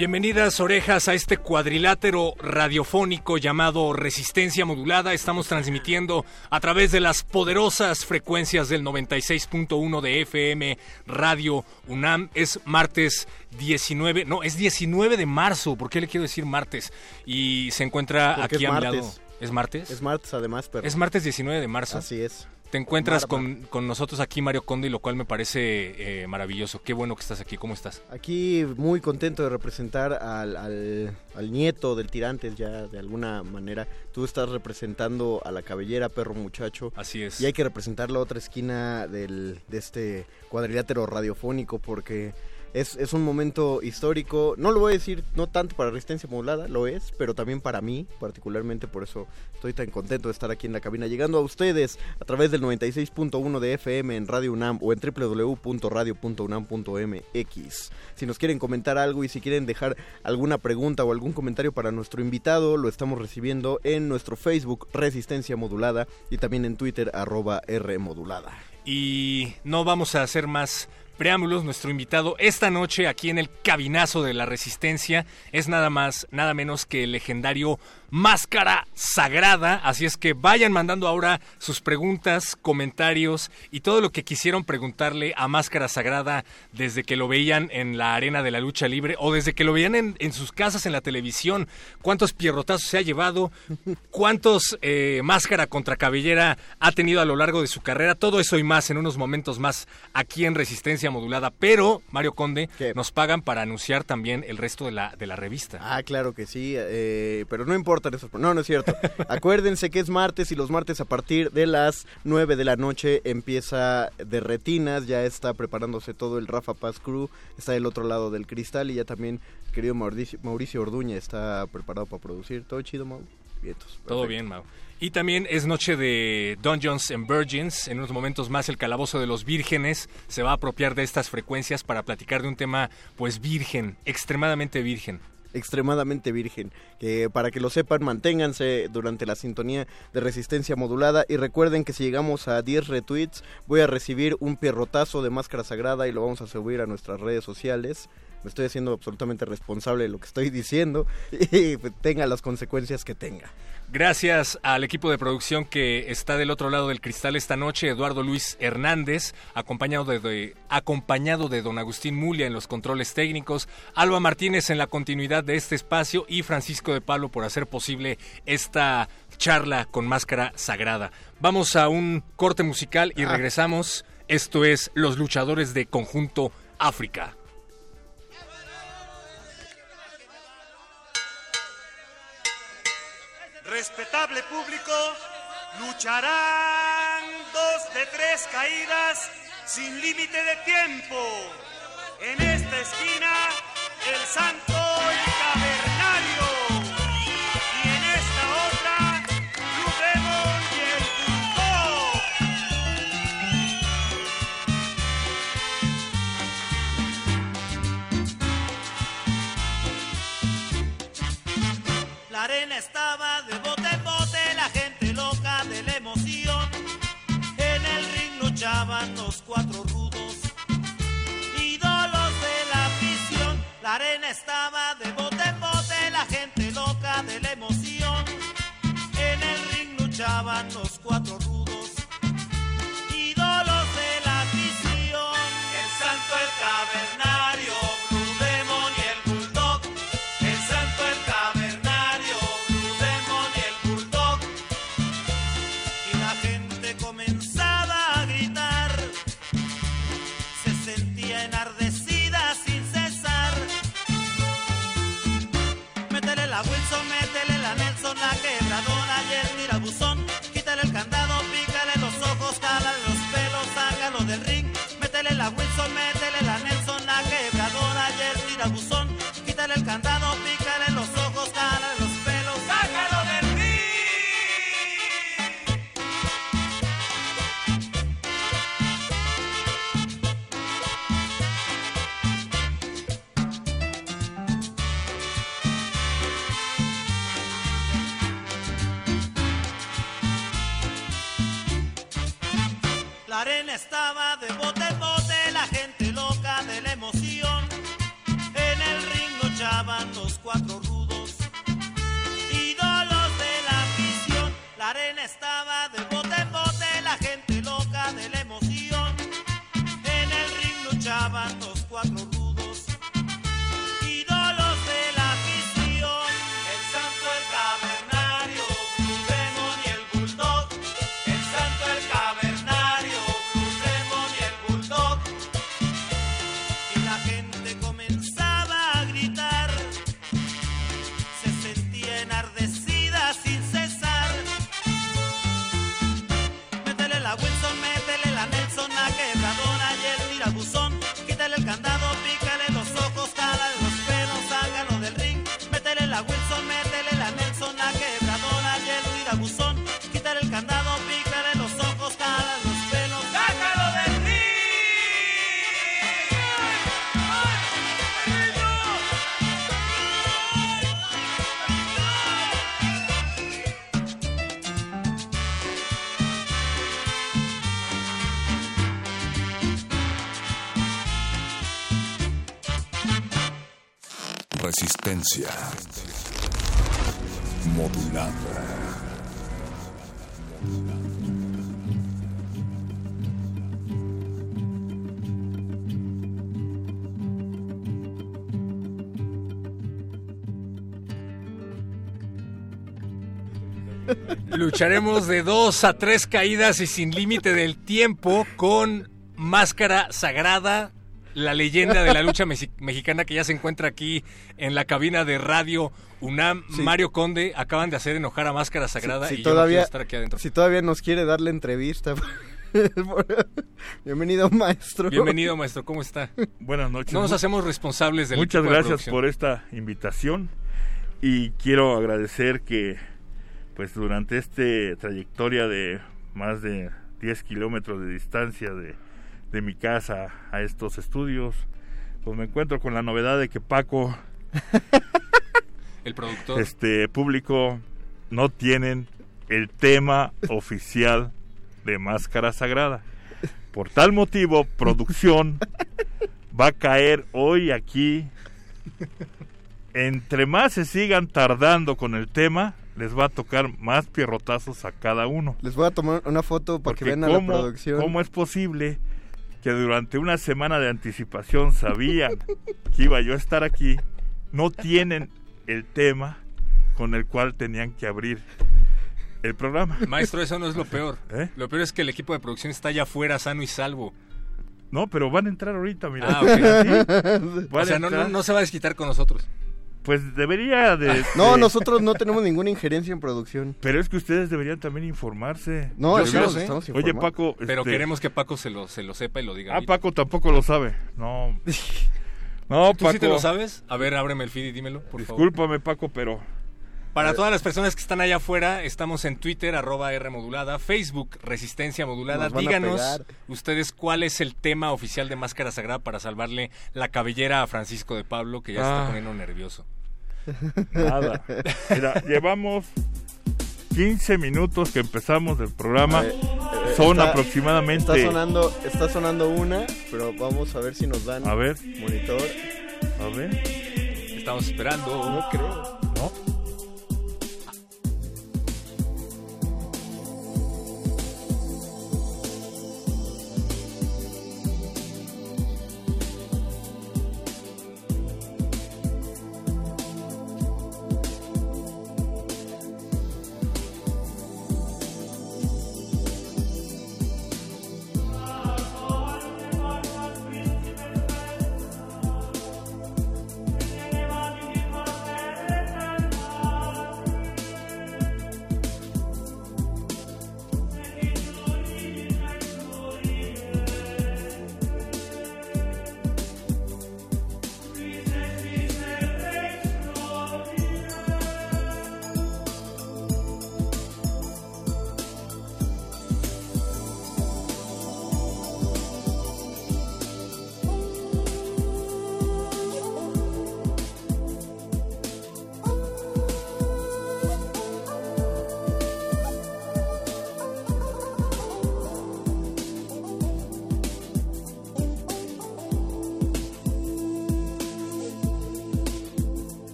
Bienvenidas orejas a este cuadrilátero radiofónico llamado Resistencia Modulada. Estamos transmitiendo a través de las poderosas frecuencias del 96.1 de FM Radio UNAM. Es martes 19, no, es 19 de marzo. ¿Por qué le quiero decir martes? Y se encuentra aquí a mi lado. ¿Es martes? Es martes además, pero... Es martes 19 de marzo. Así es. Te encuentras con, con, nosotros aquí, Mario Conde, y lo cual me parece eh, maravilloso. Qué bueno que estás aquí. ¿Cómo estás? Aquí muy contento de representar al, al, al, nieto del Tirantes, ya de alguna manera. Tú estás representando a la cabellera, perro muchacho. Así es. Y hay que representar la otra esquina del, de este cuadrilátero radiofónico porque es, es, un momento histórico. No lo voy a decir, no tanto para Resistencia Modulada, lo es, pero también para mí, particularmente por eso estoy tan contento de estar aquí en la cabina, llegando a ustedes a través del 96.1 de FM en Radio UNAM o en www.radio.unam.mx. Si nos quieren comentar algo y si quieren dejar alguna pregunta o algún comentario para nuestro invitado, lo estamos recibiendo en nuestro Facebook Resistencia Modulada y también en Twitter arroba R Modulada. Y no vamos a hacer más preámbulos, nuestro invitado esta noche aquí en el cabinazo de la resistencia. Es nada más, nada menos que el legendario Máscara Sagrada. Así es que vayan mandando ahora sus preguntas, comentarios y todo lo que quisieron preguntarle a Máscara Sagrada desde que lo veían en la arena de la lucha libre o desde que lo veían en, en sus casas en la televisión. ¿Cuántos pierrotazos se ha llevado? ¿Cuántos eh, Máscara contra Cabellera ha tenido a lo largo de su carrera? Todo eso y más en unos momentos más aquí en Resistencia Modulada. Pero, Mario Conde, ¿Qué? nos pagan para anunciar también el resto de la, de la revista. Ah, claro que sí, eh, pero no importa No, no es cierto. Acuérdense que es martes y los martes a partir de las 9 de la noche empieza de retinas. Ya está preparándose todo el Rafa Paz Crew. Está del otro lado del cristal y ya también querido Mauricio, Mauricio Orduña está preparado para producir. ¿Todo chido, Mau? Vientos. Todo bien, Mau. Y también es noche de Dungeons and Virgins. En unos momentos más el calabozo de los vírgenes se va a apropiar de estas frecuencias para platicar de un tema pues virgen, extremadamente virgen extremadamente virgen. Que para que lo sepan, manténganse durante la sintonía de resistencia modulada y recuerden que si llegamos a 10 retweets voy a recibir un pierrotazo de máscara sagrada y lo vamos a subir a nuestras redes sociales. Me estoy haciendo absolutamente responsable de lo que estoy diciendo y tenga las consecuencias que tenga. Gracias al equipo de producción que está del otro lado del cristal esta noche, Eduardo Luis Hernández, acompañado de, de, acompañado de don Agustín Mulia en los controles técnicos, Alba Martínez en la continuidad de este espacio y Francisco de Pablo por hacer posible esta charla con máscara sagrada. Vamos a un corte musical y regresamos. Esto es Los Luchadores de Conjunto África. Respetable público, lucharán dos de tres caídas sin límite de tiempo. En esta esquina, el santo y. Lucharemos de dos a tres caídas y sin límite del tiempo con Máscara Sagrada, la leyenda de la lucha mexi- mexicana que ya se encuentra aquí en la cabina de radio UNAM. Sí. Mario Conde acaban de hacer enojar a Máscara Sagrada Si- y si yo no todavía, estar aquí adentro. si todavía nos quiere dar la entrevista. Bienvenido, maestro. Bienvenido, maestro, ¿cómo está? Buenas noches. No nos hacemos responsables del Muchas de gracias por esta invitación y quiero agradecer que pues durante esta trayectoria de más de 10 kilómetros de distancia de, de mi casa a estos estudios, pues me encuentro con la novedad de que Paco, El productor. este público, no tienen el tema oficial de Máscara Sagrada. Por tal motivo, producción va a caer hoy aquí. Entre más se sigan tardando con el tema, les va a tocar más pierrotazos a cada uno. Les voy a tomar una foto para que vean a la ¿cómo, producción. ¿cómo es posible que durante una semana de anticipación sabían que iba yo a estar aquí? No tienen el tema con el cual tenían que abrir el programa. Maestro, eso no es lo peor. ¿Eh? Lo peor es que el equipo de producción está allá afuera, sano y salvo. No, pero van a entrar ahorita, mira. Ah, ok. ¿Sí? O sea, no, no se va a desquitar con nosotros. Pues debería de... No, de- nosotros no tenemos ninguna injerencia en producción. Pero es que ustedes deberían también informarse. No, Yo sí lo sé. estamos Oye. Paco... Pero este, queremos que Paco se lo, se lo sepa y lo diga. Ah, ahorita. Paco tampoco lo sabe. No. No, ¿Tú Paco. sí te lo sabes? A ver, ábreme el feed y dímelo, por favor. Discúlpame, Paco, pero... Para todas las personas que están allá afuera, estamos en Twitter, arroba R modulada, Facebook, Resistencia Modulada. Díganos ustedes cuál es el tema oficial de Máscara Sagrada para salvarle la cabellera a Francisco de Pablo, que ya se está Ah. poniendo nervioso. Nada. Mira, llevamos 15 minutos que empezamos el programa. Son está- aproximadamente... Está sonando, está sonando una, pero vamos a ver si nos dan A ver, monitor. a ver. Estamos esperando. No creo.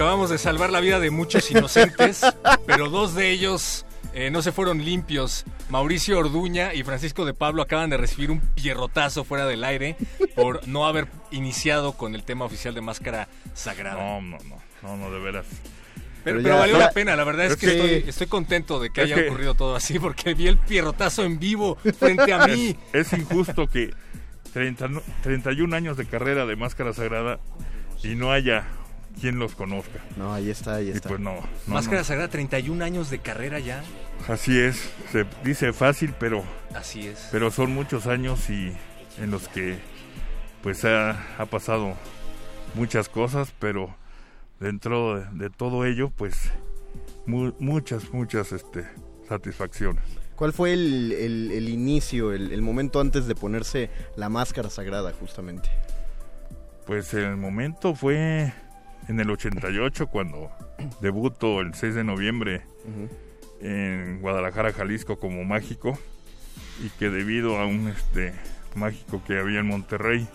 Acabamos de salvar la vida de muchos inocentes, pero dos de ellos eh, no se fueron limpios. Mauricio Orduña y Francisco de Pablo acaban de recibir un pierrotazo fuera del aire por no haber iniciado con el tema oficial de Máscara Sagrada. No, no, no, no, no, de veras. Pero, Pero pero ya- valió ya- la pena, la verdad es, es que que- estoy, estoy contento de que Es haya que- ocurrido todo así, porque vi el pierrotazo en vivo frente a mí. Es, es injusto que 30 no- 31 años de carrera de Máscara Sagrada y no haya quien los conozca. No, ahí está, ahí Y está. pues no, no, Máscara no. Sagrada, 31 años de carrera ya. Así es, se dice fácil, pero, Así es. pero son muchos años y en los que pues ha, ha pasado muchas cosas, pero dentro de, de todo ello, pues mu- muchas, muchas este, satisfacciones. ¿Cuál fue el, el- el inicio, el, el momento antes de ponerse la máscara sagrada, justamente? Pues el momento fue en el 88 cuando debuto el 6 de noviembre en Guadalajara, Jalisco como mágico y que debido a un este mágico que había en Monterrey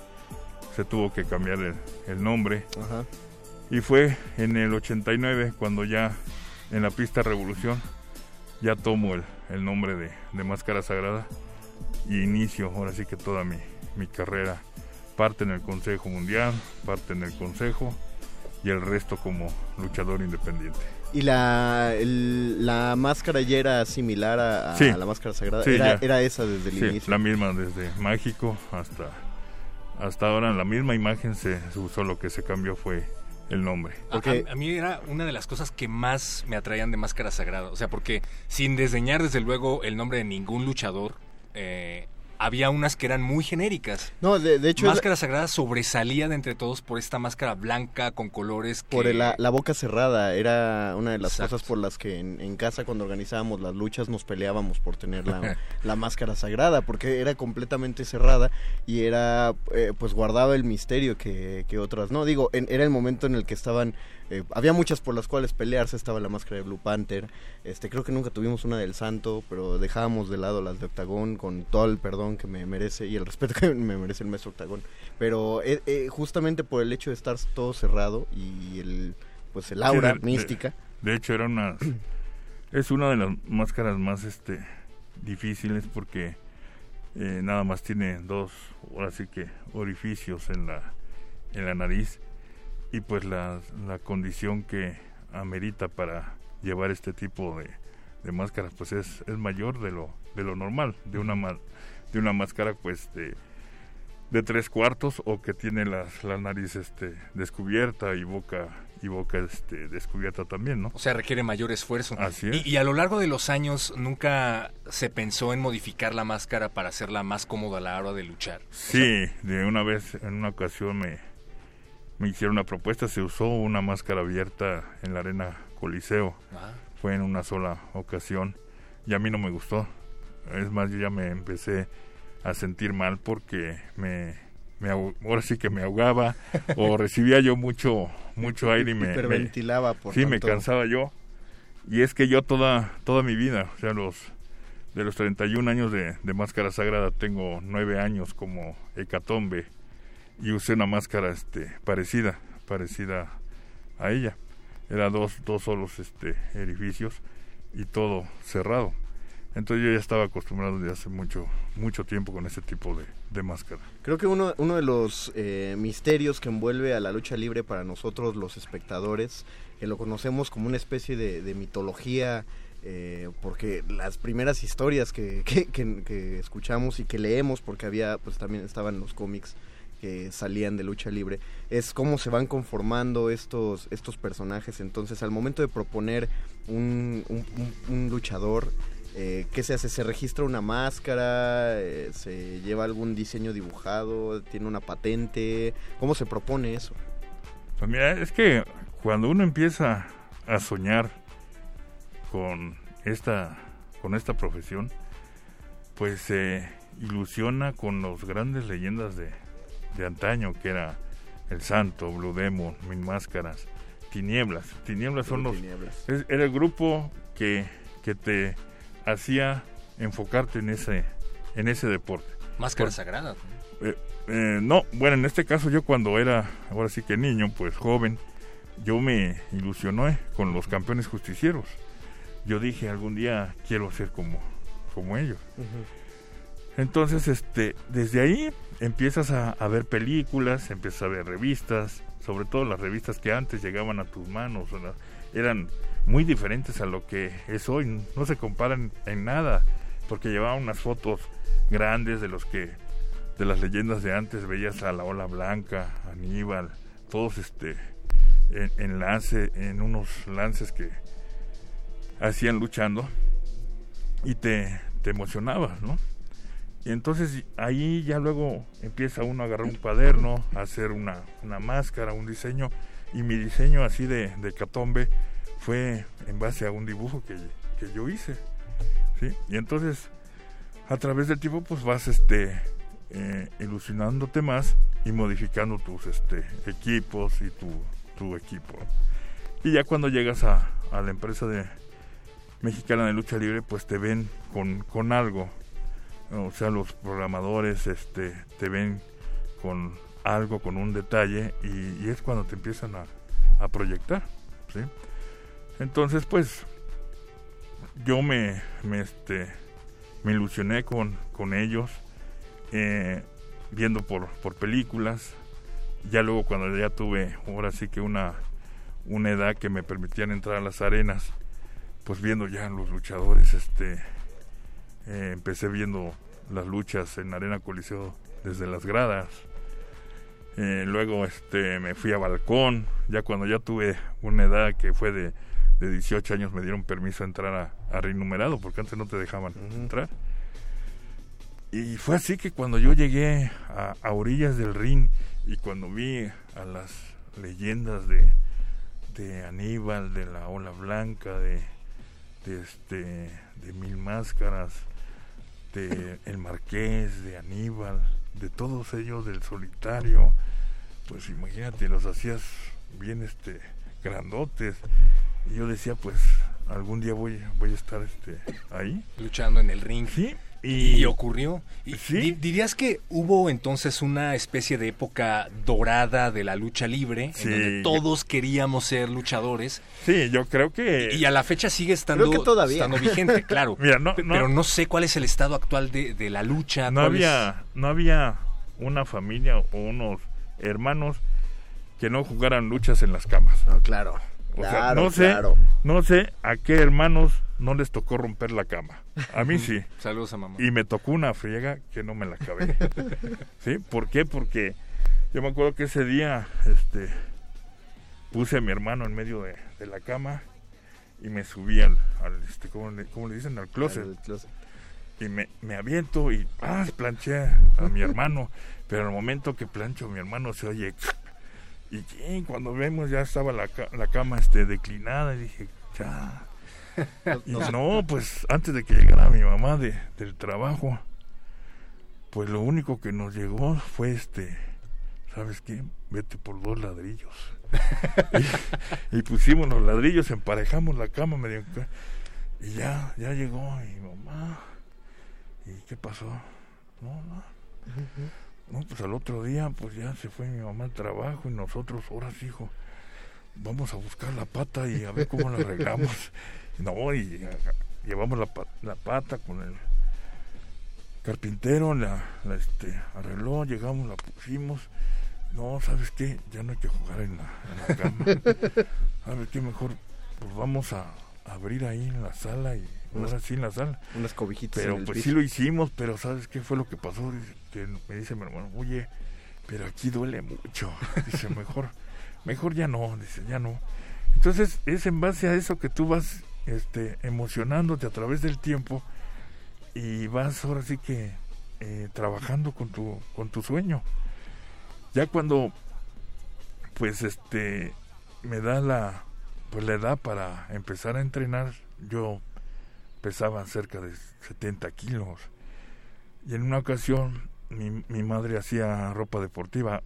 se tuvo que cambiar el, el nombre. Y fue en el 89 cuando ya en la pista Revolución ya tomo el, el nombre de, de Máscara Sagrada y inicio ahora sí que toda mi, mi carrera. Parte en el Consejo Mundial, parte en el Consejo y el resto como luchador independiente. ¿Y la, el- la máscara ya era similar a, a Sí. la máscara sagrada? Sí, era, esa desde el Sí, inicio. la misma desde mágico hasta hasta ahora la misma imagen se, se usó lo que se cambió fue el nombre. Porque- A, a mí era una de las cosas que más me atraían de Máscara Sagrada. O sea, porque sin desdeñar desde luego el nombre de ningún luchador, eh, había unas que eran muy genéricas. No, de, de hecho, Máscara Sagrada sobresalía de entre todos por esta máscara blanca con colores que... por el- la, la boca cerrada. Era una de las Exacto. cosas por las que en, en casa, cuando organizábamos las luchas, nos peleábamos por tener la, la máscara sagrada, porque era completamente cerrada y era, eh, pues guardaba el misterio que, que otras no. Digo, en- era el momento en el que estaban. Eh, había muchas por las cuales pelearse, estaba la máscara de Blue Panther, este creo que nunca tuvimos una del Santo, pero dejábamos de lado las de Octagón con todo el perdón que me merece y el respeto que me merece el maestro Octagón. Pero eh, eh, justamente por el hecho de estar todo cerrado y el pues el aura de- mística. De hecho era una es una de las máscaras más este difíciles porque nada más tiene dos ahora sí que orificios en la en la nariz y pues la, la condición que amerita para llevar este tipo de, de máscaras pues es, es mayor de lo de lo normal de una de una máscara pues de de tres cuartos o que tiene las, la nariz este descubierta y boca y boca este descubierta también no O sea, requiere mayor esfuerzo. Así es. Y, a lo largo de los años nunca se pensó en modificar la máscara para hacerla más cómoda a la hora de luchar. Sí, de una vez, en una ocasión me, me hicieron una propuesta, se usó una máscara abierta en la arena Coliseo, Ah, fue en una sola ocasión y a mí no me gustó. Es más, yo ya me empecé a sentir mal porque me, me ahora sí que me ahogaba o recibía yo mucho mucho aire y me, hiperventilaba por sí me cansaba yo. Y es que yo toda toda mi vida o sea los de los 31 años de, de máscara sagrada tengo nueve años como hecatombe y usé una máscara este parecida parecida a ella. Era dos dos solos este edificios y todo cerrado. Entonces yo ya estaba acostumbrado desde hace mucho mucho tiempo con ese tipo de, de máscara. Creo que uno, uno de los eh, misterios que envuelve a la lucha libre para nosotros los espectadores, que lo conocemos como una especie de, de mitología, eh, porque las primeras historias que, que, que- que escuchamos y que leemos, porque había, pues también estaban los cómics que salían de lucha libre, es cómo se van conformando estos, estos personajes. Entonces, al momento de proponer un, un- luchador, eh, ¿Qué se hace? ¿Se registra una máscara? Eh, ¿Se lleva algún diseño dibujado? ¿Tiene una patente? ¿Cómo se propone eso? Pues es que cuando uno empieza a soñar con esta, con esta profesión, pues se ilusiona con los grandes leyendas de, de antaño, que era El Santo, Blue Demon, Mil Máscaras, Tinieblas. Tinieblas son los... Tinieblas. es- era el grupo que, que te hacía enfocarte en ese, en ese deporte. máscara Por- sagrada. Eh, eh, no, bueno, en este caso yo cuando era, ahora sí que niño, pues joven, yo me ilusioné con los campeones justicieros. Yo dije, algún día quiero ser como, como ellos. Entonces, este, desde ahí empiezas a, ver películas, empiezas a ver revistas, sobre todo las revistas que antes llegaban a tus manos, eran muy diferentes a lo que es hoy, no se comparan en nada, porque llevaban unas fotos grandes de los que de las leyendas de antes veías a la ola blanca, Aníbal, todos este en, lance, en unos lances que hacían luchando y te, te emocionabas, ¿no? Y entonces ahí ya luego empieza uno a agarrar un cuaderno, a hacer una, una máscara, un diseño, y mi diseño así de, de catombe fue en base a un dibujo que, que yo hice, ¿sí? Y entonces a través del tiempo pues vas este eh, ilusionándote más y modificando tus este equipos y tu, tu equipo. Y ya cuando llegas a, a, la empresa de mexicana de lucha libre pues te ven con, con algo o sea los programadores este te ven con algo con un detalle y, es cuando te empiezan a, a proyectar ¿sí? entonces pues yo me, me este me ilusioné con, con ellos, eh, viendo por, por películas. Ya luego cuando ya tuve, ahora sí que una, una edad que me permitían entrar a las arenas, pues viendo ya los luchadores, este, eh, empecé viendo las luchas en Arena Coliseo desde las gradas. Eh, luego este me fui a balcón, ya cuando ya tuve una edad que fue de de 18 años me dieron permiso a entrar a, a Reinumerado, porque antes no te dejaban entrar. Y fue así que cuando yo llegué a, a, orillas del Rin y cuando vi a las leyendas de, de Aníbal, de la Ola Blanca, de, de, este, de Mil Máscaras, de El Marqués, de Aníbal, de todos ellos, del Solitario, pues imagínate, los hacías bien este grandotes y yo decía, pues algún día voy, voy a estar este, ahí. Luchando en el ring. Sí. Y, y ocurrió. Y ¿Sí? ¿Dirías que hubo entonces una especie de época dorada de la lucha libre, Sí. en donde todos queríamos ser luchadores? Sí, yo creo que... Y a la fecha sigue estando, Creo que todavía. estando vigente, claro. Mira, no, Pero no sé cuál es el estado actual de, de la lucha. no es- había, no había una familia o unos hermanos que no jugaran luchas en las camas. No, claro. O sea, Claro, no sé, claro. no sé a qué hermanos no les tocó romper la cama. A mí sí. Saludos a mamá. Y me tocó una friega que no me la acabé. ¿Sí? ¿Por qué? Porque yo me acuerdo que ese día este, puse a mi hermano en medio de, de la cama y me subí al, al, este, ¿cómo, le, cómo le dicen? Al closet. Al closet. Y me, me aviento y ah, planché a mi hermano. Pero al momento que plancho, mi hermano se oye... Y cuando vemos ya estaba la, la cama este, declinada y dije, ya. No, pues antes de que llegara mi mamá de, del trabajo, pues lo único que nos llegó fue este, ¿sabes qué? Vete por dos ladrillos. y, y pusimos los ladrillos, emparejamos la cama medio y ya, ya llegó mi mamá. ¿Y qué pasó? No, no. No, pues al otro día, pues ya se fue mi mamá al trabajo y nosotros, ahora sí, hijo, vamos a buscar la pata y a ver cómo la arreglamos. No, y llevamos la, pa- la pata con el carpintero, la, la, este, arregló, llegamos, la pusimos. No, ¿sabes qué? Ya no hay que jugar en la, en la cama. ¿Sabes qué? Mejor, pues vamos a abrir ahí en la sala y ahora sí en la sala. Unas cobijitas Pero en el pues piso. sí lo hicimos, pero ¿sabes qué fue lo que pasó? Que me dice mi hermano, oye, pero aquí duele mucho. Dice, mejor, mejor ya no, dice, ya no. Entonces es en base a eso que tú vas este, emocionándote a través del tiempo y vas ahora sí que eh, trabajando con tu, con tu sueño. Ya cuando pues este me da la pues la edad para empezar a entrenar, yo pesaba cerca de 70 kilos. Y en una ocasión mi, mi madre hacía ropa deportiva,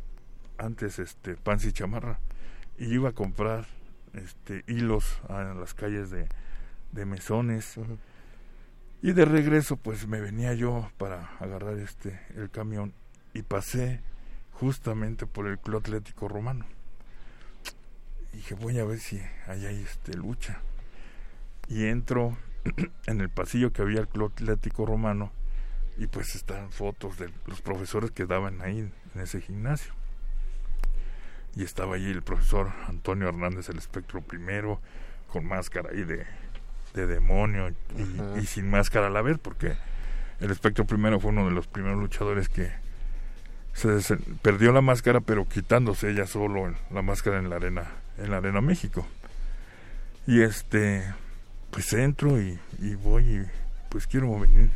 antes este pants y chamarra, y iba a comprar este hilos a las calles de, de mesones. Y de regreso pues me venía yo para agarrar este el camión y pasé justamente por el Club Atlético Romano. y dije, voy a ver si hay ahí este, lucha. Y entro en el pasillo que había el Club Atlético Romano y pues están fotos de los profesores que daban ahí en ese gimnasio. Y estaba allí el profesor Antonio Hernández, el espectro primero, con máscara ahí de, de demonio y, y sin máscara a la vez, porque el espectro primero fue uno de los primeros luchadores que se perdió la máscara, pero quitándose ella solo la máscara en la arena, en la arena México. Y este, pues entro y, y voy y pues quiero venir,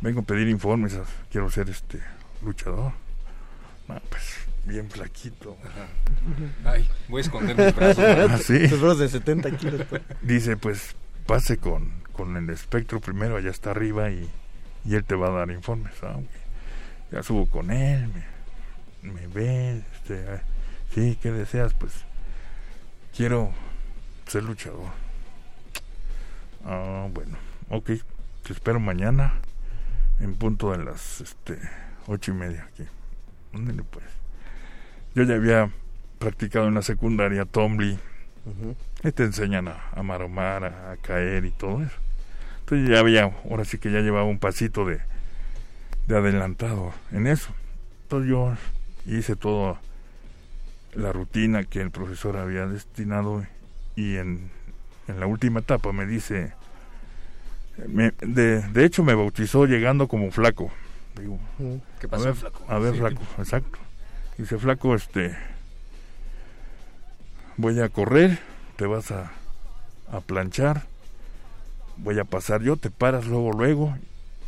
vengo a pedir informes, a- quiero ser este luchador. No, pues bien flaquito. Ay, voy a esconder mis brazos. Ah, sí. Esos brazos de 70 kilos. pues. Dice, pues pase con, con el espectro primero, allá está arriba y, y él te va a dar informes. Ah. Ya subo con él, me, me ve, este, ah, sí, ¿qué deseas? Pues quiero ser luchador. Ah, bueno, ok, te espero mañana en punto de las este, ocho y media aquí. Ándale, pues. Yo ya había practicado en la secundaria Tumbly Ujú. Y te enseñan a, a maromar, a, a caer y todo eso. Entonces ya había, ahora sí que ya llevaba un pasito de, de adelantado en eso. Entonces yo hice toda la rutina que el profesor había destinado y en, en la última etapa me dice, me- de, de hecho me bautizó llegando como flaco. Digo, ¿Qué a pasó, ver, flaco? A ver, Sí. flaco, exacto. Dice, flaco, este. Voy a correr, te vas a, a planchar. Voy a pasar yo, te paras luego, luego,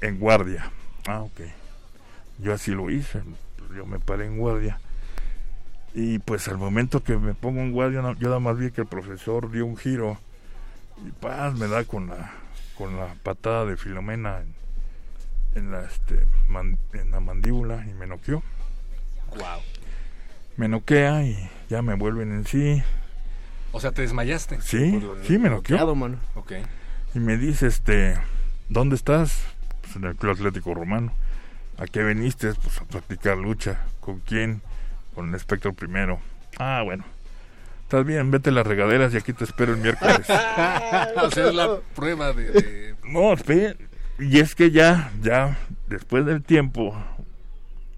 en guardia. Ah, ok. Yo así lo hice. pues, Yo me paré en guardia. Y pues al momento que me pongo en guardia, yo nada más vi que el profesor dio un giro. Y paz, me da con la, con la patada de Filomena en, en la, este, man- en la mandíbula y me noqueó. Wow. Me noquea y ya me vuelven en sí. O sea, ¿te desmayaste? Sí, sí, me noqueó. Mano. Ok. Y me dice, este, ¿dónde estás? Pues en el Club Atlético Romano. ¿A qué viniste? Pues a practicar lucha. ¿Con quién? Con el espectro primero. Ah, bueno. Estás bien, vete a las regaderas y aquí te espero el miércoles. o sea, es la prueba de... de- No, espera. Y es que ya, ya, después del tiempo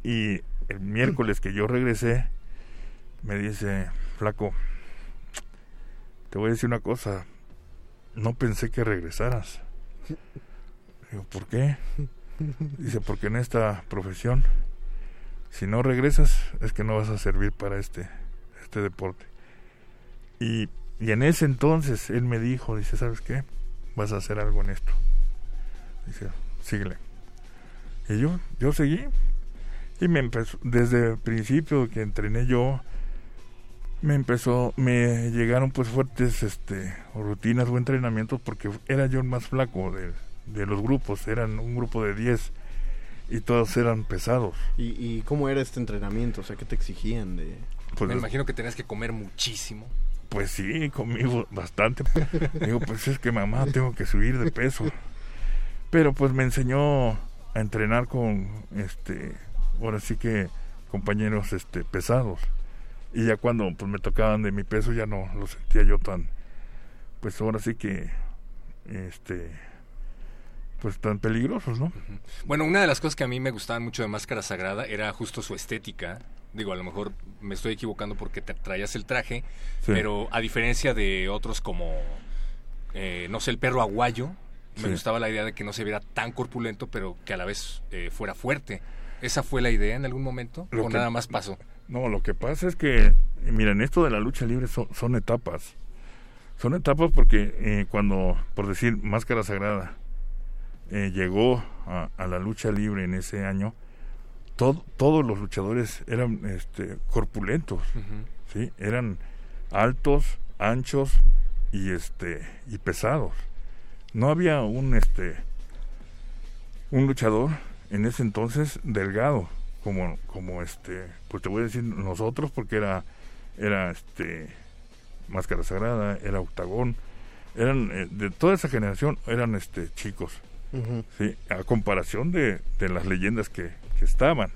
y el miércoles que yo regresé, me dice, flaco, te voy a decir una cosa, no pensé que regresaras. Digo, ¿por qué? Dice, porque en esta profesión, si no regresas, es que no vas a servir para este, este deporte. Y, y en ese entonces él me dijo, dice, ¿sabes qué? Vas a hacer algo en esto. Dice, síguele. Y yo, yo seguí. Y me empezó, desde el principio que entrené yo, me empezó, me llegaron pues fuertes este, rutinas o entrenamientos porque era yo el más flaco de, de los grupos, eran un grupo de 10 y todos eran pesados. ¿Y, ¿Y cómo era este entrenamiento? O sea, ¿qué te exigían de...? Pues, Me imagino que tenías que comer muchísimo. pues sí, conmigo bastante. Digo, pues es que mamá, tengo que subir de peso. Pero pues me enseñó a entrenar con, este, ahora sí que compañeros este, pesados. Y ya cuando pues me tocaban de mi peso ya no lo sentía yo tan, pues ahora sí que, este, pues tan peligrosos, ¿no? Bueno, una de las cosas que a mí me gustaban mucho de Máscara Sagrada era justo su estética. Digo, a lo mejor me estoy equivocando porque te traías el traje, Sí. pero a diferencia de otros como, eh, no sé, el perro aguayo, me Sí. gustaba la idea de que no se viera tan corpulento, pero que a la vez eh, fuera fuerte. ¿Esa fue la idea en algún momento? Lo ¿O que- nada más pasó? No, lo que pasa es que, miren, esto de la lucha libre son, son etapas. Son etapas porque eh, cuando, por decir, Máscara Sagrada eh, llegó a, a la lucha libre en ese año, todo- todos los luchadores eran este, corpulentos, ¿sí? Eran altos, anchos y, este, y pesados. No había un, este, un luchador en ese entonces delgado como como este pues te voy a decir nosotros porque era era este máscara sagrada era octagón eran eh, de toda esa generación eran este chicos sí a comparación de, de las leyendas que, que estaban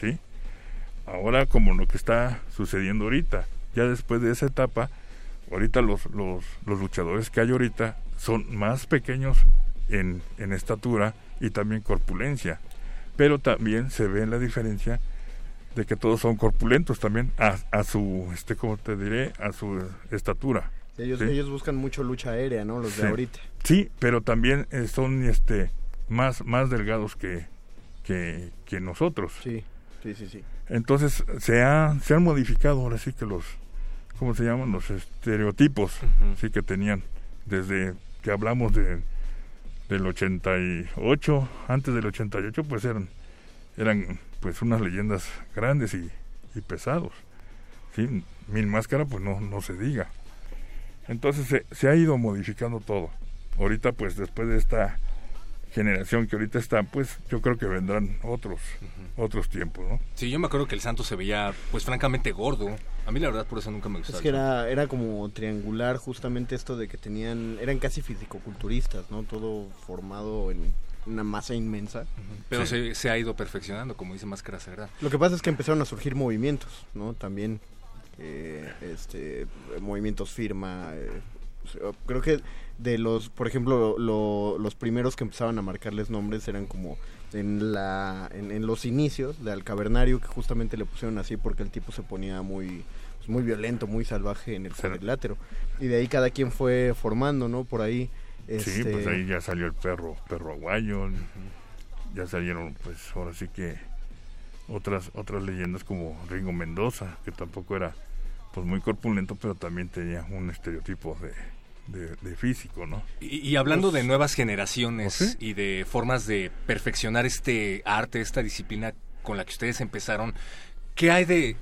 sí ahora como lo que está sucediendo ahorita ya después de esa etapa ahorita los, los, los luchadores que hay ahorita son más pequeños en, en estatura y también corpulencia. Pero también se ve la diferencia de que todos son corpulentos también a, a su, este, como te diré, a su estatura. Ellos, Sí. ellos buscan mucho lucha aérea, ¿no? Los Sí. de ahorita. Sí, pero también eh, son este más, más delgados que, que, que nosotros. Sí, sí, sí, sí. Entonces se, ha, se han modificado ahora sí que los, ¿cómo se llaman? Los estereotipos sí que tenían desde que hablamos de del 88, antes del 88 pues eran eran pues unas leyendas grandes y, y pesados. Mil Máscara pues no, no se diga. Entonces se, se ha ido modificando todo. Ahorita pues después de esta generación que ahorita está, pues yo creo que vendrán otros otros tiempos, ¿no? Sí, yo me acuerdo que el santo se veía, pues francamente gordo. A mí la verdad por eso nunca me gustó. Es que era, era como triangular justamente esto de que tenían, eran casi fisicoculturistas, ¿no? Todo formado en una masa inmensa. Pero se, se ha ido perfeccionando, como dice Máscara Sagrada. Lo que pasa es que empezaron a surgir movimientos, ¿no? También, eh, este, movimientos firma. eh, creo que de los, por ejemplo, lo- los primeros que empezaban a marcarles nombres eran como en la, en, en los inicios de Alcavernario, que justamente le pusieron así porque el tipo se ponía muy, pues, muy violento, muy salvaje en el cuadrilátero. Y de ahí cada quien fue formando, ¿no? Por ahí. Sí, este, pues ahí ya salió el perro, perro aguayo, ya salieron pues ahora sí que otras otras leyendas como Ringo Mendoza, que tampoco era pues muy corpulento, pero también tenía un estereotipo de, de, de físico, ¿no? Y, y hablando de nuevas generaciones ¿Oh, sí? y de formas de perfeccionar este arte, esta disciplina con la que ustedes empezaron, ¿qué hay de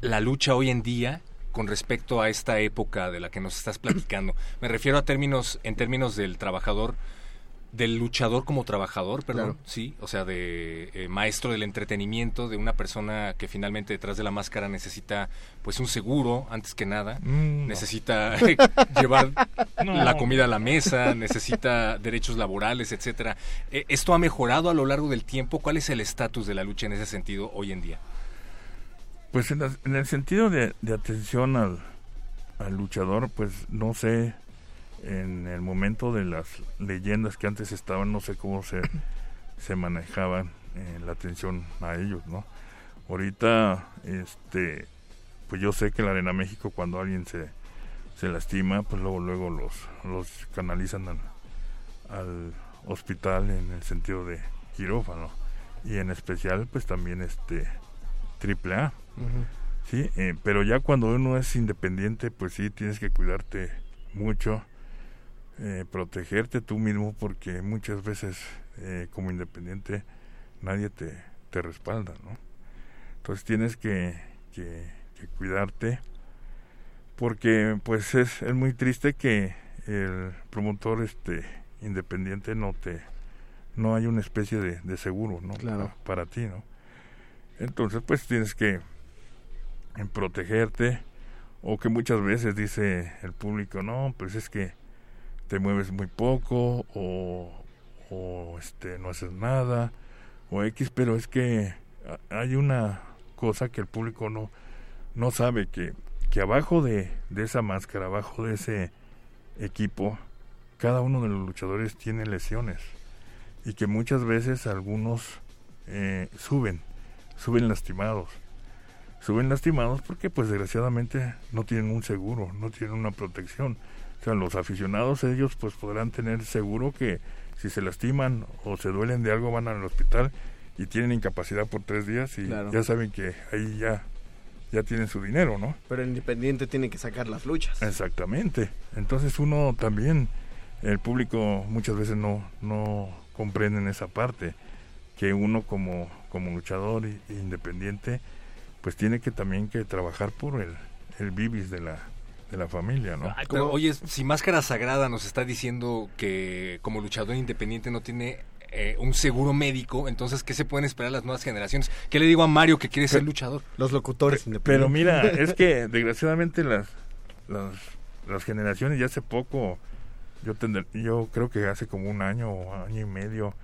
la lucha hoy en día con respecto a esta época de la que nos estás platicando? Me refiero a términos, en términos del trabajador, del luchador como trabajador, perdón, Claro. sí, o sea, de eh, maestro del entretenimiento, de una persona que finalmente detrás de la máscara necesita, pues, un seguro, antes que nada, Mm, no. necesita llevar No. la comida a la mesa, necesita derechos laborales, etcétera. Eh, ¿Esto ha mejorado a lo largo del tiempo? ¿Cuál es el estatus de la lucha en ese sentido hoy en día? Pues en, las- en el sentido de, de atención al, al luchador, pues no sé, en el momento de las leyendas que antes estaban, no sé cómo se, se manejaban eh, la atención a ellos, ¿no? Ahorita, este, pues yo sé que en la Arena México cuando alguien se, se lastima, pues luego, luego los, los canalizan al, al hospital en el sentido de quirófano. Y en especial pues también este triple A. Sí Eh, pero ya cuando uno es independiente pues sí tienes que cuidarte mucho eh, protegerte tú mismo porque muchas veces eh, como independiente nadie te, te respalda no entonces tienes que, que, que cuidarte porque pues es, es muy triste que el promotor este independiente no te no hay una especie de, de seguro no Claro. Pa- para ti no entonces pues tienes que protegerte o que muchas veces dice el público no pues es que te mueves muy poco o, o este no haces nada o x pero es que hay una cosa que el público no no sabe que que abajo de, de esa máscara abajo de ese equipo cada uno de los luchadores tiene lesiones y que muchas veces algunos eh, suben suben lastimados suben lastimados porque pues desgraciadamente no tienen un seguro, no tienen una protección. O sea, los aficionados ellos pues podrán tener seguro que si se lastiman o se duelen de algo van al hospital y tienen incapacidad por tres días y Claro. ya saben que ahí ya, ya tienen su dinero, ¿no? Pero el independiente tiene que sacar las luchas. Exactamente. Entonces uno también, el público muchas veces no, no comprenden esa parte, que uno como, como luchador i- independiente, pues tiene que también que trabajar por el, el vivis de la, de la familia, ¿no? Ay, pero, oye, si Máscara Sagrada nos está diciendo que como luchador independiente no tiene eh, un seguro médico, entonces, ¿qué se pueden esperar las nuevas generaciones? ¿Qué le digo a Mario que quiere ser luchador? Los locutores Pero independientes. mira, es que desgraciadamente las, las, las generaciones ya hace poco, yo, tendré- yo creo que hace como un año o año y medio,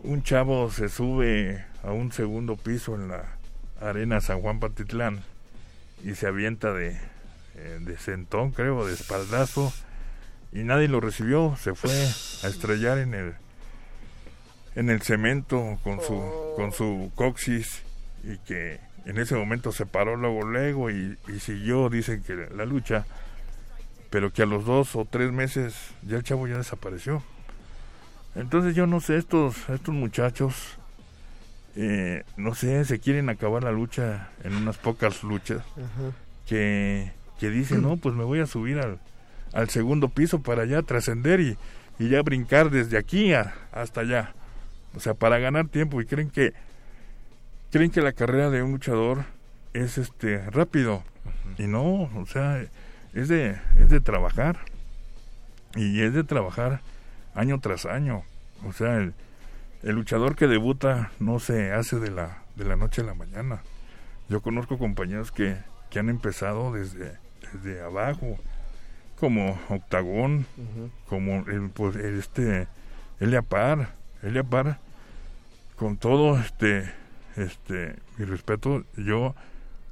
un chavo se sube a un segundo piso en la arena San Juan Patitlán y se avienta de eh, de sentón, creo, de espaldazo, y nadie lo recibió, se fue a estrellar en el en el cemento con su con su coxis y que en ese momento se paró luego luego y, y siguió dicen que la lucha pero que a los dos o tres meses ya el chavo ya desapareció. Entonces yo no sé estos estos muchachos eh, no sé se quieren acabar la lucha en unas pocas luchas que que dicen no pues me voy a subir al, al segundo piso para ya trascender y, y ya brincar desde aquí a- hasta allá o sea, para ganar tiempo. Y creen que creen que la carrera de un luchador es este rápido. Y no, o sea, es de es de trabajar. Y es de trabajar año tras año. O sea, el, el luchador que debuta no se hace de la de la noche a la mañana. Yo conozco compañeros que, que han empezado desde desde abajo como Octagón, como el, pues, el, este Elia Par, Elia Par, con todo este este mi respeto, yo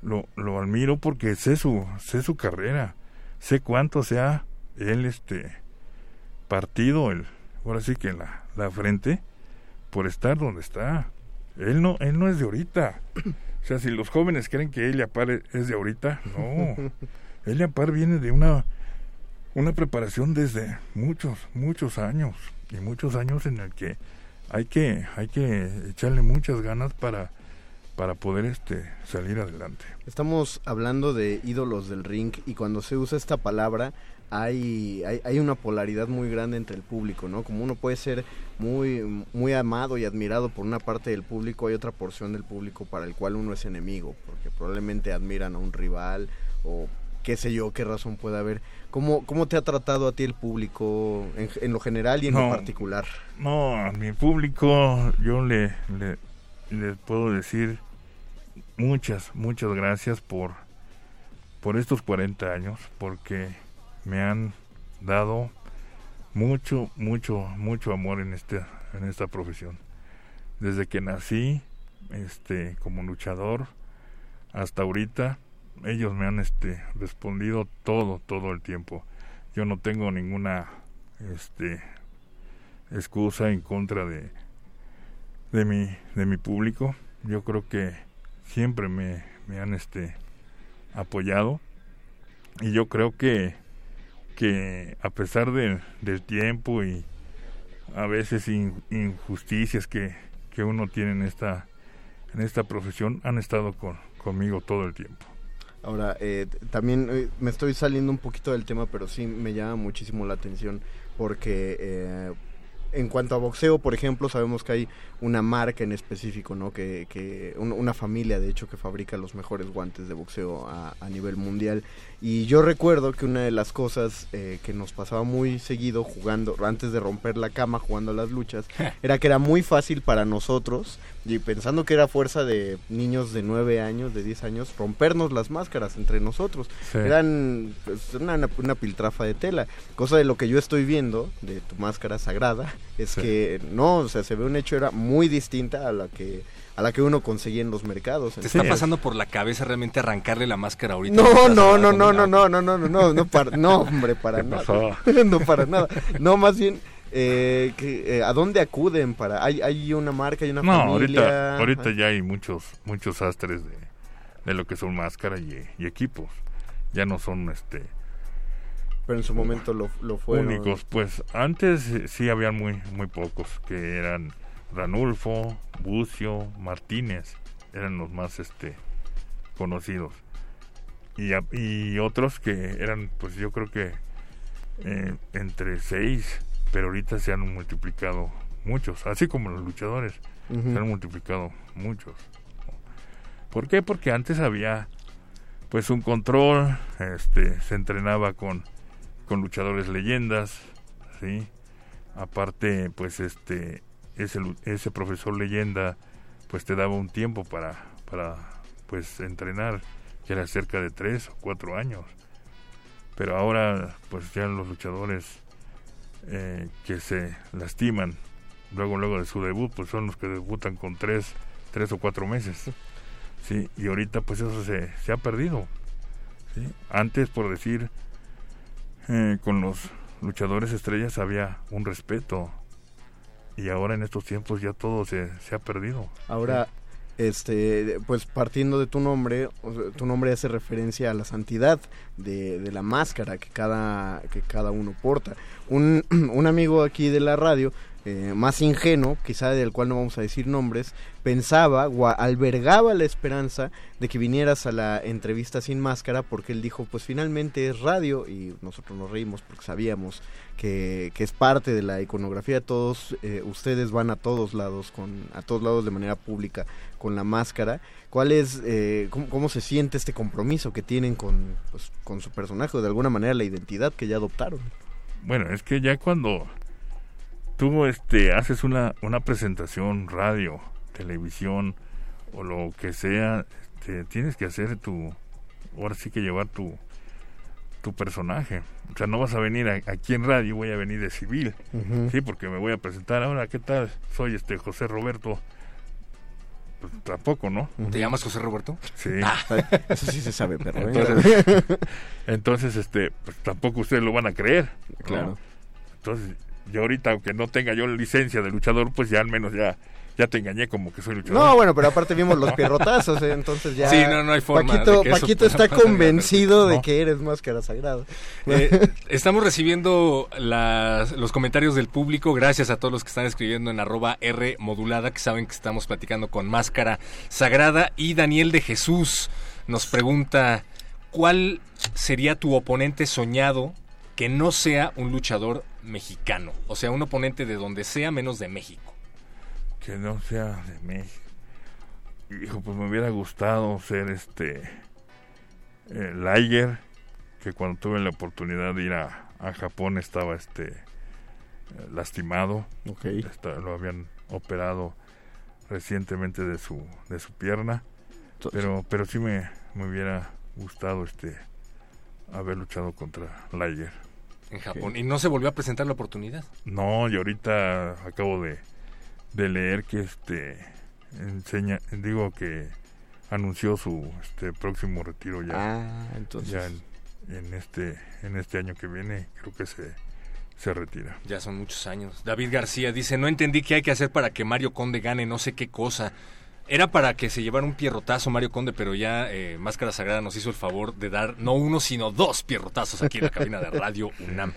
lo, lo admiro porque sé su, sé su carrera, sé cuánto se ha él este partido el, ahora sí que la, la frente por estar donde está. Él no, él no es de ahorita. O sea, si los jóvenes creen que Elia Par es de ahorita, no. Elia Par viene de una una preparación desde muchos, muchos años y muchos años en el que hay que hay que echarle muchas ganas para para poder este salir adelante. Estamos hablando de ídolos del ring y cuando se usa esta palabra hay, hay, hay una polaridad muy grande entre el público, ¿no? Como uno puede ser muy, muy amado y admirado por una parte del público, hay otra porción del público para el cual uno es enemigo, porque probablemente admiran a un rival o qué sé yo, qué razón puede haber. ¿Cómo, cómo te ha tratado a ti el público en, en lo general y en lo particular? No, a mi público yo le, le, le puedo decir muchas, muchas gracias por, por estos 40 años, porque me han dado mucho, mucho, mucho amor en esta, en esta profesión. Desde que nací, este, como luchador, hasta ahorita, ellos me han este, respondido todo, todo el tiempo. Yo no tengo ninguna, este, excusa en contra de de mi de mi público. Yo creo que siempre me, me han este apoyado. Y yo creo que que a pesar de- del tiempo y a veces in- injusticias que, que uno tiene en esta en esta profesión han estado con, conmigo todo el tiempo Ahora, eh, también eh, me estoy saliendo un poquito del tema, pero sí me llama muchísimo la atención porque eh, en cuanto a boxeo, por ejemplo, sabemos que hay una marca en específico, ¿no? Que, que un- una familia, de hecho, que fabrica los mejores guantes de boxeo a, a nivel mundial. Y yo recuerdo que una de las cosas eh, que nos pasaba muy seguido jugando, antes de romper la cama jugando a las luchas, era que era muy fácil para nosotros, y pensando que era fuerza de niños de 9 años, de 10 años, rompernos las máscaras entre nosotros. Sí. Eran pues, una, una- piltrafa de tela. Cosa de lo que yo estoy viendo de tu máscara sagrada es Sí. que no, o sea, se ve una hechura muy distinta a la que a la que uno conseguía en los mercados. ¿Te está pasando por la cabeza realmente arrancarle la máscara ahorita? No, no, no, no, no, no, no, no, no, no, para, no, hombre, para ¿Qué nada. pasó? No, para nada. No, más bien, eh, que, eh, ¿a dónde acuden para? Hay, hay una marca, hay una no familia. ahorita ahorita ya hay muchos muchos astres de, de lo que son máscaras y, y equipos ya no son este Pero en su momento lo, lo fueron. únicos pues antes eh, sí habían muy muy pocos que eran Ranulfo Bucio Martínez eran los más este conocidos y, otros que eran pues yo creo que eh, entre seis pero ahorita se han multiplicado muchos así como los luchadores se han multiplicado muchos ¿por qué? porque antes había pues un control este se entrenaba con con luchadores leyendas, ¿sí? Aparte, pues este ese ese profesor leyenda pues te daba un tiempo para para pues entrenar, que era cerca de tres o cuatro años. Pero ahora pues ya los luchadores eh, que se lastiman luego luego de su debut pues son los que debutan con tres tres o cuatro meses sí y ahorita pues eso se, se ha perdido ¿sí? Antes, por decir, eh, con los luchadores estrellas había un respeto y ahora en estos tiempos ya todo se, se ha perdido. Ahora, este, pues partiendo de tu nombre, tu nombre hace referencia a la santidad de, de la máscara que cada, que cada uno porta. Un, un amigo aquí de la radio, eh, más ingenuo, quizá del cual no vamos a decir nombres, pensaba o albergaba la esperanza de que vinieras a la entrevista sin máscara porque él dijo, pues finalmente es radio y nosotros nos reímos porque sabíamos que, que es parte de la iconografía. Todos eh, ustedes van a todos lados, con, a todos lados de manera pública con la máscara. ¿Cuál es, eh, cómo, cómo se siente este compromiso que tienen con, pues, con su personaje o de alguna manera la identidad que ya adoptaron? Bueno, es que ya cuando tú este haces una una presentación radio, televisión o lo que sea, este, tienes que hacer tu ahora sí que llevar tu tu personaje. O sea, no vas a venir a- aquí en radio, voy a venir de civil. Sí, porque me voy a presentar ahora, ¿qué tal? Soy este José Roberto. Pues tampoco, ¿no? ¿Te llamas José Roberto? Sí. Eso sí se sabe, pero... Entonces, entonces, este, pues tampoco ustedes lo van a creer. ¿no? Claro. Entonces, yo ahorita, aunque no tenga yo licencia de luchador, pues ya al menos ya, ya te engañé como que soy luchador. No, bueno, pero aparte vimos los pierrotazos, ¿eh? entonces ya... Sí, no, no hay forma Paquito, de que eso Paquito está convencido de que eres máscara sagrada. Eh, estamos recibiendo las- los comentarios del público. Gracias a todos los que están escribiendo en arroba R modulada, que saben que estamos platicando con Máscara Sagrada. Y Daniel de Jesús nos pregunta, ¿cuál sería tu oponente soñado que no sea un luchador mexicano? O sea, un oponente de donde sea menos de México. Que no sea de México. Hijo, pues me hubiera gustado ser este eh, Liger, que cuando tuve la oportunidad de ir a, a Japón estaba este eh, lastimado. Ok. Está- lo habían operado recientemente de su de su pierna. Pero, pero sí me, me hubiera gustado este haber luchado contra Liger. En Japón. Y no se volvió a presentar la oportunidad. No, y ahorita acabo de, de leer que este enseña, digo que anunció su este próximo retiro ya, Ah, entonces... ya en, en este en este año que viene, creo que se se retira. Ya son muchos años. David García dice, no entendí qué hay que hacer para que Mario Conde gane no sé qué cosa. Era para que se llevara un pierrotazo Mario Conde, pero ya eh, Máscara Sagrada nos hizo el favor de dar no uno, sino dos pierrotazos aquí en la cabina de Radio UNAM.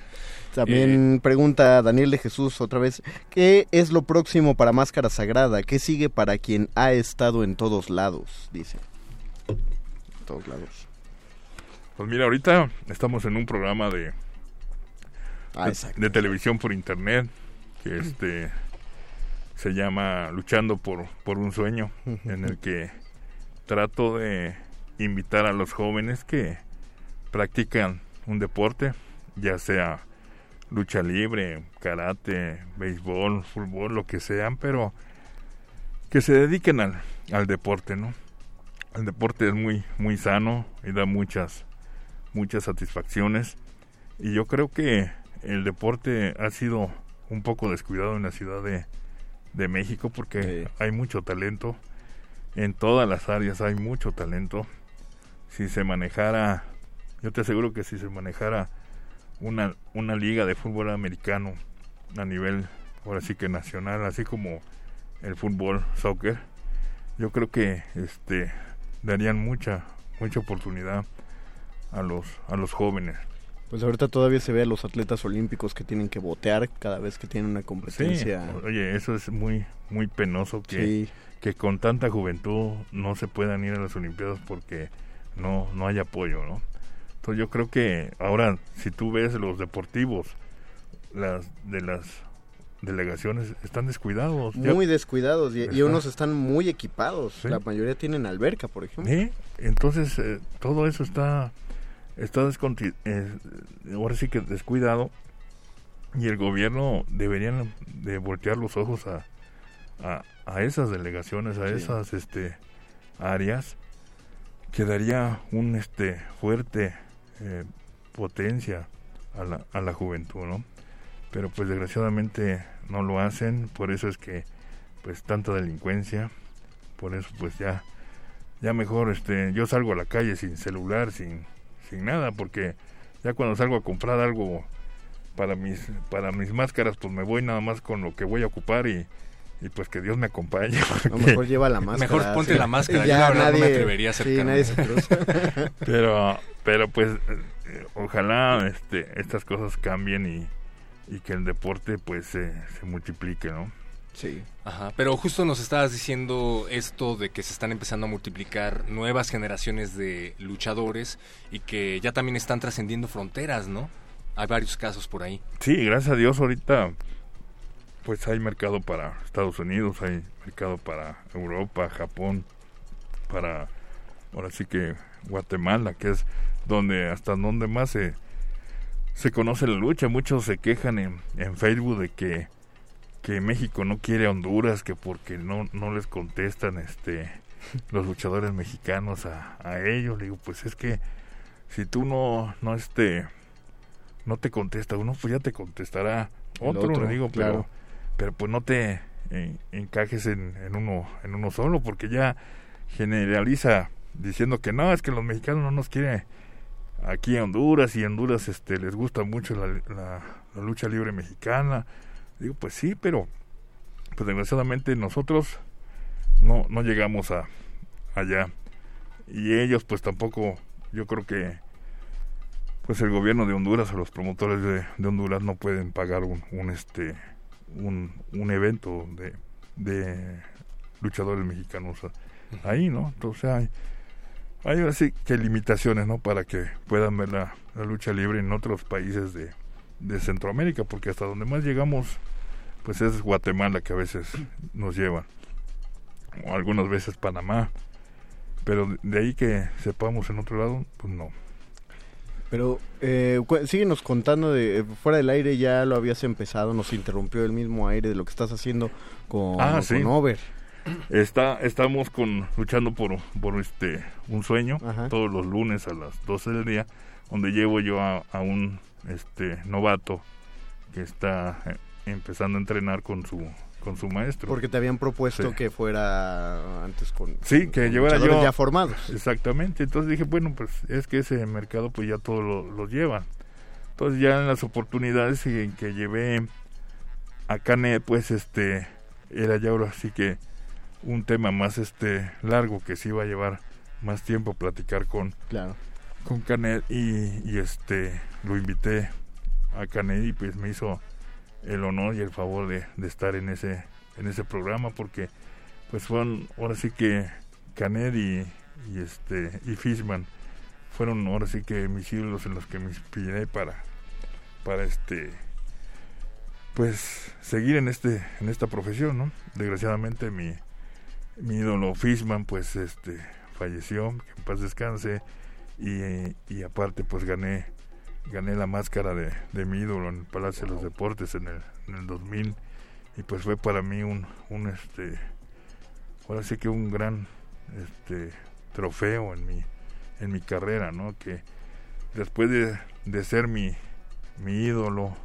También Eh, pregunta Daniel de Jesús otra vez, ¿qué es lo próximo para Máscara Sagrada? ¿Qué sigue para quien ha estado en todos lados? Dice. En todos lados. Pues mira, ahorita estamos en un programa de Ah, de, exacto. de televisión por internet que este se llama Luchando por, por un sueño, en el que trato de invitar a los jóvenes que practican un deporte, ya sea lucha libre, karate, béisbol, fútbol, lo que sean, pero que se dediquen al, al deporte, ¿no? El deporte es muy, muy sano y da muchas, muchas satisfacciones. Y yo creo que el deporte ha sido un poco descuidado en la ciudad de, de México porque Sí. hay mucho talento. En todas las áreas hay mucho talento. Si se manejara, yo te aseguro que si se manejara una, una liga de fútbol americano a nivel, ahora sí que nacional, así como el fútbol, soccer, yo creo que este darían mucha, mucha oportunidad a los, a los jóvenes. Pues ahorita todavía se ve a los atletas olímpicos que tienen que botear cada vez que tienen una Sí, competencia. oye, eso es muy muy penoso que, Sí. que con tanta juventud no se puedan ir a las Olimpiadas porque no no hay apoyo, ¿no? Entonces yo creo que ahora si tú ves los deportivos las de las delegaciones están descuidados. Ya- Muy descuidados y, unos están muy equipados. Sí. La mayoría tienen alberca, por ejemplo. ¿Sí? Entonces eh, todo eso está está eh, ahora sí que descuidado y el gobierno deberían de voltear los ojos a, a, a esas delegaciones, a Sí. esas este áreas que daría un este fuerte eh, potencia a la, a la juventud, ¿no? Pero pues desgraciadamente no lo hacen, por eso es que pues tanta delincuencia, por eso pues ya ya mejor este yo salgo a la calle sin celular sin sin nada, porque ya cuando salgo a comprar algo para mis para mis máscaras, pues me voy nada más con lo que voy a ocupar y, y pues que Dios me acompañe. A lo mejor lleva la máscara. Mejor ponte sí. la máscara. Ya Yo la verdad no me nadie- atrevería a sí, acercarme. nadie se cruza. pero pero pues eh, ojalá este estas cosas cambien y, y que el deporte pues se se multiplique, ¿no? Sí. Ajá, pero justo nos estabas diciendo esto de que se están empezando a multiplicar nuevas generaciones de luchadores y que ya también están trascendiendo fronteras, ¿no? Hay varios casos por ahí. Sí, gracias a Dios ahorita pues hay mercado para Estados Unidos, hay mercado para Europa, Japón, para ahora sí que Guatemala, que es donde hasta donde más se se conoce la lucha. Muchos se quejan en, en Facebook de que que México no quiere a Honduras, que porque no no les contestan este los luchadores mexicanos a, a ellos. Le digo, pues es que si tú no no este no te contesta uno, pues ya te contestará otro, otro, le digo, claro. pero pero pues no te eh, encajes en, en uno en uno solo porque ya generaliza diciendo que no es que los mexicanos no nos quieren aquí a Honduras y Honduras este les gusta mucho la, la- la lucha libre mexicana digo pues sí pero pues desgraciadamente nosotros no no llegamos a allá. Y ellos pues tampoco yo creo que pues el gobierno de Honduras o los promotores de, de Honduras no pueden pagar un, un este un, un evento de, de luchadores mexicanos ahí no entonces hay hay así que limitaciones no para que puedan ver la, la lucha libre en otros países de, de Centroamérica porque hasta donde más llegamos pues es Guatemala que a veces nos llevan o algunas veces Panamá pero de ahí que sepamos en otro lado pues no Pero eh, síguenos contando de eh, fuera del aire ya lo habías empezado, nos interrumpió el mismo aire de lo que estás haciendo con, Ah, con sí. Over. Está, estamos con, luchando por, por este un sueño Ajá. todos los lunes a las 12 del día, donde llevo yo a, a un este novato que está eh, empezando a entrenar con su con su maestro. Porque te habían propuesto Sí. que fuera antes con, Sí, que con llevara yo- ya formados. Exactamente, entonces dije, bueno, pues es que ese mercado pues ya todos lo, lo llevan. Entonces ya en las oportunidades en que llevé a Canet, pues este, era ya ahora sí que un tema más este largo que se iba a llevar más tiempo platicar con, Claro. Con Canet y, este lo invité a Canet y pues me hizo el honor y el favor de, estar en ese en ese programa porque pues fueron ahora sí que Canet y, y este y Fishman fueron ahora sí que mis ídolos en los que me inspiré para para este pues seguir en este en esta profesión no desgraciadamente mi mi ídolo Fishman pues este falleció que en paz descanse y, y aparte pues gané gané la máscara de, de mi ídolo en el Palacio de los Deportes en el, en el 2000 y pues fue para mí un, un este ahora sí que un gran este trofeo en mi en mi carrera no que después de, de ser mi mi ídolo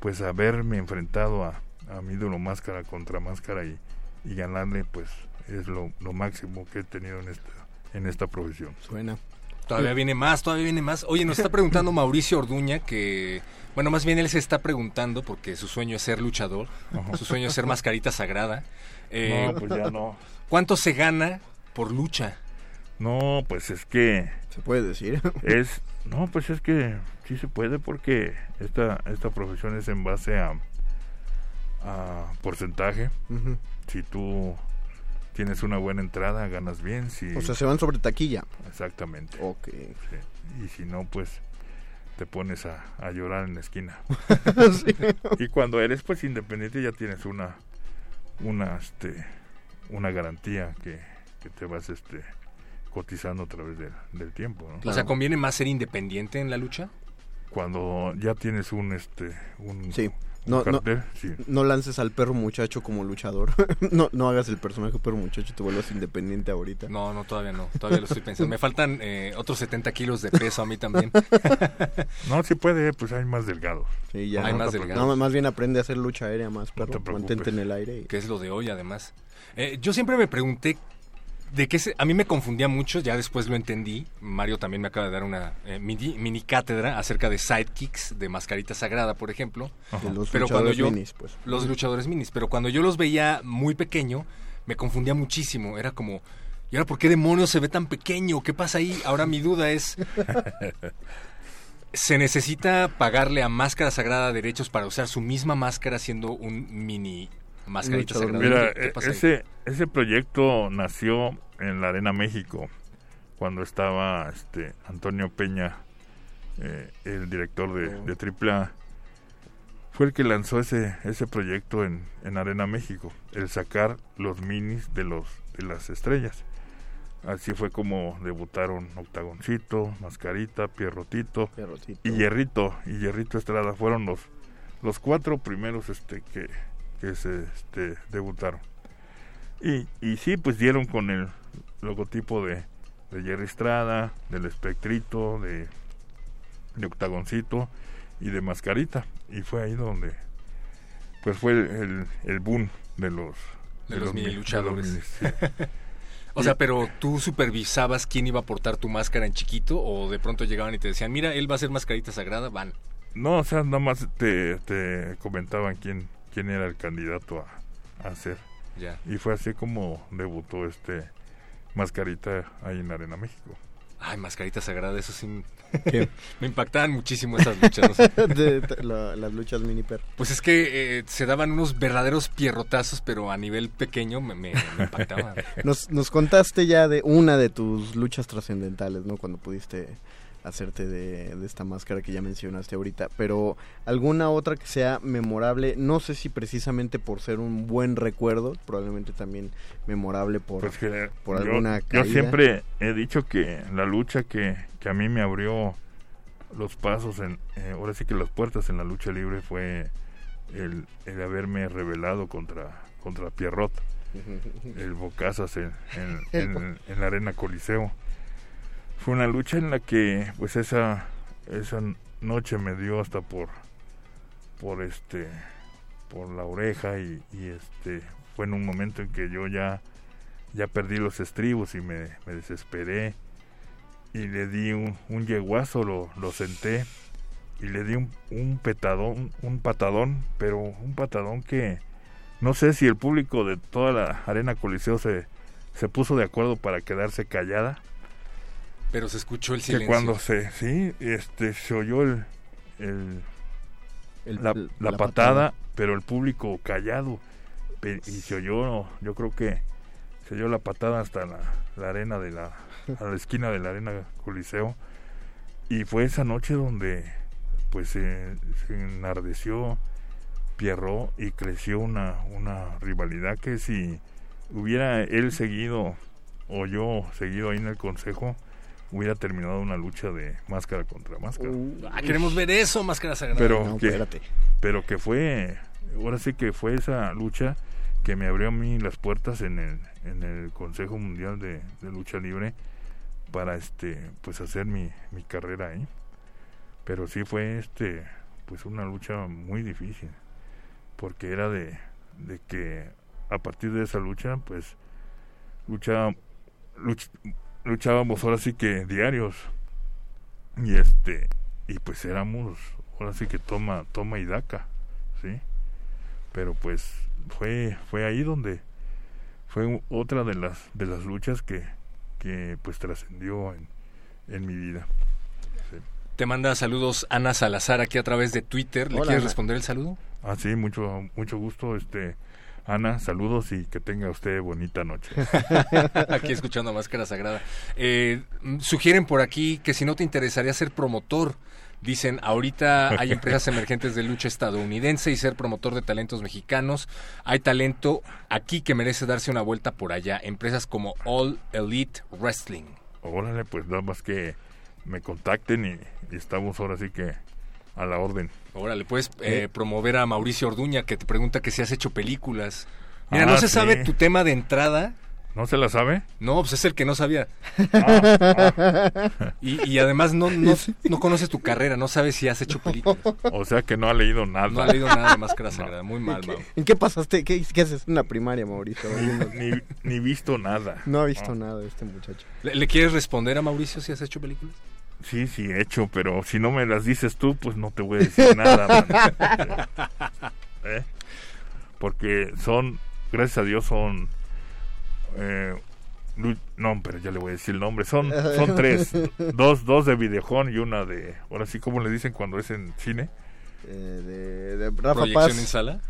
pues haberme enfrentado a, a mi ídolo máscara contra máscara y, y ganarle pues es lo, lo máximo que he tenido en esta en esta profesión. Suena. Todavía viene más, todavía viene más. Oye, nos está preguntando Mauricio Orduña que, bueno, más bien él se está preguntando porque su sueño es ser luchador, su sueño es ser mascarita sagrada. Eh, no pues ya no ¿Cuánto se gana por lucha? no pues es que Se puede decir. es no pues es que sí se puede porque esta esta profesión es en base a a porcentaje si tú tienes una buena entrada ganas bien si O sea, se van sobre taquilla. exactamente Ok. sí. y si no pues te pones a, a llorar en la esquina Sí. y cuando eres pues independiente ya tienes una una este una garantía que, que te vas este cotizando a través del, del tiempo ¿no? O sea, ¿conviene más ser independiente en la lucha? cuando ya tienes un este un, Sí. No, no, sí. no lances al perro muchacho como luchador. no, no hagas el personaje perro muchacho y te vuelvas independiente ahorita. No, no, todavía no. Todavía lo estoy pensando. Me faltan eh, otros 70 kilos de peso a mí también. no sí puede pues hay más delgados Sí, ya. Hay no, más delgados. no, más bien aprende a hacer lucha aérea más, perro. Mantente en el aire. y- que es lo de hoy además. Eh, yo siempre me pregunté de que se- a mí me confundía mucho, ya después lo entendí. Mario también me acaba de dar una eh, mini, mini cátedra acerca de sidekicks, de mascarita sagrada, por ejemplo. De los Pero cuando luchadores yo minis, pues. los luchadores minis, pero cuando yo los veía muy pequeño, me confundía muchísimo. Era como, ¿y ahora por qué demonios se ve tan pequeño? ¿Qué pasa ahí? Ahora mi duda es, ¿se necesita pagarle a Máscara Sagrada derechos para usar su misma máscara siendo un mini mascarita sagrada? Mira, ¿Qué- qué e- ese, ese proyecto nació en la Arena México, cuando estaba este Antonio Peña, eh, el director de, de AAA. Fue el que lanzó ese, ese proyecto en, en Arena México, el sacar los minis de, los, de las estrellas. Así fue como debutaron Octagoncito, Mascarita, Pierrotito Perrotito. y Hierrito y Hierrito Estrada fueron los los cuatro primeros este que, que se este, debutaron y, y sí pues dieron con el logotipo de, de Jerry Estrada del espectrito de, de octagoncito y de mascarita y fue ahí donde pues fue el, el, boom de los De los mi- mini luchadores. minis, sí. O sea, pero tú supervisabas quién iba a portar tu máscara en chiquito o de pronto llegaban y te decían, mira, él va a ser mascarita sagrada, van. No, o sea, nada más te, te comentaban quién, quién era el candidato a, a hacer. Ya. Y fue así como debutó este Mascarita ahí en Arena México. Ay, mascarita sagrada, eso sí. ¿Qué? me impactaban muchísimo esas luchas. no sé. De- de- la- las luchas mini per. Pues es que eh, se daban unos verdaderos pierrotazos, pero a nivel pequeño me, me, me impactaba. Nos, nos contaste ya de una de tus luchas trascendentales, ¿no? Cuando pudiste hacerte de, de esta máscara que ya mencionaste ahorita, pero alguna otra que sea memorable, no sé si precisamente por ser un buen recuerdo, probablemente también memorable por... Pues que por yo, alguna yo caída. siempre he dicho que la lucha que, que a mí me abrió los pasos, en, eh, ahora sí que las puertas en la lucha libre fue el, el haberme rebelado contra, contra Pierrot, el Bocazas en, en, en- en la Arena Coliseo. Fue una lucha en la que pues esa, esa noche me dio hasta por por este por la oreja y, este fue en un momento en que yo ya ya perdí los estribos y me, me desesperé y le di un, un yeguazo, lo, lo senté y le di un, un petadón, un patadón, pero un patadón que no sé si el público de toda la arena coliseo se, se puso de acuerdo para quedarse callada, Pero se escuchó el que silencio. cuando se, sí, este, se oyó el, el, el- la, la patada, pero el público callado. Y se oyó, yo creo que se oyó la patada hasta la, la arena de la, a la esquina de la arena Coliseo. Y fue esa noche donde pues se, se enardeció Pierrot y creció una, una rivalidad que si hubiera él seguido o yo seguido ahí en el consejo, hubiera terminado una lucha de máscara contra máscara. Ah, queremos ver eso, máscara sagrada. Pero No, que, espérate. pero que fue, ahora sí que fue esa lucha que me abrió a mí las puertas en el, en el Consejo Mundial de, de Lucha Libre para este pues hacer mi, mi carrera ahí. Pero sí fue este pues una lucha muy difícil porque era de, de que a partir de esa lucha pues lucha, luch- luchábamos ahora sí que diarios y este y pues éramos ahora sí que toma toma y daca sí pero pues fue fue ahí donde fue otra de las de las luchas que que pues trascendió en, en mi vida Te manda saludos Ana Salazar aquí a través de Twitter. ¿Le Hola, quieres Ana. responder el saludo? ah sí mucho mucho gusto este Ana saludos y que tenga usted bonita noche aquí escuchando Máscara Sagrada. Eh, sugieren por aquí que si no te interesaría ser promotor, dicen, ahorita hay empresas emergentes de lucha estadounidense y ser promotor de talentos mexicanos. Hay talento aquí que merece darse una vuelta por allá. Empresas como All Elite Wrestling. órale pues nada más que me contacten y, y estamos ahora sí que a la orden Órale, puedes eh, promover a Mauricio Orduña que te pregunta que si has hecho películas. Mira, Ah, no se sí. sabe tu tema de entrada, ¿No se la sabe? No, pues es el que no sabía. Ah, ah. Y, y además no, no, no conoces tu carrera, no sabes si has hecho películas. O sea que no ha leído nada. No ha leído nada de Máscara Sagrada. Muy mal, Mau. ¿En qué pasaste? ¿Qué, qué haces en la primaria, Mauricio? Ni, ni visto nada. No ha visto nada este muchacho. ¿Le, le quieres responder a Mauricio si has hecho películas? Sí, sí, he hecho, pero si no me las dices tú, pues no te voy a decir nada. ¿Eh? Porque son, gracias a Dios, son... eh, no, pero ya le voy a decir el nombre. Son, son tres. Dos, dos de videojón y una de... Ahora sí, ¿cómo le dicen cuando es en cine? Eh, de, de Rafa ¿Proyección en Paz. sala?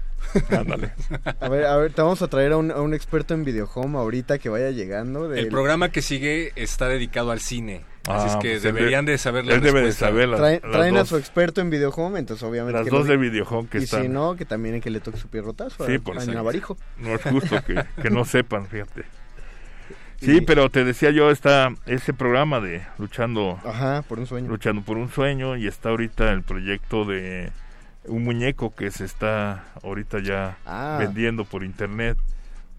Ándale. A ver, a ver, te vamos a traer a un, a un experto en videohome ahorita que vaya llegando. del- El programa que sigue está dedicado al cine. Así es Ah, que pues deberían de- de saber la Él debe de saber las, Trae- las traen a su experto en videohome, entonces obviamente... las que dos no- de videojón que y están. si no, que también hay que le toque su pierrotazo Sí, a, a. Navarijo. No es justo que, que no sepan, fíjate. Sí, pero te decía yo, está ese programa de Luchando Ajá, por un sueño. luchando por un sueño y está ahorita el proyecto de un muñeco que se está ahorita ya Ah. vendiendo por internet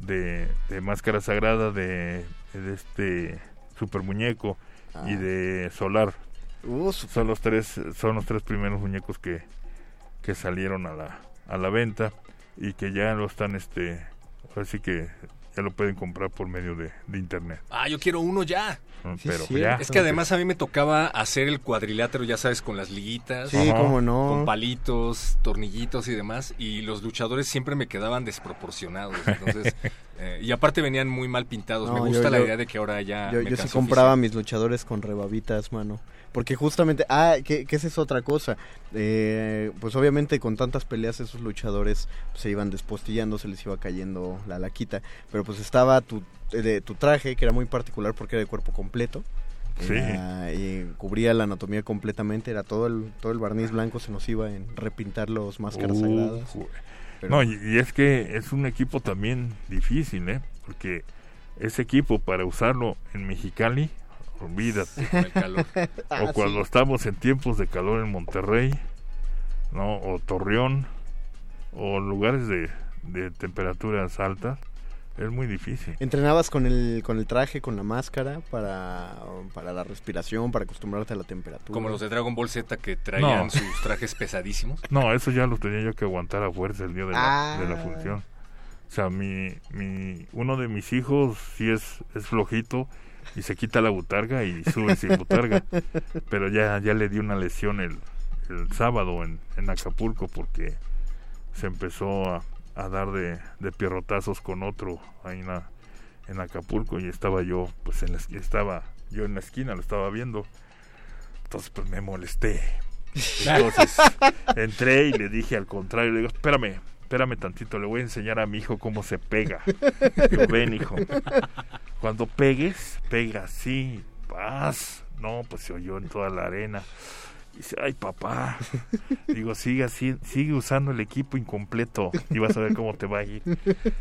de, de máscara sagrada de, de este super muñeco y Ah. de solar Uh, son los tres son los tres primeros muñecos que, que salieron a la a la venta y que ya lo están este así que ya lo pueden comprar por medio de, de internet Ah, yo quiero uno ya. Sí, pero sí, ya Es que además a mí me tocaba hacer el cuadrilátero, ya sabes, con las liguitas. Sí, Ajá. cómo no. Con palitos, tornillitos y demás, y los luchadores siempre me quedaban desproporcionados. Entonces, eh, y aparte venían muy mal pintados. No, me yo- gusta la yo- idea de que ahora ya. Yo, me yo sí compraba mis luchadores con rebabitas, mano. Porque justamente, ah, que, que esa es otra cosa. Eh, pues obviamente con tantas peleas esos luchadores pues, se iban despostillando, se les iba cayendo la laquita. Pero pues estaba tu, de, tu traje, que era muy particular porque era de cuerpo completo. Sí. Y cubría la anatomía completamente, era todo el, todo el barniz blanco se nos iba en repintar los máscaras Uh, sagradas. Pero- No, y, y es que es un equipo también difícil, ¿eh? Porque ese equipo para usarlo en Mexicali, olvídate. El calor. Ah, o cuando sí. estamos en tiempos de calor en Monterrey, ¿no? O Torreón, o lugares de, de temperaturas altas, es muy difícil. ¿Entrenabas con el, con el traje, con la máscara para, para la respiración, para acostumbrarte a la temperatura? Como los de Dragon Ball Z que traían No. sus trajes pesadísimos. No, eso ya lo tenía yo que aguantar a fuerza el día de la, de la Ah. función. O sea, mi, mi, uno de mis hijos sí es, es flojito y se quita la butarga y sube sin butarga. Pero ya, ya le di una lesión el, el sábado en, en Acapulco porque se empezó a, a dar de, de pierrotazos con otro ahí en, la- en Acapulco y estaba yo, pues en la, estaba yo en la esquina, lo estaba viendo. Entonces pues me molesté. Entonces entré y le dije al contrario, le digo, espérame, espérame tantito, le voy a enseñar a mi hijo cómo se pega. Digo, ven hijo, cuando pegues, pega así, paz. No, pues se oyó en toda la arena. Dice, ay papá, digo, sigue así, sigue usando el equipo incompleto y vas a ver cómo te va a ir.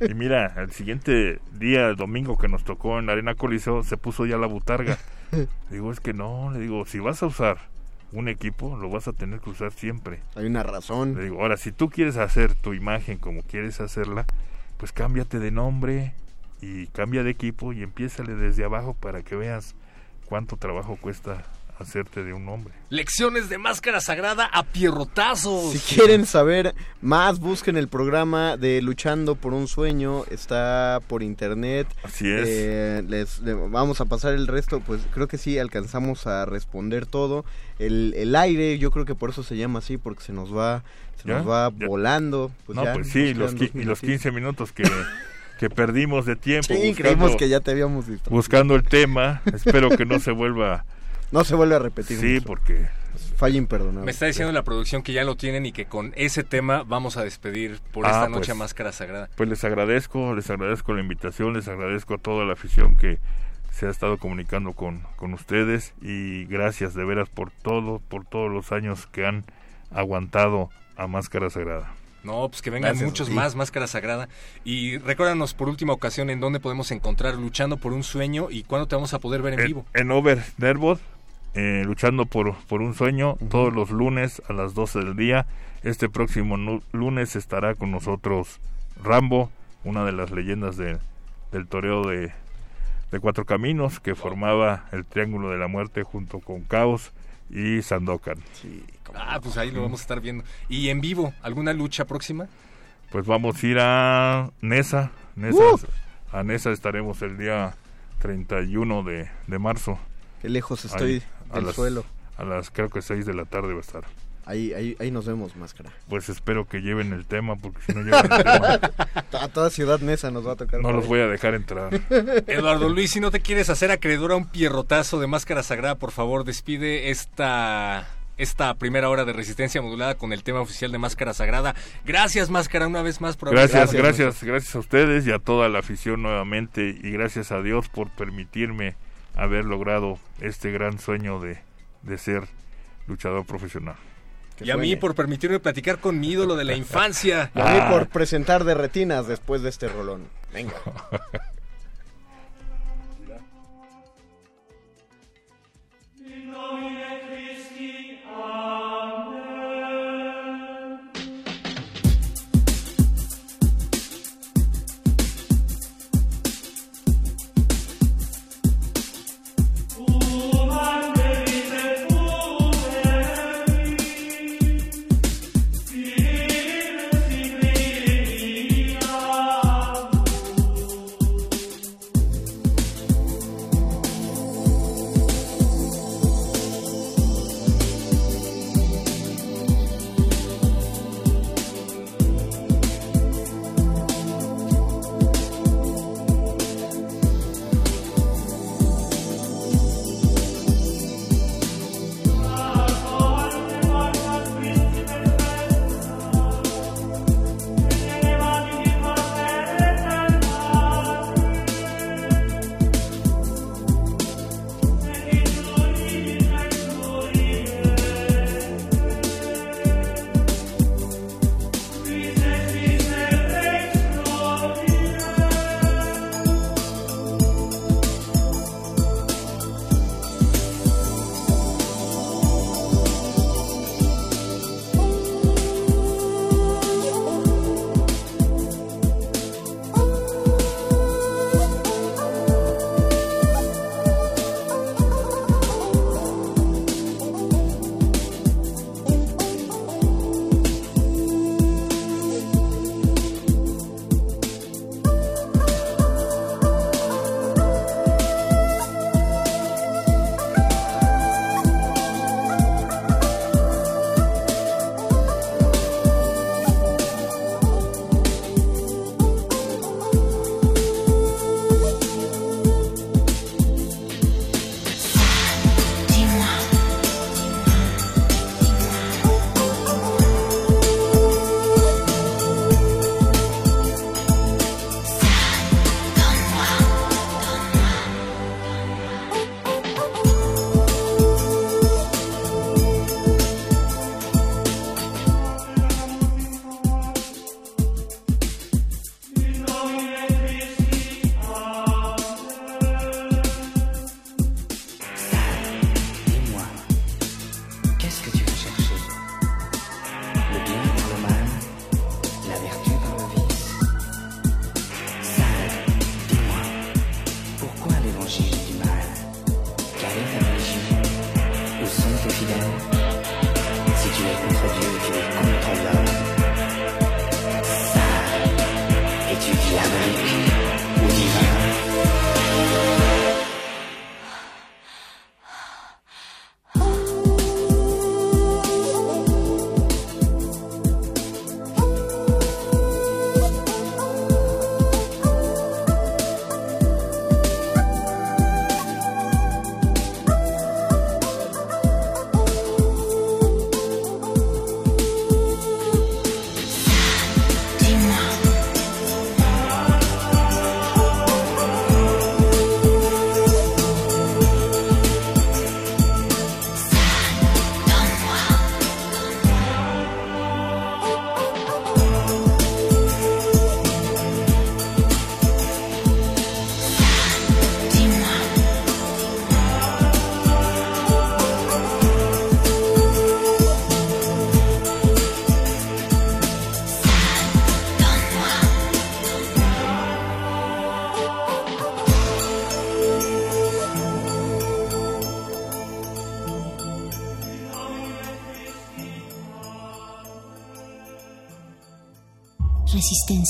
Y mira, el siguiente día, el domingo que nos tocó en la arena Coliseo, se puso ya la butarga. Digo, es que no, le digo, si vas a usar un equipo, lo vas a tener que usar siempre. Hay una Le razón. digo, ahora, si tú quieres hacer tu imagen como quieres hacerla, pues cámbiate de nombre y cambia de equipo y empiézale desde abajo para que veas cuánto trabajo cuesta hacerte de un nombre. Lecciones de máscara sagrada a pierrotazos. Si quieren saber más, busquen el programa de Luchando por un Sueño. Está por internet. Así es. Eh, les le- vamos a pasar el resto, pues creo que sí alcanzamos a responder todo. El, el aire, yo creo que por eso se llama así, porque se nos va, se ¿Ya? nos va Ya. volando. Pues no, ya, pues sí, los, y los minutitos. 15 minutos que, que perdimos de tiempo Sí, buscando, creímos que ya te habíamos visto. buscando el tema. Espero que no se vuelva... No se vuelve a repetir. Sí, porque Falla imperdonable. Me está diciendo la producción que ya lo tienen y que con ese tema vamos a despedir por Ah, esta noche pues. a Máscara Sagrada. Pues les agradezco, les agradezco la invitación, les agradezco a toda la afición que se ha estado comunicando con, con ustedes y gracias de veras por todo, por todos los años que han aguantado a Máscara Sagrada. No, pues que vengan Gracias muchos más Máscara Sagrada. Y recuérdanos por última ocasión en dónde podemos encontrar Luchando por un Sueño y cuándo te vamos a poder ver en En, vivo. en Over Nervod, eh, luchando por, por un sueño, todos los lunes a las 12 del día. Este próximo lunes estará con nosotros Rambo, una de las leyendas de- del toreo de, de Cuatro Caminos, que formaba el Triángulo de la Muerte junto con Caos y Sandokan. Ah, pues ahí lo vamos a estar viendo. ¿Y en vivo? ¿Alguna lucha próxima? Pues vamos a ir a Nesa. Nesa A Nesa estaremos el día 31 de, de marzo. Qué lejos estoy Ahí, a las- suelo. A las creo que 6 de la tarde va a estar. Ahí, ahí, ahí nos vemos, máscara. Pues espero que lleven el tema, porque si no llevan el tema, A toda Ciudad Nesa nos va a tocar. no los ahí. voy a dejar entrar. Eduardo Luis, si no te quieres hacer acreedor a un pierrotazo de máscara sagrada, por favor, despide esta, esta primera hora de resistencia modulada con el tema oficial de Máscara Sagrada. Gracias, Máscara, una vez más por haber Gracias, gracias, gracias a ustedes y a toda la afición nuevamente y gracias a Dios por permitirme haber logrado este gran sueño de, de ser luchador profesional. Que Y a mí por permitirme platicar con mi ídolo de la infancia. Y a mí Ah. por presentar de retinas después de este rolón. Venga.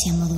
Resistencia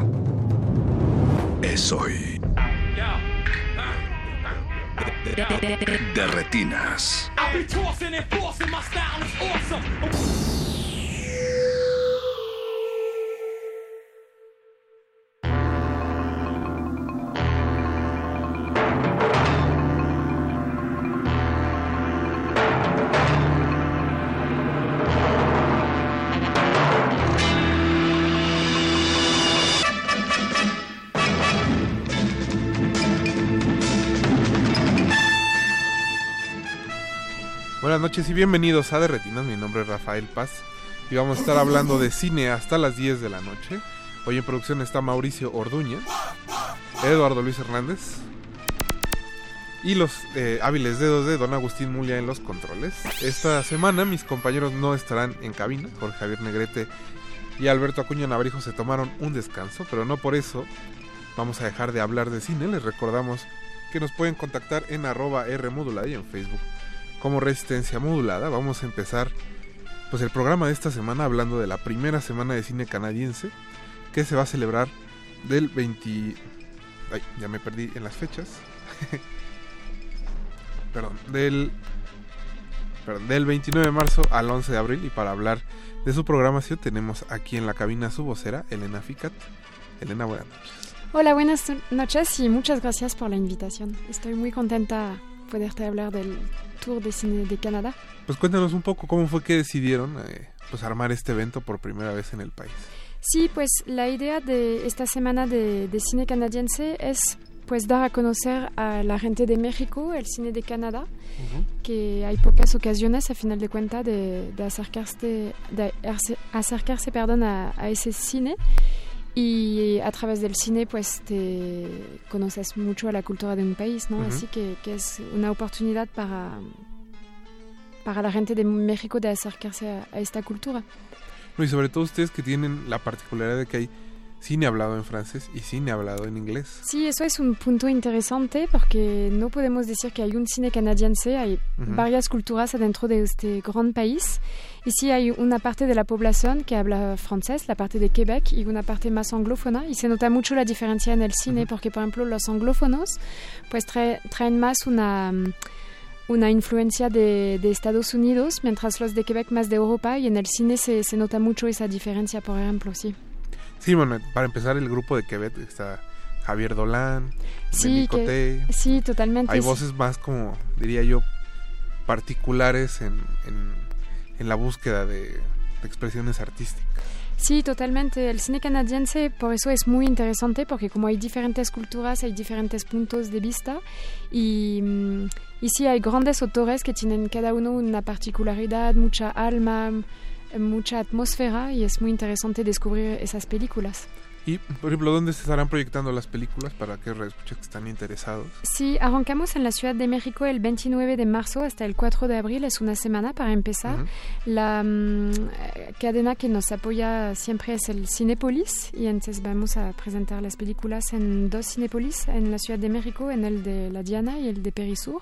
es hoy. De retinas. Noches y bienvenidos a De Retinas. Mi nombre es Rafael Paz y vamos a estar hablando de cine hasta las 10 de la noche. Hoy en producción está Mauricio Orduña, Eduardo Luis Hernández y los eh, hábiles dedos de Don Agustín Mulia en los controles. Esta semana mis compañeros no estarán en cabina, Jorge Javier Negrete y Alberto Acuña Navarijo se tomaron un descanso, pero no por eso vamos a dejar de hablar de cine. Les recordamos que nos pueden contactar en arroba Rmodulada y en Facebook como Resistencia Modulada. Vamos a empezar pues el programa de esta semana hablando de la primera semana de cine canadiense que se va a celebrar del 20 Ay, ya me perdí en las fechas. perdón, del perdón, del 29 de marzo al 11 de abril y para hablar de su programación tenemos aquí en la cabina su vocera Elena Ficat. Elena, buenas noches. Hola, buenas noches y muchas gracias por la invitación. Estoy muy contenta poderte hablar del Tour de Cine de Canadá. Pues cuéntanos un poco cómo fue que decidieron eh, pues armar este evento por primera vez en el país. Sí, pues la idea de esta semana de, de cine canadiense es pues dar a conocer a la gente de México el cine de Canadá, que hay pocas ocasiones a final de cuentas de, de acercarse, de acercarse perdón, a, a ese cine y a través del cine pues te conoces mucho a la cultura de un país, ¿no? Ujú. Así que, que es una oportunidad para, para la gente de México de acercarse a, a esta cultura. No, y sobre todo ustedes que tienen la particularidad de que hay cine hablado en francés y cine hablado en inglés. Sí, eso es un punto interesante porque no podemos decir que hay un cine canadiense, hay Ujú. varias culturas adentro de este gran país. Y sí hay una parte de la población que habla francés, la parte de Quebec, y una parte más anglófona. Y se nota mucho la diferencia en el cine porque, por ejemplo, los anglófonos pues trae- traen más una, una influencia de, de Estados Unidos, mientras los de Quebec más de Europa. Y en el cine se, se nota mucho esa diferencia, por ejemplo, sí. Sí, bueno, para empezar el grupo de Quebec está Javier Dolan, Sí, que- sí, totalmente. Hay voces más como, diría yo, particulares en, en, en la búsqueda de, de expresiones artísticas. Sí, totalmente. El cine canadiense por eso es muy interesante porque como hay diferentes culturas, hay diferentes puntos de vista y, mm, y sí hay grandes autores que tienen cada uno una particularidad, mucha alma, mucha atmósfera y es muy interesante descubrir esas películas. Y, por ejemplo, ¿dónde se estarán proyectando las películas para que escuchen que están interesados? Sí, arrancamos en la Ciudad de México el 29 de marzo hasta el 4 de abril, es una semana para empezar. La mm, eh, cadena que nos apoya siempre es el Cinepolis y entonces vamos a presentar las películas en dos Cinepolis, en la Ciudad de México, en el de La Diana y el de Perisur.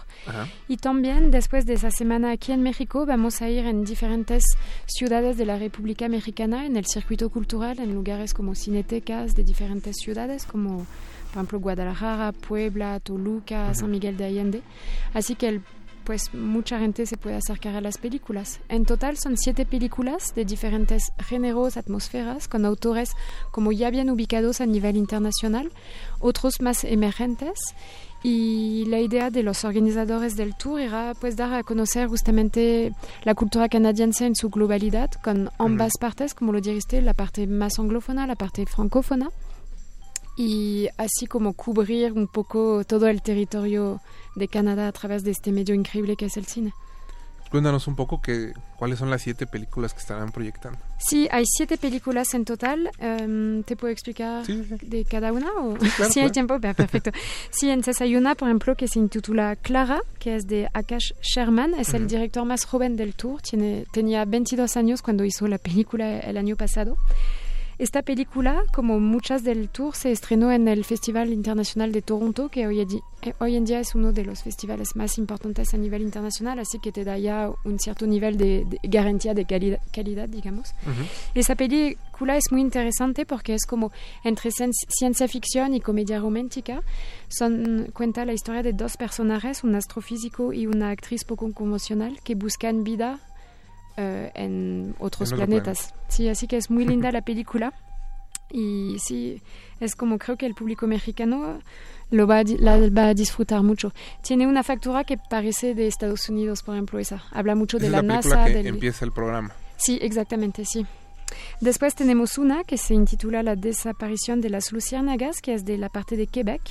Y también después de esa semana aquí en México vamos a ir en diferentes ciudades de la República Mexicana, en el circuito cultural, en lugares como De diferentes ciudades como por ejemplo Guadalajara, Puebla, Toluca, San Miguel de Allende. Así que pues mucha gente se puede acercar a las películas. En total son siete películas de diferentes géneros, atmósferas, con autores como ya bien ubicados a nivel internacional, otros más emergentes. Y la idea de los organizadores del tour era pues dar a conocer justamente la cultura canadiense en su globalidad, con ambas partes, como lo dijiste, la parte más anglófona, la parte francófona, y así como cubrir un poco todo el territorio de Canadá a través de este medio increíble que es el cine. Cuéntanos un poco que, cuáles son las siete películas que estarán proyectando. Sí, hay siete películas en total. Em, ¿Te puedo explicar de cada una? O? Sí, hay tiempo, perfecto. sí, entonces hay una, por ejemplo, que se intitula Clara, que es de Akash Sherman. Es el director más joven del tour. Tiene, tenía 22 años cuando hizo la película el año pasado. Esta película, como muchas del tour, se estrenó en el Festival Internacional de Toronto, que hoy, eh, en día es uno de los festivales más importantes a nivel internacional, así que te da ya un cierto nivel de, garantía de calidad, digamos. Esa película es muy interesante porque es como entre ciencia ficción y comedia romántica. Son, cuenta la historia de dos personajes, un astrofísico y una actriz poco convencional, que buscan vida eh, en otros planetas. Sí, así que es muy linda la película. Y sí, es como creo que el público mexicano lo va a, la va a disfrutar mucho. Tiene una factura que parece de Estados Unidos, por ejemplo, esa. Habla mucho de la, la NASA. Que empieza el programa. Sí, exactamente, sí. Después tenemos una que se intitula La desaparición de las luciérnagas, que es de la parte de Quebec.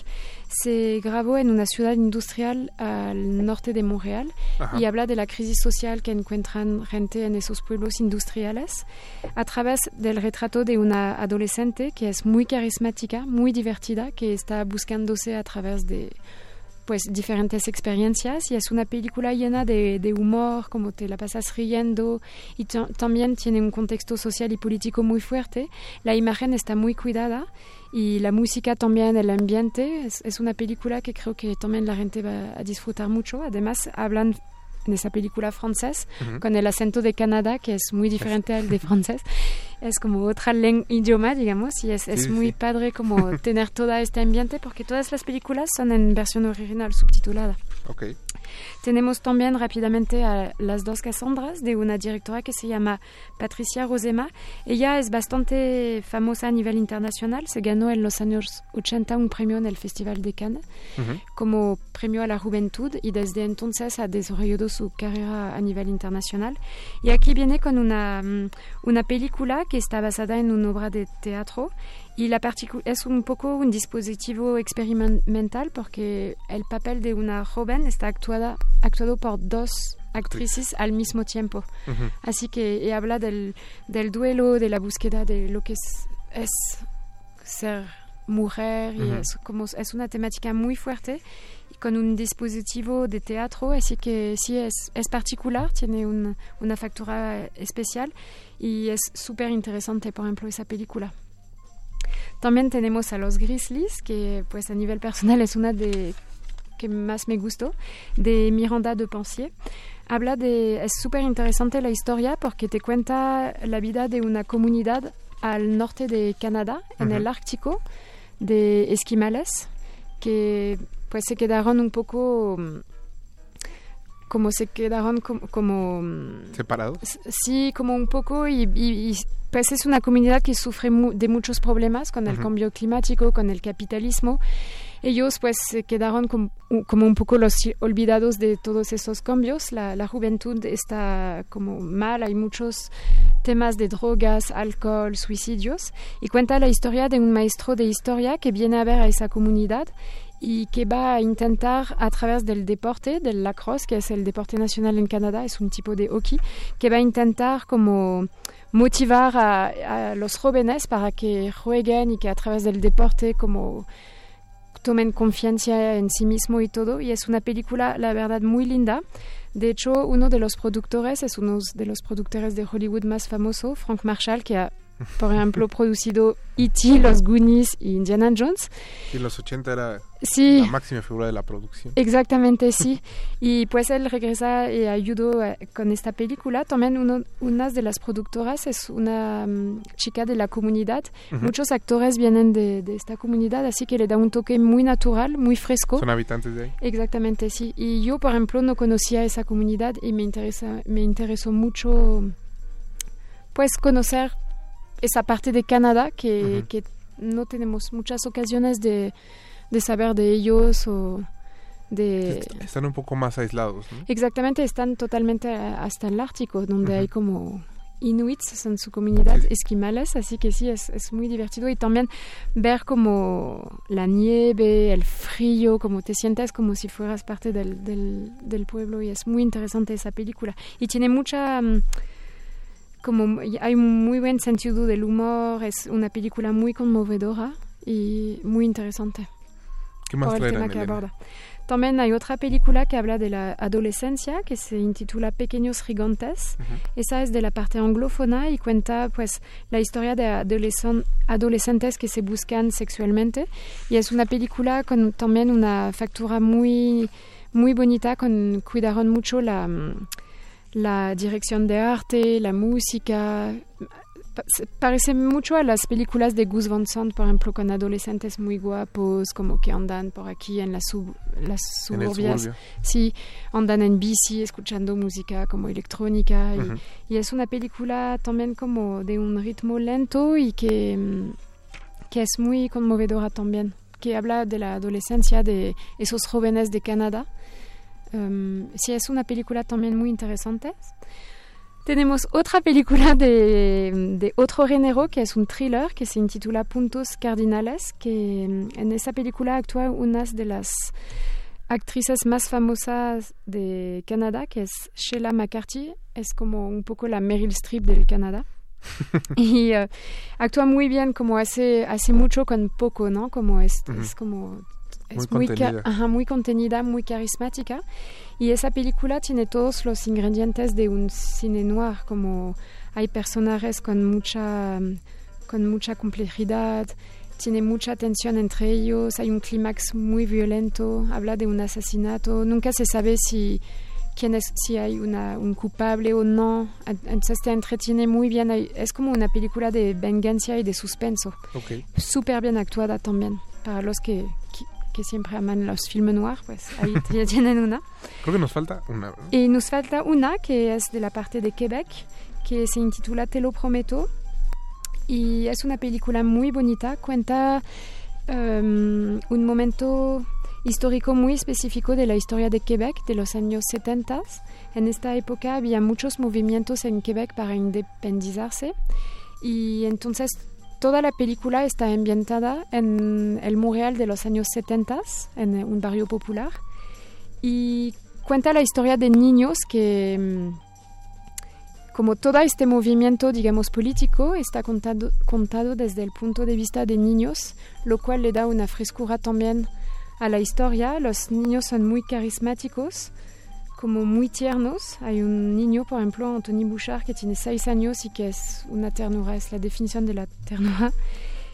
Se grabó en una ciudad industrial al norte de Montreal y habla de la crisis social que encuentran gente en esos pueblos industriales a través del retrato de una adolescente que es muy carismática, muy divertida, que está buscándose a través de pues diferentes experiencias y es una película llena de, humor, como te la pasas riendo y también tiene un contexto social y político muy fuerte. La imagen está muy cuidada y la música también, el ambiente. Es, es una película que creo que también la gente va a disfrutar mucho. Además, hablan en esa película francés, con el acento de Canadá, que es muy diferente al de francés. Es como otra idioma, digamos, y es, es muy padre como tener todo este ambiente, porque todas las películas son en versión original subtitulada. Okay. Tenemos también rápidamente a Las dos Cassandras de una directora que se llama Patricia Rosema. Ella es bastante famosa a nivel internacional. Se ganó en los años 80 un premio en el Festival de Cannes como premio a la juventud y desde entonces ha desarrollado su carrera a nivel internacional. Y aquí viene con una, mm, una película que está basada en una obra de teatro y la es un poco un dispositivo experimental porque el papel de una joven está actuada, actuado por dos actrices al mismo tiempo. Así que habla del, del, duelo, de la búsqueda de lo que es, es ser mujer. y es, como, es una temática muy fuerte y con un dispositivo de teatro. Así que sí, es, es particular, tiene una factura especial y es súper interesante, por ejemplo, esa película. También tenemos a los Grizzlies, que pues a nivel personal es una de que más me gustó, de Miranda de Pensier. Habla de, es súper interesante la historia porque te cuenta la vida de una comunidad al norte de Canadá, en el Ártico, de esquimales, que pues se quedaron un poco como se quedaron como, separados sí como un poco y, y, pues es una comunidad que sufre de muchos problemas con el cambio climático con el capitalismo. Ellos pues se quedaron como, un poco los olvidados de todos esos cambios. La, la juventud está como mal hay muchos temas de drogas alcohol suicidios. Y cuenta la historia de un maestro de historia que viene a ver a esa comunidad y que va a intentar a través del deporte, del lacrosse, que es el deporte nacional en Canadá, es un tipo de hockey, que va a intentar como motivar a, los jóvenes para que jueguen y que a través del deporte como tomen confianza en sí mismo y todo. Y es una película, la verdad, muy linda. De hecho, uno de los productores es uno de los productores de Hollywood más famoso, Frank Marshall, que ha por ejemplo, producido E.T., Los Goonies y Indiana Jones. Y los 80 era sí, la máxima figura de la producción. Exactamente, sí. y pues él regresa y ayudó eh, con esta película. También uno, una de las productoras es una um, chica de la comunidad. Muchos actores vienen de, de, esta comunidad, así que le da un toque muy natural, muy fresco. ¿Son habitantes de ahí? Exactamente, sí. Y yo, por ejemplo, no conocía esa comunidad y me, interesa, me interesó mucho pues conocer esa parte de Canadá que, que no tenemos muchas ocasiones de, de, saber de ellos o de... Están un poco más aislados. ¿no? Exactamente, están totalmente hasta el Ártico, donde hay como inuits en su comunidad, esquimales, así que sí, es, es, muy divertido y también ver como la nieve, el frío, como te sientes como si fueras parte del, del, del pueblo y es muy interesante esa película. Y tiene mucha... Um, como hay un muy buen sentido del humor, es una película muy conmovedora y muy interesante. ¿Qué más por el tema que aborda. También hay otra película que habla de la adolescencia que se intitula Pequeños Gigantes. Uh -huh. Esa es de la parte anglófona y cuenta pues la historia de adolescen adolescentes que se buscan sexualmente y es una película con también una factura muy muy bonita con cuidaron mucho la la dirección de arte, la música. Parece mucho a las películas de Gus Van Sant, por ejemplo, con adolescentes muy guapos, como que andan por aquí en las, sub, las suburbias. Sí, andan en bici escuchando música como electrónica. Y, uh -huh. y, es una película también como de un ritmo lento y que, que es muy conmovedora también, que habla de la adolescencia de esos jóvenes de Canadá Um, sí, es una película también muy interesante. Tenemos otra película de, de, otro género que es un thriller que se intitula Puntos Cardinales, que en esa película actúa una de las actrices más famosas de Canadá, que es Sheila McCarthy. Es como un poco la Meryl Streep del Canadá. y uh, actúa muy bien, como hace, hace mucho con poco, ¿no? Como es, uh -huh. es como es muy, muy, ajá, muy, contenida, muy carismática. Y esa película tiene todos los ingredientes de un cine noir, como hay personajes con mucha, con mucha complejidad, tiene mucha tensión entre ellos, hay un clímax muy violento, habla de un asesinato, nunca se sabe si, quién es, si hay una, un culpable o no, entonces te entretiene muy bien, es como una película de venganza y de suspenso, okay. súper bien actuada también, para los que, que que siempre aman los films noirs, pues ahí tienen una. Creo que nos falta una. ¿no? Y nos falta una que es de la parte de Quebec, que se intitula Te lo prometo. Y es una película muy bonita, cuenta um, un momento histórico muy específico de la historia de Quebec de los años 70. En esta época había muchos movimientos en Quebec para independizarse y entonces Toda la película está ambientada en el Montreal de los años 70, en un barrio popular, y cuenta la historia de niños que, como todo este movimiento, digamos, político, está contado, contado desde el punto de vista de niños, lo cual le da una frescura también a la historia. Los niños son muy carismáticos, como muy tiernos. Hay un niño, por ejemplo, Anthony Bouchard, que tiene seis años y que es una ternura, es la definición de la ternura.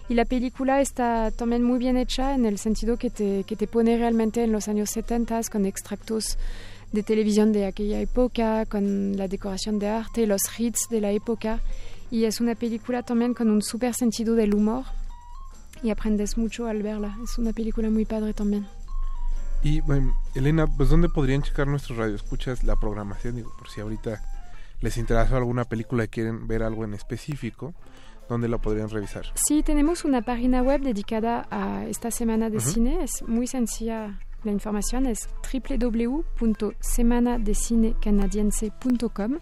Y la película está también muy bien hecha en el sentido que te, que te pone realmente en los años 70 con extractos de televisión de aquella época, con la decoración de arte, los hits de la época. Y es una película también con un súper sentido del humor y aprendes mucho al verla. Es una película muy padre también. Y bueno, Elena, pues ¿dónde podrían checar nuestros radioescuchas la programación? Digo, por si ahorita les interesó alguna película y quieren ver algo en específico, ¿dónde la podrían revisar? Sí, tenemos una página web dedicada a esta semana de uh -huh. cine. Es muy sencilla la información, es www.semanadecinecanadiense.com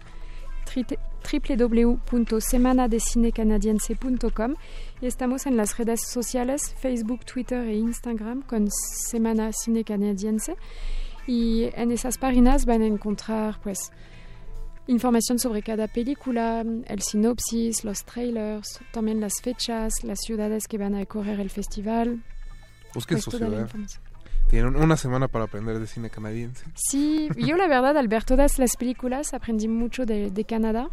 www.semanadecinecanadiense.com y estamos en las redes sociales Facebook, Twitter e Instagram con Semana Cine Canadiense y en esas páginas van a encontrar pues información sobre cada película, el sinopsis, los trailers, también las fechas, las ciudades que van a correr el festival. Busquen pues su toda la ciudad. Tienen una semana para aprender de cine canadiense. Sí, yo la verdad al ver todas las películas aprendí mucho de, de Canadá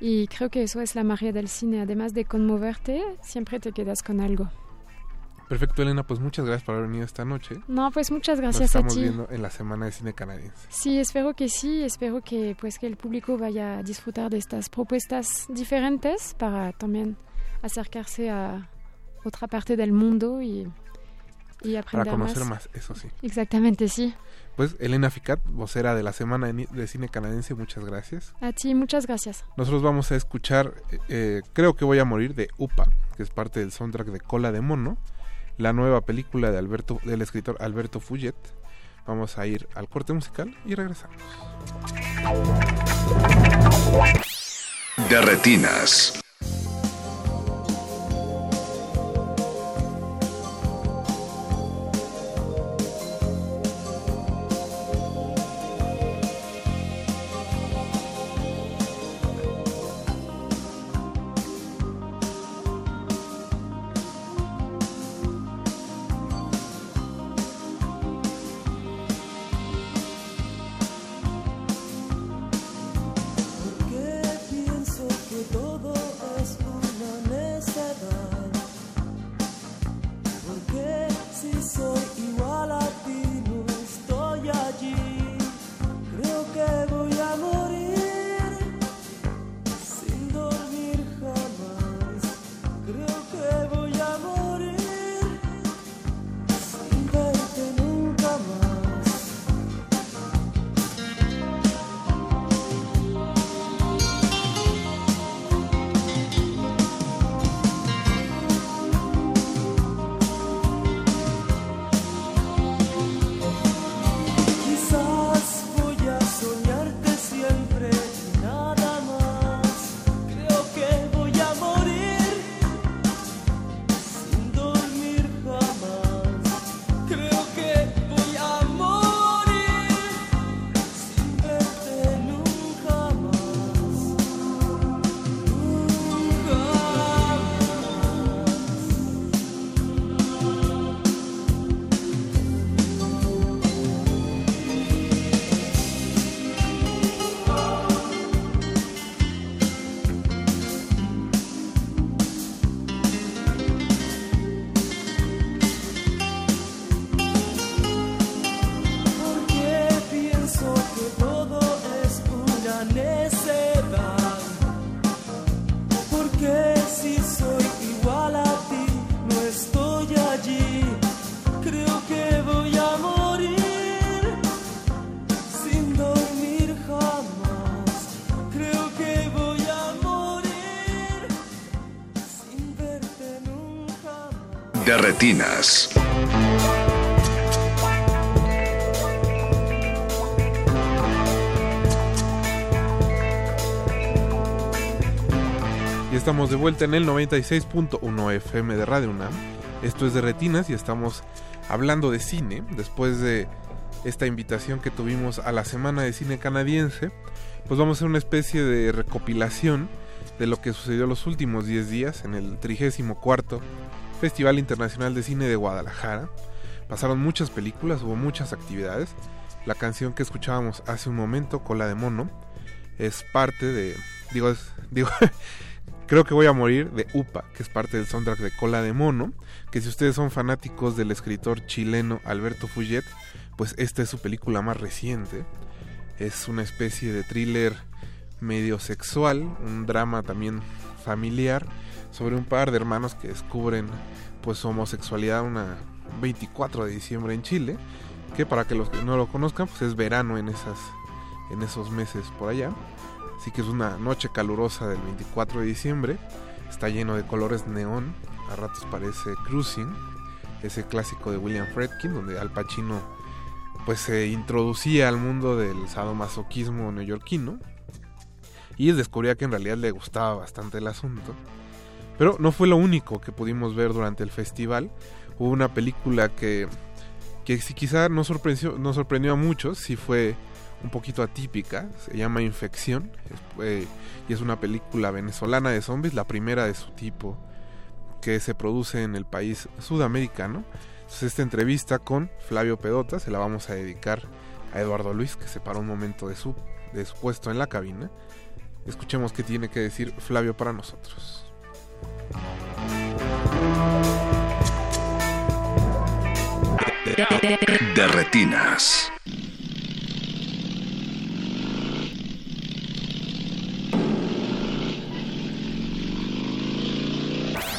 y creo que eso es la magia del cine. Además de conmoverte, siempre te quedas con algo. Perfecto, Elena, pues muchas gracias por haber venido esta noche. No, pues muchas Nos gracias a estamos ti. viendo en la Semana de Cine Canadiense. Sí, espero que sí, espero que pues que el público vaya a disfrutar de estas propuestas diferentes para también acercarse a otra parte del mundo y, y aprender Para conocer más, eso sí. Exactamente, sí. Pues Elena Ficat, vocera de la Semana de Cine Canadiense, muchas gracias. A ti, muchas gracias. Nosotros vamos a escuchar eh, Creo que voy a morir de UPA, que es parte del soundtrack de Cola de Mono, la nueva película de Alberto, del escritor Alberto Fuyet. Vamos a ir al corte musical y regresamos. De retinas. Y estamos de vuelta en el 96.1 FM de Radio UNAM. Esto es de Retinas y estamos hablando de cine después de esta invitación que tuvimos a la Semana de Cine Canadiense. Pues vamos a hacer una especie de recopilación de lo que sucedió los últimos 10 días en el 34 Festival Internacional de Cine de Guadalajara. Pasaron muchas películas, hubo muchas actividades. La canción que escuchábamos hace un momento, Cola de Mono, es parte de... Digo, es- digo Creo que voy a morir de UPA, que es parte del soundtrack de Cola de Mono, que si ustedes son fanáticos del escritor chileno Alberto Fuyet, pues esta es su película más reciente. Es una especie de thriller medio sexual, un drama también familiar sobre un par de hermanos que descubren pues su homosexualidad una 24 de diciembre en Chile, que para que los que no lo conozcan, pues es verano en esas en esos meses por allá. Así que es una noche calurosa del 24 de diciembre. Está lleno de colores neón. A ratos parece Cruising, ese clásico de William Friedkin, donde Al Pacino pues se introducía al mundo del sadomasoquismo neoyorquino. y descubría que en realidad le gustaba bastante el asunto. Pero no fue lo único que pudimos ver durante el festival. Hubo una película que, que si quizá no sorprendió, no sorprendió a muchos, sí fue un poquito atípica, se llama Infección, eh, y es una película venezolana de zombies, la primera de su tipo que se produce en el país sudamericano. Entonces esta entrevista con Flavio Pedota se la vamos a dedicar a Eduardo Luis, que se paró un momento de su, de su puesto en la cabina. Escuchemos qué tiene que decir Flavio para nosotros. De retinas.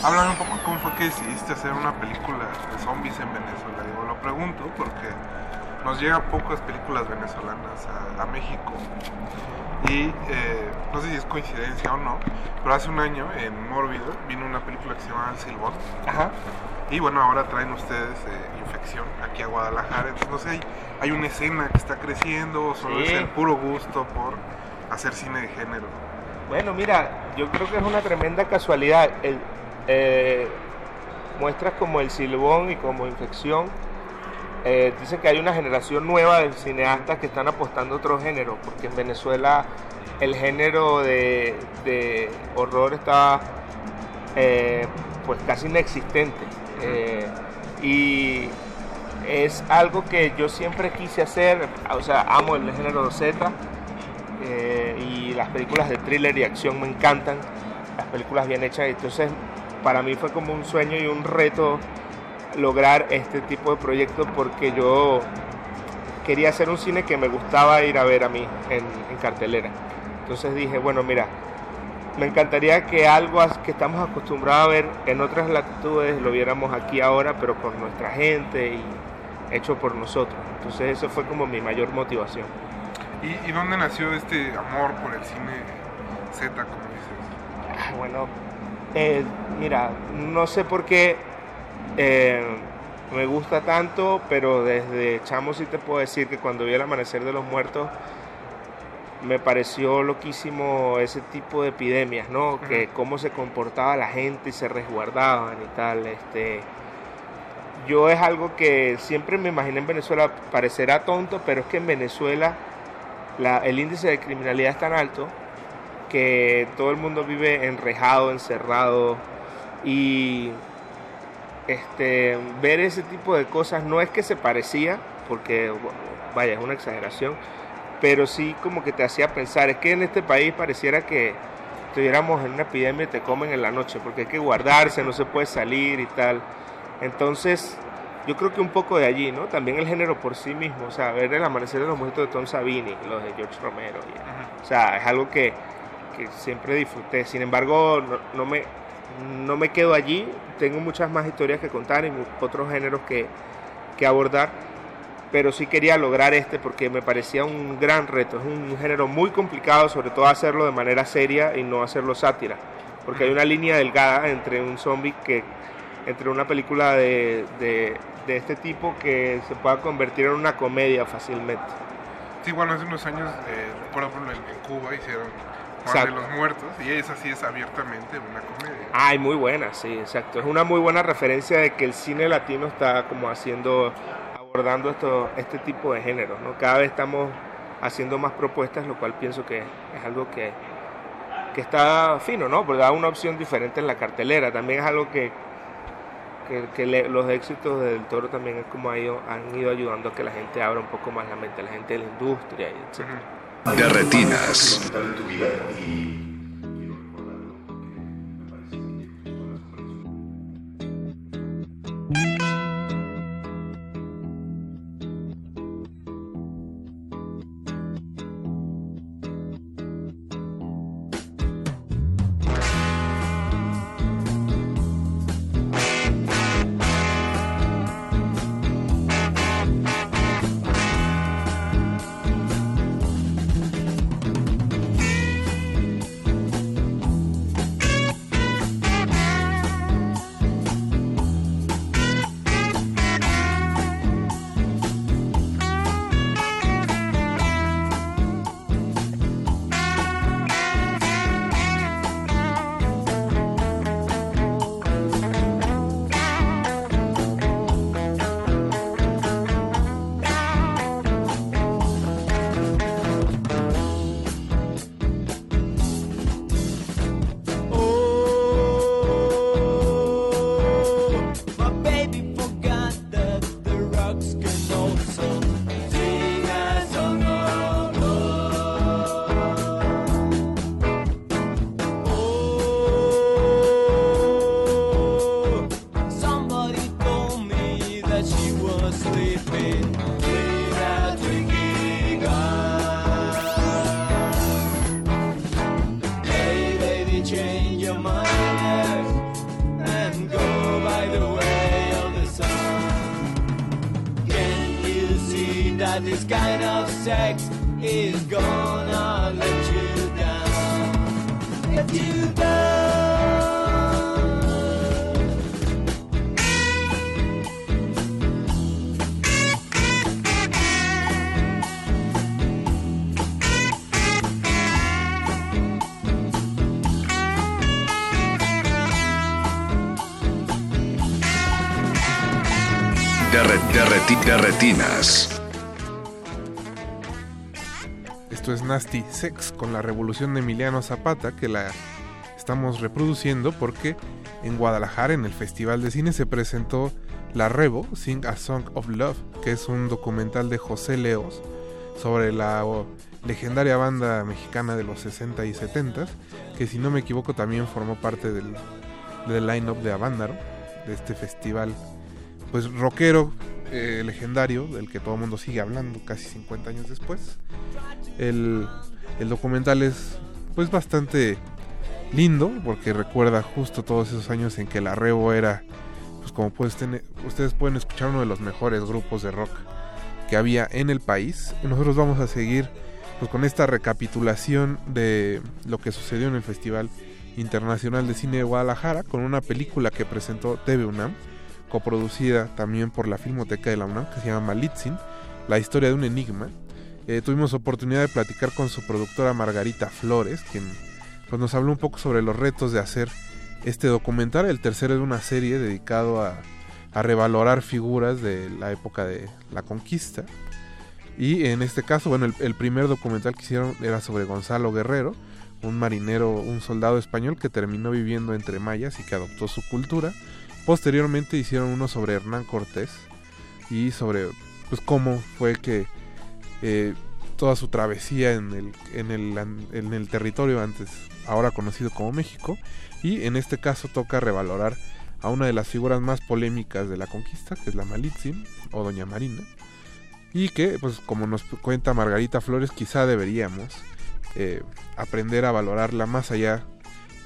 Háblame un poco cómo fue que decidiste hacer una película de zombies en Venezuela. Digo, lo pregunto porque nos llegan pocas películas venezolanas a México. Y eh, no sé si es coincidencia o no, pero hace un año en Mórbido vino una película que se llama El Silbón. Ajá. Y bueno, ahora traen ustedes eh, Infección aquí a Guadalajara. Entonces, no sé, hay, hay una escena que está creciendo o solo Sí. es el puro gusto por hacer cine de género. Bueno, mira, yo creo que es una tremenda casualidad. El, eh, muestras como el silbón y como infección. Eh, dicen que hay una generación nueva de cineastas que están apostando a otro género, porque en Venezuela el género de, de horror está eh, pues casi inexistente. Eh, y es algo que yo siempre quise hacer, o sea, amo el género Z eh, y las películas de thriller y acción me encantan, las películas bien hechas, entonces para mí fue como un sueño y un reto lograr este tipo de proyectos porque yo quería hacer un cine que me gustaba ir a ver a mí en, en cartelera. Entonces dije, bueno, mira, me encantaría que algo que estamos acostumbrados a ver en otras latitudes lo viéramos aquí ahora, pero con nuestra gente y hecho por nosotros. Entonces eso fue como mi mayor motivación. ¿Y, y dónde nació este amor por el cine Z, como dices? Ah, Bueno, eh, mira, no sé por qué eh, me gusta tanto, pero desde chamo sí te puedo decir que cuando vi el amanecer de los muertos me pareció loquísimo ese tipo de epidemias, ¿no? Que cómo se comportaba la gente y se resguardaban y tal. Este, yo es algo que siempre me imaginé en Venezuela, parecerá tonto, pero es que en Venezuela la- el índice de criminalidad es tan alto que todo el mundo vive enrejado, encerrado y este ver ese tipo de cosas no es que se parecía, porque vaya, es una exageración, pero sí como que te hacía pensar, es que en este país pareciera que estuviéramos en una epidemia y te comen en la noche, porque hay que guardarse, no se puede salir y tal. Entonces, yo creo que un poco de allí, ¿no? También el género por sí mismo, o sea, ver el amanecer de los muertos de Tom Savini, los de George Romero, y- o sea, es algo que, que siempre disfruté. Sin embargo, no, no me, no me quedo allí, tengo muchas más historias que contar y otros géneros que, que abordar, pero sí quería lograr este porque me parecía un gran reto. Es un género muy complicado, sobre todo hacerlo de manera seria y no hacerlo sátira, porque hay una línea delgada entre un zombie que entre una película de, de, de este tipo que se pueda convertir en una comedia fácilmente. Sí, bueno, hace unos años, eh, por ejemplo, en Cuba hicieron Juan de los Muertos y esa sí es abiertamente una comedia. Ay, muy buena, sí, exacto. Es una muy buena referencia de que el cine latino está como haciendo, abordando esto, este tipo de géneros, ¿no? Cada vez estamos haciendo más propuestas, lo cual pienso que es algo que, que está fino, ¿no? Porque da una opción diferente en la cartelera. También es algo que, que, que le- los éxitos del toro también es como ha ido- han ido ayudando a que la gente abra un poco más la mente, la gente de la industria, etcétera de retinas. Nasty Sex con la revolución de Emiliano Zapata que la estamos reproduciendo porque en Guadalajara en el Festival de Cine se presentó La Revo, Sing a Song of Love, que es un documental de José Leos sobre la legendaria banda mexicana de los 60 y 70, que si no me equivoco también formó parte del, del line-up de Avándaro, de este festival pues rockero eh, legendario del que todo el mundo sigue hablando casi 50 años después. El, el documental es pues bastante lindo porque recuerda justo todos esos años en que la Revo era pues como puedes tener, ustedes pueden escuchar uno de los mejores grupos de rock que había en el país. Nosotros vamos a seguir pues con esta recapitulación de lo que sucedió en el Festival Internacional de Cine de Guadalajara con una película que presentó TV UNAM coproducida también por la Filmoteca de la UNAM, que se llama Malitzin, la historia de un enigma. Eh, tuvimos oportunidad de platicar con su productora Margarita Flores, quien pues, nos habló un poco sobre los retos de hacer este documental, el tercero de una serie dedicado a, revalorar figuras de la época de la conquista. Y en este caso, bueno, el, el, primer documental que hicieron era sobre Gonzalo Guerrero, un marinero, un soldado español que terminó viviendo entre mayas y que adoptó su cultura. Posteriormente hicieron uno sobre Hernán Cortés y sobre pues cómo fue que eh, toda su travesía en el, en, el, en el territorio antes, ahora conocido como México, y en este caso toca revalorar a una de las figuras más polémicas de la conquista, que es la Malitzin o Doña Marina, y que, pues como nos cuenta Margarita Flores, quizá deberíamos eh, aprender a valorarla más allá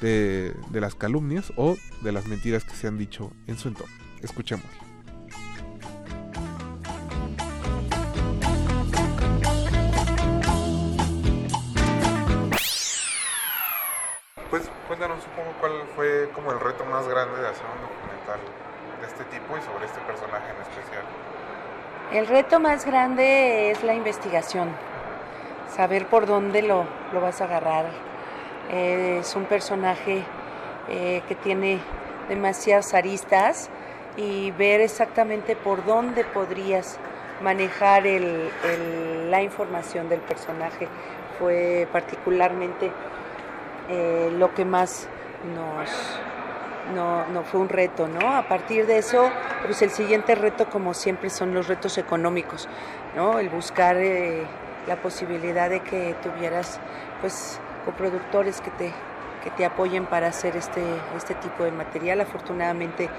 de, las calumnias o de las mentiras que se han dicho en su entorno. Escuchemos. Pues cuéntanos un poco cuál fue como el reto más grande de hacer un documental de este tipo y sobre este personaje en especial. El reto más grande es la investigación, saber por dónde lo, lo vas a agarrar, es un personaje eh, que tiene demasiadas aristas y ver exactamente por dónde podrías manejar la información del personaje fue particularmente eh, lo que más nos no, fue un reto, ¿no? A partir de eso, pues el siguiente reto, como siempre, son los retos económicos, ¿no? El buscar eh, la posibilidad de que tuvieras, pues, coproductores que te, que te apoyen para hacer este, este tipo de material. Afortunadamente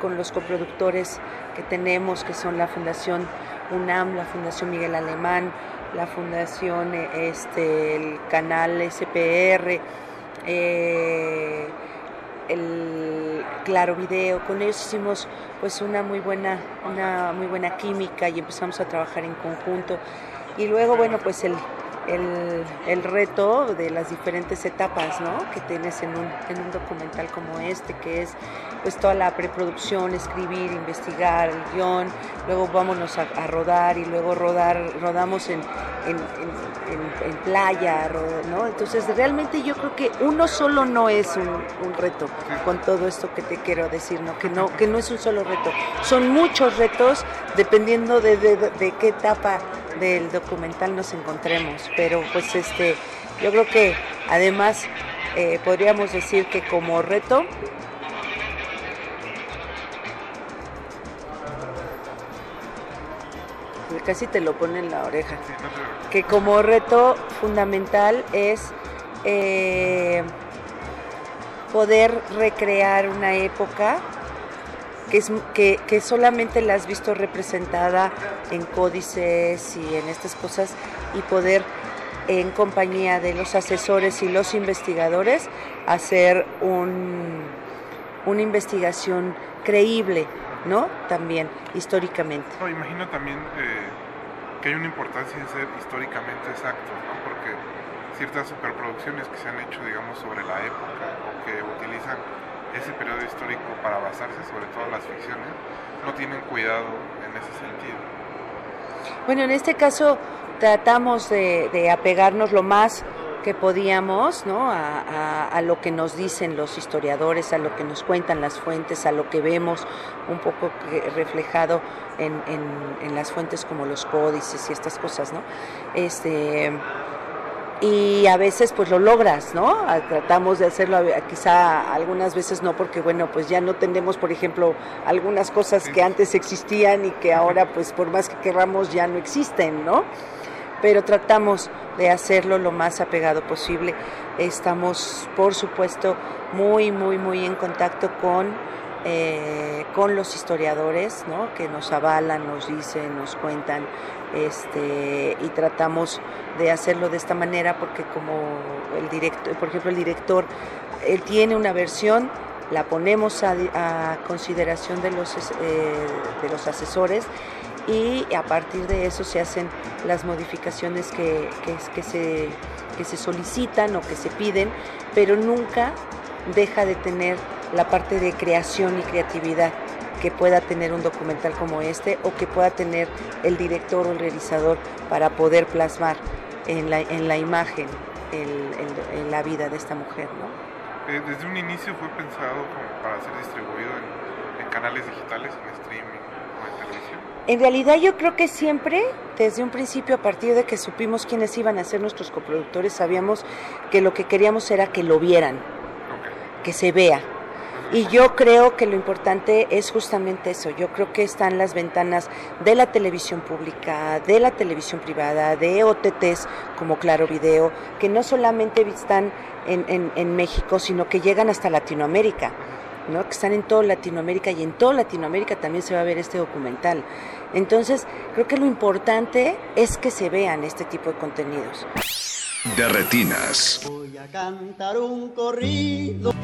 con los coproductores que tenemos, que son la Fundación UNAM, la Fundación Miguel Alemán, la Fundación, este, el canal SPR, eh, el Claro Video, con ellos hicimos pues una muy buena, una muy buena química y empezamos a trabajar en conjunto. Y luego, bueno, pues el, el, reto de las diferentes etapas ¿no? que tienes en un, en un, documental como este, que es pues toda la preproducción, escribir, investigar, el guion, luego vámonos a, rodar y luego rodar, rodamos en, en, en playa, ¿no? Entonces realmente yo creo que uno solo no es un, un, reto con todo esto que te quiero decir, ¿no? Que, no, que no es un solo reto, son muchos retos dependiendo de, de, de qué etapa del documental nos encontremos. Pero pues este, yo creo que además eh, podríamos decir que como reto casi te lo pone en la oreja. Que como reto fundamental es eh, poder recrear una época que, es, que, que, solamente la has visto representada en códices y en estas cosas y poder en compañía de los asesores y los investigadores hacer un, una investigación creíble, ¿no? También históricamente. No, imagino también eh, que hay una importancia en ser históricamente exactos, ¿no? Porque ciertas superproducciones que se han hecho, digamos, sobre la época o que utilizan ese periodo histórico para basarse sobre todas las ficciones, no tienen cuidado en ese sentido. Bueno, en este caso tratamos de, de apegarnos lo más que podíamos ¿no? A, a, a, lo que nos dicen los historiadores, a lo que nos cuentan las fuentes, a lo que vemos un poco reflejado en, en, en las fuentes como los códices y estas cosas, ¿no? Este, y a veces pues lo logras, ¿no? Tratamos de hacerlo, quizá algunas veces no, porque bueno, pues ya no tenemos, por ejemplo, algunas cosas que antes existían y que ahora pues por más que querramos ya no existen, ¿no? Pero tratamos de hacerlo lo más apegado posible. Estamos, por supuesto, muy, muy, muy en contacto con eh, con los historiadores ¿no? que nos avalan, nos dicen, nos cuentan este, y tratamos de hacerlo de esta manera porque como el director, por ejemplo el director, él tiene una versión, la ponemos a, consideración de los, eh, de los asesores y a partir de eso se hacen las modificaciones que, que, se, que se solicitan o que se piden, pero nunca deja de tener la parte de creación y creatividad que pueda tener un documental como este o que pueda tener el director o el realizador para poder plasmar en la, en la imagen el, el, la vida de esta mujer. ¿no? Eh, desde un inicio fue pensado como para ser distribuido en, en canales digitales, en streaming o en televisión. En realidad yo creo que siempre, desde un principio, a partir de que supimos quiénes iban a ser nuestros coproductores, sabíamos que lo que queríamos era que lo vieran, okay. que se vea, y yo creo que lo importante es justamente eso. Yo creo que están las ventanas de la televisión pública, de la televisión privada, de OTTs como Claro Video, que no solamente están en, en, en México, sino que llegan hasta Latinoamérica. ¿no? que están en toda Latinoamérica y en toda Latinoamérica también se va a ver este documental. Entonces, creo que lo importante es que se vean este tipo de contenidos. De retinas. Voy a cantar un corrido.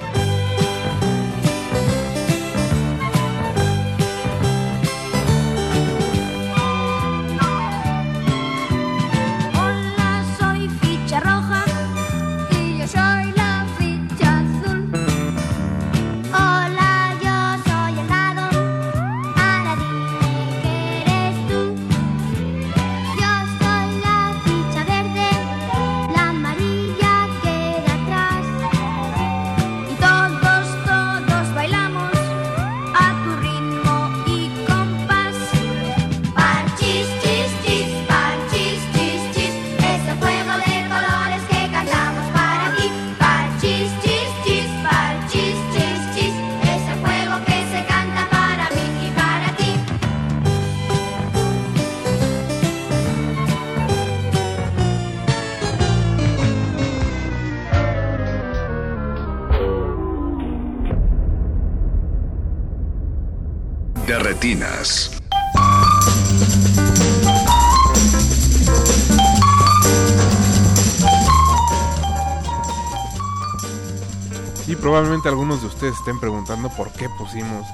Algunos de ustedes estén preguntando por qué pusimos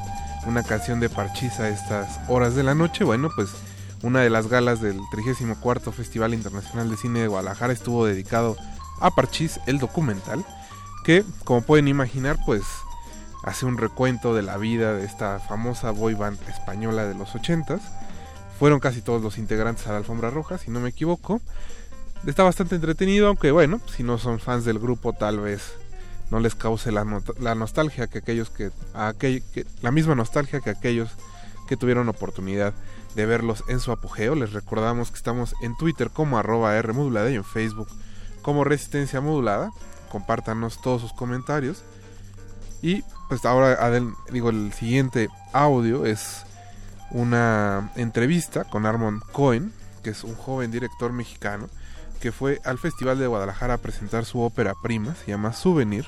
una canción de Parchís a estas horas de la noche. Bueno, pues una de las galas del 34 Festival Internacional de Cine de Guadalajara estuvo dedicado a Parchís, el documental, que como pueden imaginar, pues hace un recuento de la vida de esta famosa boy band española de los 80s. Fueron casi todos los integrantes a la alfombra roja, si no me equivoco. Está bastante entretenido, aunque bueno, si no son fans del grupo tal vez no les cause la, la nostalgia que aquellos que, aquel, que, la misma nostalgia que aquellos que tuvieron oportunidad de verlos en su apogeo. Les recordamos que estamos en Twitter como arroba R modulada y en Facebook como Resistencia Modulada. Compártanos todos sus comentarios. Y pues ahora digo el siguiente audio es una entrevista con Armand Cohen, que es un joven director mexicano que fue al Festival de Guadalajara a presentar su ópera prima, se llama Souvenir,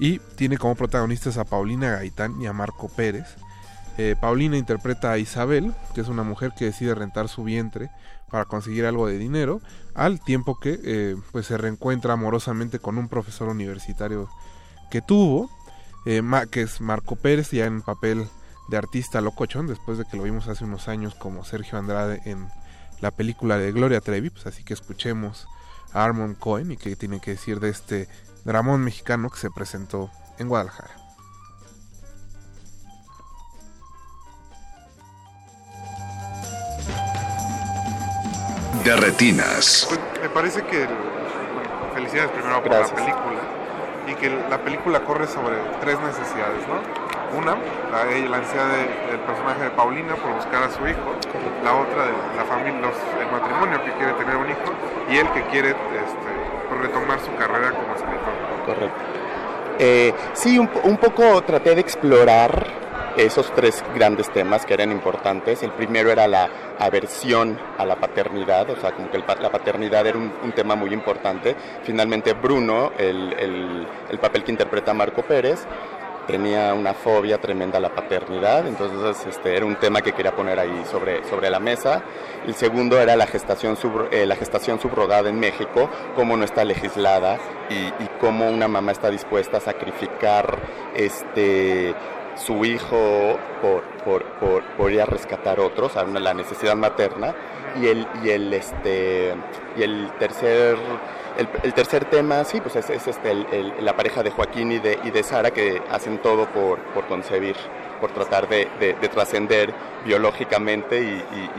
y tiene como protagonistas a Paulina Gaitán y a Marco Pérez. Eh, Paulina interpreta a Isabel, que es una mujer que decide rentar su vientre para conseguir algo de dinero, al tiempo que eh, pues se reencuentra amorosamente con un profesor universitario que tuvo, eh, que es Marco Pérez, ya en papel de artista locochón, después de que lo vimos hace unos años como Sergio Andrade en la película de Gloria Trevi, pues así que escuchemos a Armond Cohen y qué tiene que decir de este dramón mexicano que se presentó en Guadalajara. De retinas. Pues, me parece que bueno, felicidades primero por Gracias. la película y que la película corre sobre tres necesidades, ¿no? Una, la, la ansiedad de- del personaje de Paulina por buscar a su hijo, la otra de la familia, los- el matrimonio que quiere tener un hijo y él que quiere este, retomar su carrera como escritor. Correcto. Eh, sí, un, un poco traté de explorar esos tres grandes temas que eran importantes. El primero era la aversión a la paternidad, o sea, como que el la paternidad era un, un tema muy importante. Finalmente Bruno, el, el- el papel que interpreta Marco Pérez, tenía una fobia tremenda a la paternidad, entonces este, era un tema que quería poner ahí sobre, sobre la mesa. El segundo era la gestación, sub- eh, subrogada en México, cómo no está legislada y, cómo una mamá está dispuesta a sacrificar este, su hijo por, por, por, por ir a rescatar otros, a la necesidad materna. Y el, y el, este, y el tercer el, tercer tema, sí, pues es, es este, la pareja de Joaquín y de, y de Sara que hacen todo por, por concebir, por tratar de, de- de trascender biológicamente y, y-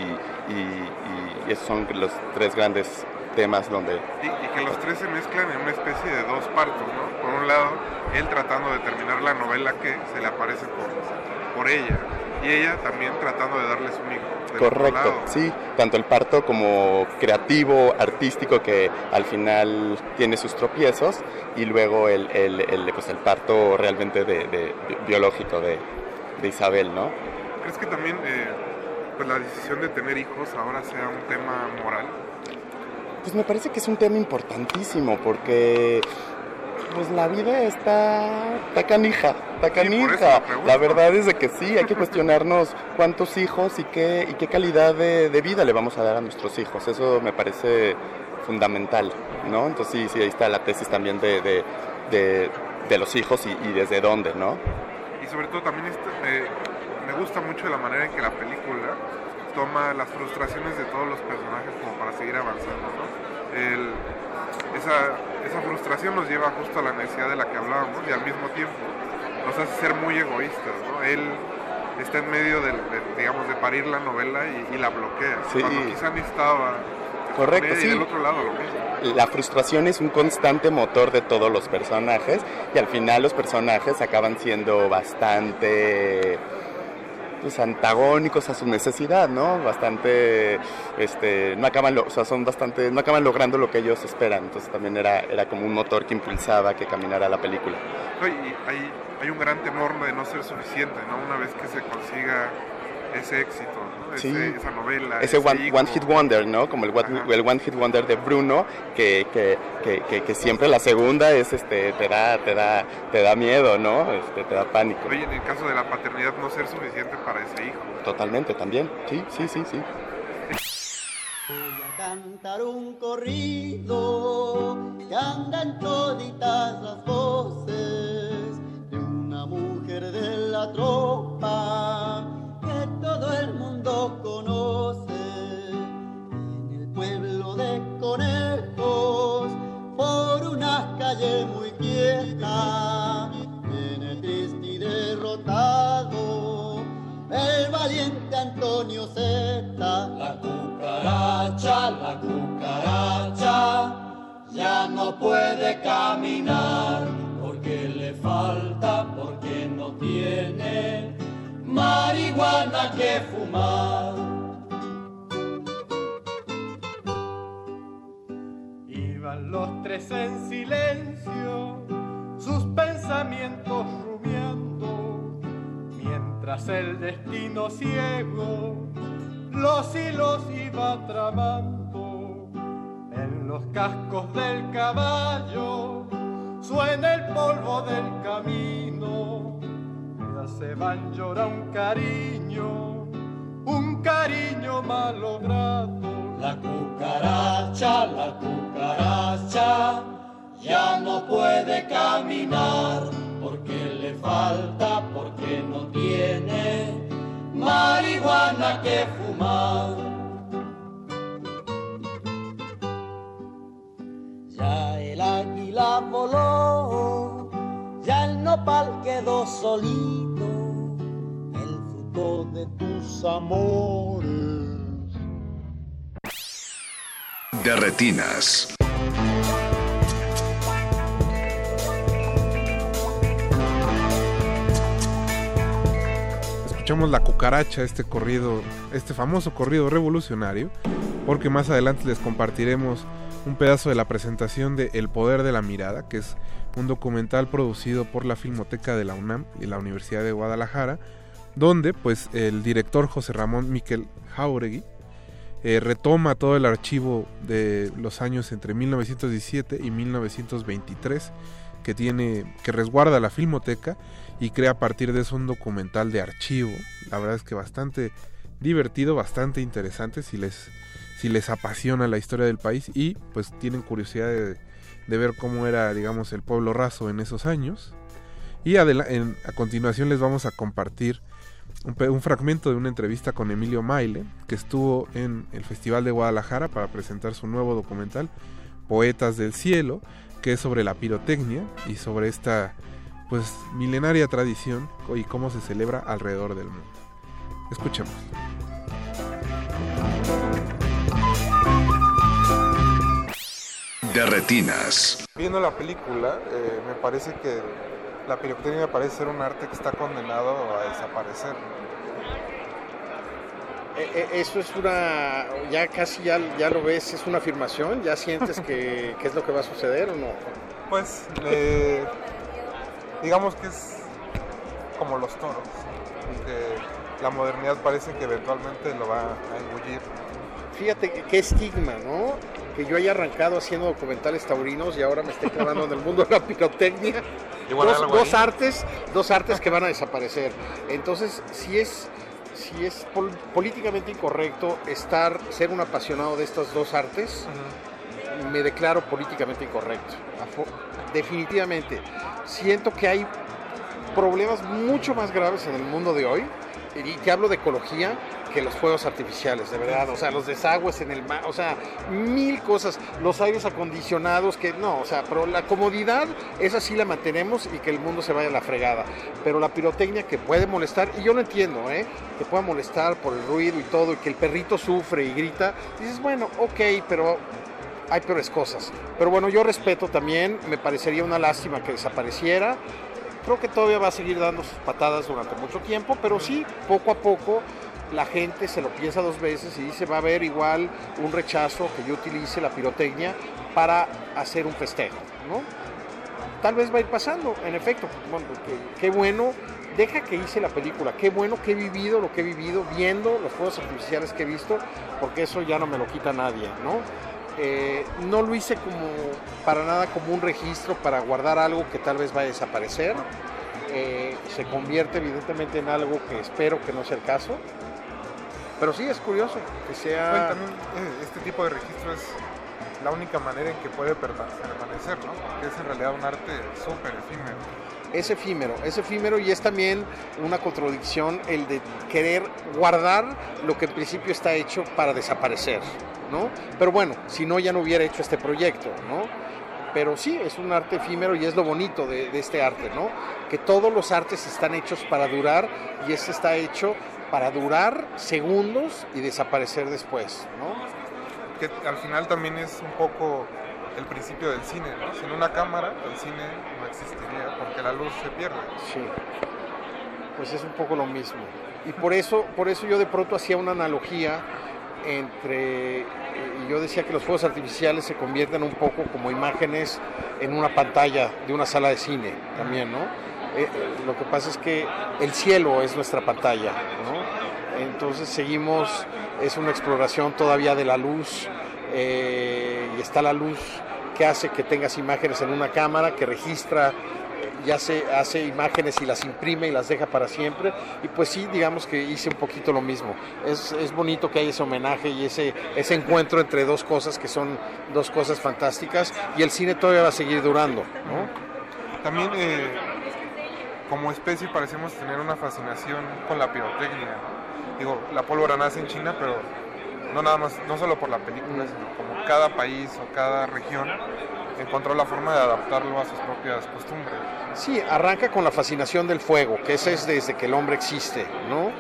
y- esos son los tres grandes temas donde... Y, que los tres se mezclan en una especie de dos partos, ¿no? Por un lado, él tratando de terminar la novela que se le aparece por, por ella, y ella también tratando de darles un hijo. Correcto, sí, tanto el parto como creativo, artístico, que al final tiene sus tropiezos, y luego el, el, el, pues el parto realmente de, de- bi- biológico de, de Isabel, ¿no? ¿Crees que también eh, pues la decisión de tener hijos ahora sea un tema moral? Pues me parece que es un tema importantísimo porque pues la vida está, está canija, está canija. la verdad es de que sí, hay que cuestionarnos cuántos hijos y qué, y qué calidad de, de vida le vamos a dar a nuestros hijos. Eso me parece fundamental, ¿no? Entonces sí, sí, ahí está la tesis también de, de, de- de los hijos y, y desde dónde, ¿no? Y sobre todo también este, eh, me gusta mucho la manera en que la película toma las frustraciones de todos los personajes como para seguir avanzando, ¿no? El- esa, esa frustración nos lleva justo a la necesidad de la que hablábamos y al mismo tiempo nos hace ser muy egoístas, ¿no? Él está en medio de, digamos, de parir la novela y, y la bloquea, Sí. cuando quizá necesitaba Correcto, comedia y sí. del otro lado lo mismo. La frustración es un constante motor de todos los personajes y al final los personajes acaban siendo bastante pues, antagónicos a su necesidad, ¿no? Bastante, este, no acaban, lo- o sea, son bastante, no acaban logrando lo que ellos esperan. Entonces también era, era como un motor que impulsaba que caminara la película. No, y hay, hay un gran temor de no ser suficiente, ¿no? Una vez que se consiga ese éxito, ¿no? Ese- Sí. esa novela. Ese one, hijo. one Hit Wonder, ¿no? Como el, one- el One Hit Wonder de Bruno, que, que, que, que- que siempre la segunda es, este, te da, te da, te da miedo, ¿no? Este, te da pánico. Oye, en el caso de la paternidad, no ser suficiente para ese hijo. Totalmente, también. Sí, sí, sí, sí. cantar un corrido que anda en toditas las voces de una mujer de la tropa la cucaracha ya no puede caminar porque le falta, porque no tiene marihuana que fumar. Iban los tres en silencio, sus pensamientos rumiando, mientras el destino ciego los hilos iba tramando. En los cascos del caballo suena el polvo del camino, ya se van llora un cariño, un cariño malogrado. La cucaracha, la cucaracha ya no puede caminar porque le falta, porque no tiene marihuana que he fumado. Ya el águila voló, ya el nopal quedó solito, el fruto de tus amores. De retinas. Escuchamos La Cucaracha, este corrido, este famoso corrido revolucionario, porque más adelante les compartiremos un pedazo de la presentación de El Poder de la Mirada, que es un documental producido por la Filmoteca de la UNAM y la Universidad de Guadalajara, donde pues el director José Ramón Miquel Jauregui eh, retoma todo el archivo de los años entre 1917 y 1923 que tiene que resguarda la Filmoteca y crea a partir de eso un documental de archivo. La verdad es que bastante divertido, bastante interesante si les si les apasiona la historia del país y pues tienen curiosidad de, ver cómo era, digamos, el pueblo raso en esos años. Y a continuación les vamos a compartir un, un, fragmento de una entrevista con Emilio Maile, que estuvo en el Festival de Guadalajara para presentar su nuevo documental, Poetas del Cielo, que es sobre la pirotecnia y sobre esta pues milenaria tradición y cómo se celebra alrededor del mundo. Escuchemos. De retinas. Viendo la película, eh, me parece que la pirotecnia parece ser un arte que está condenado a desaparecer. Eh, eso es una, ya casi ya, ya lo ves, es una afirmación, ya sientes que, que es lo que va a suceder o no. Pues, eh, digamos que es como los toros, que la modernidad parece que eventualmente lo va a engullir. Fíjate qué estigma, ¿no? Que yo haya arrancado haciendo documentales taurinos y ahora me esté clavando en el mundo de la pirotecnia. Dos, dos artes, dos artes que van a desaparecer. Entonces, si es si es pol políticamente incorrecto estar, ser un apasionado de estas dos artes, uh -huh. me declaro políticamente incorrecto. Definitivamente. Siento que hay problemas mucho más graves en el mundo de hoy, y que hablo de ecología, que los fuegos artificiales, de verdad. O sea, los desagües en el mar, o sea, mil cosas. Los aires acondicionados, que no, o sea, pero la comodidad, esa sí la mantenemos y que el mundo se vaya a la fregada. Pero la pirotecnia que puede molestar, y yo lo entiendo, ¿eh? Que pueda molestar por el ruido y todo, y que el perrito sufre y grita, dices, bueno, ok, pero hay peores cosas. Pero bueno, yo respeto también, me parecería una lástima que desapareciera. Creo que todavía va a seguir dando sus patadas durante mucho tiempo, pero sí, poco a poco la gente se lo piensa dos veces y dice va a haber igual un rechazo que yo utilice la pirotecnia para hacer un festejo, ¿no? Tal vez va a ir pasando, en efecto. Bueno, qué, bueno, deja que hice la película, qué bueno que he vivido lo que he vivido, viendo los fuegos artificiales que he visto, porque eso ya no me lo quita nadie, ¿no? Eh, no lo hice como para nada como un registro para guardar algo que tal vez vaya a desaparecer. Eh, se convierte evidentemente en algo que espero que no sea el caso. Pero sí es curioso que sea. Eh, este tipo de registro es la única manera en que puede permanecer, ¿no? Porque es en realidad un arte súper efímero. Es efímero, es efímero y es también una contradicción el de querer guardar lo que en principio está hecho para desaparecer, ¿no? Pero bueno, si no ya no hubiera hecho este proyecto, ¿no? Pero sí, es un arte efímero y es lo bonito de, este arte, ¿no? Que todos los artes están hechos para durar y este está hecho para durar segundos y desaparecer después, ¿no? Que al final también es un poco el principio del cine, ¿no? Sin una cámara el cine no existiría porque la luz se pierde. Sí. Pues es un poco lo mismo. Y por eso, por eso yo de pronto hacía una analogía entre y yo decía que los fuegos artificiales se convierten un poco como imágenes en una pantalla de una sala de cine también, ¿no? Eh, lo que pasa es que el cielo es nuestra pantalla, ¿no? Entonces seguimos, es una exploración todavía de la luz, eh, y está la luz que hace que tengas imágenes en una cámara, que registra y hace, hace imágenes y las imprime y las deja para siempre. Y pues sí, digamos que hice un poquito lo mismo. Es, es bonito que haya ese homenaje y ese, ese encuentro entre dos cosas que son dos cosas fantásticas y el cine todavía va a seguir durando. ¿no? También eh, como especie parecemos tener una fascinación con la pirotecnia. Digo, la pólvora nace en China, pero no nada más, no solo por la película, sino cada país o cada región encontró la forma de adaptarlo a sus propias costumbres. Sí, arranca con la fascinación del fuego, que esa es desde que el hombre existe, ¿no? Eh,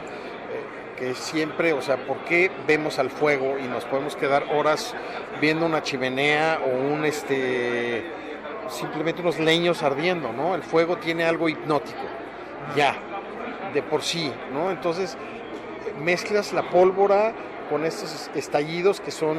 que siempre, o sea, ¿por qué vemos al fuego y nos podemos quedar horas viendo una chimenea o un, este, simplemente unos leños ardiendo, ¿no? El fuego tiene algo hipnótico, ya, de por sí, ¿no? Entonces, mezclas la pólvora con estos estallidos que son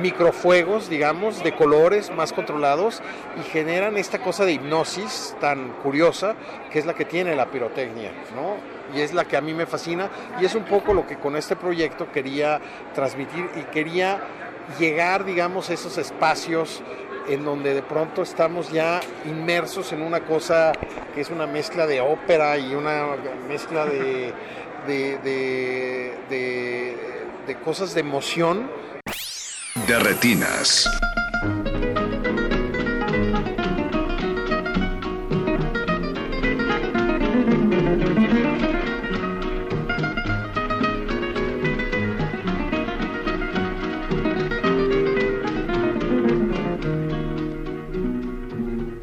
microfuegos, digamos, de colores más controlados y generan esta cosa de hipnosis tan curiosa que es la que tiene la pirotecnia, ¿no? Y es la que a mí me fascina y es un poco lo que con este proyecto quería transmitir y quería llegar, digamos, a esos espacios en donde de pronto estamos ya inmersos en una cosa que es una mezcla de ópera y una mezcla de, de, de, cosas de emoción de retinas.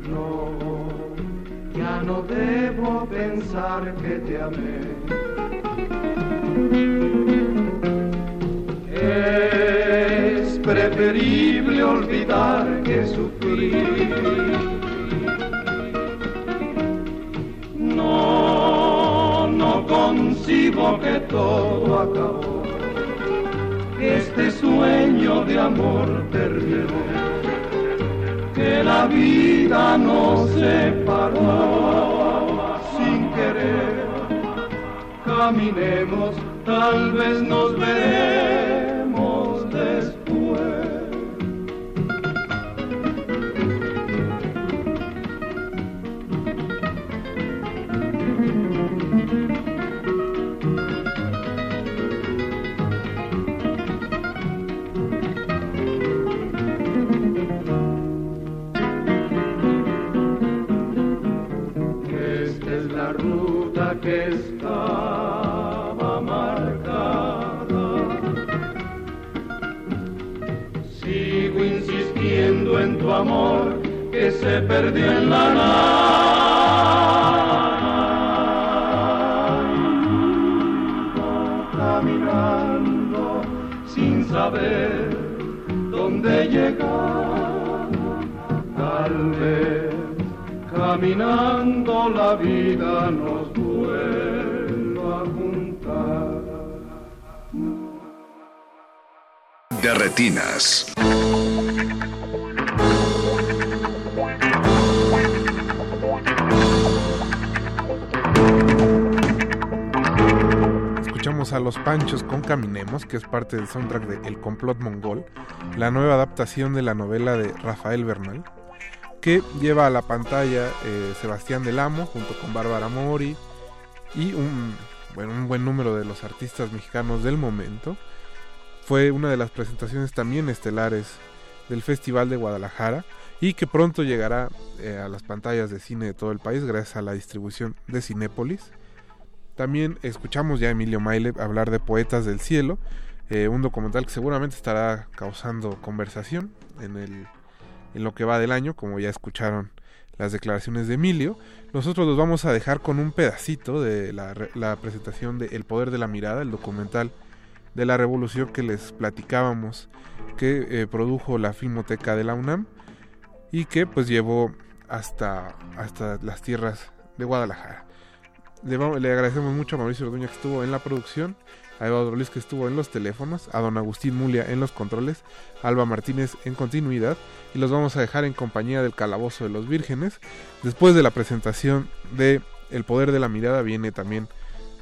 No, ya no debo pensar que te amé. Preferible olvidar que sufrí. No, no concibo que todo acabó. Este sueño de amor terminó. Que la vida nos separó sin querer. Caminemos, tal vez nos veremos después. Se perdió en la nada. Caminando sin saber dónde llegar. Tal vez caminando la vida nos vuelva a juntar. A Los Panchos con Caminemos, que es parte del soundtrack de El Complot Mongol, la nueva adaptación de la novela de Rafael Bernal, que lleva a la pantalla eh, Sebastián Del Amo junto con Bárbara Mori y un, bueno, un buen número de los artistas mexicanos del momento. Fue una de las presentaciones también estelares del Festival de Guadalajara y que pronto llegará eh, a las pantallas de cine de todo el país gracias a la distribución de Cinépolis. También escuchamos ya a Emilio Maile hablar de Poetas del Cielo, eh, un documental que seguramente estará causando conversación en, el, en lo que va del año, como ya escucharon las declaraciones de Emilio. Nosotros los vamos a dejar con un pedacito de la, re- la presentación de El Poder de la Mirada, el documental de la revolución que les platicábamos que eh, produjo la Filmoteca de la UNAM y que pues llevó hasta, hasta las tierras de Guadalajara. Le, agradecemos mucho a Mauricio Orduña que estuvo en la producción, a Eduardo Luis que estuvo en los teléfonos, a don Agustín Mulia en los controles, a Alba Martínez en continuidad y los vamos a dejar en compañía del Calabozo de los Vírgenes. Después de la presentación de El Poder de la Mirada viene también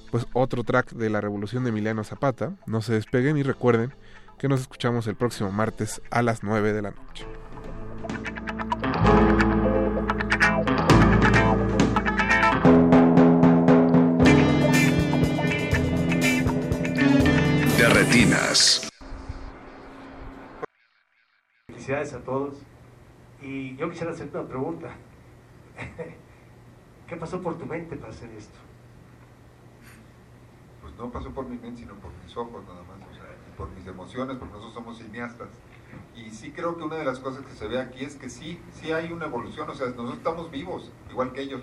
pues otro track de la Revolución de Emiliano Zapata. No se despeguen y recuerden que nos escuchamos el próximo martes a las 9 de la noche. De retinas. Felicidades a todos. Y yo quisiera hacerte una pregunta. ¿Qué pasó por tu mente para hacer esto? Pues no pasó por mi mente, sino por mis ojos nada más, o sea, y por mis emociones, porque nosotros somos cineastas. Y sí creo que una de las cosas que se ve aquí es que sí, sí hay una evolución, o sea, nosotros estamos vivos, igual que ellos,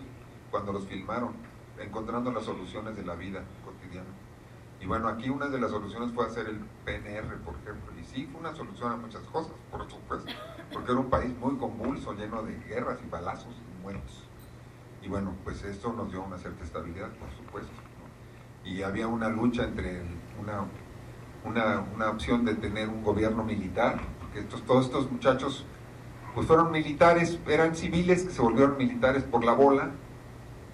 cuando los filmaron, encontrando las soluciones de la vida. Y bueno, aquí una de las soluciones fue hacer el PNR, por ejemplo, y sí fue una solución a muchas cosas, por supuesto, porque era un país muy convulso, lleno de guerras y balazos y muertos. Y bueno, pues esto nos dio una cierta estabilidad, por supuesto. Y había una lucha entre una, una, una, opción de tener un gobierno militar, porque estos, todos estos muchachos pues fueron militares, eran civiles que se volvieron militares por la bola,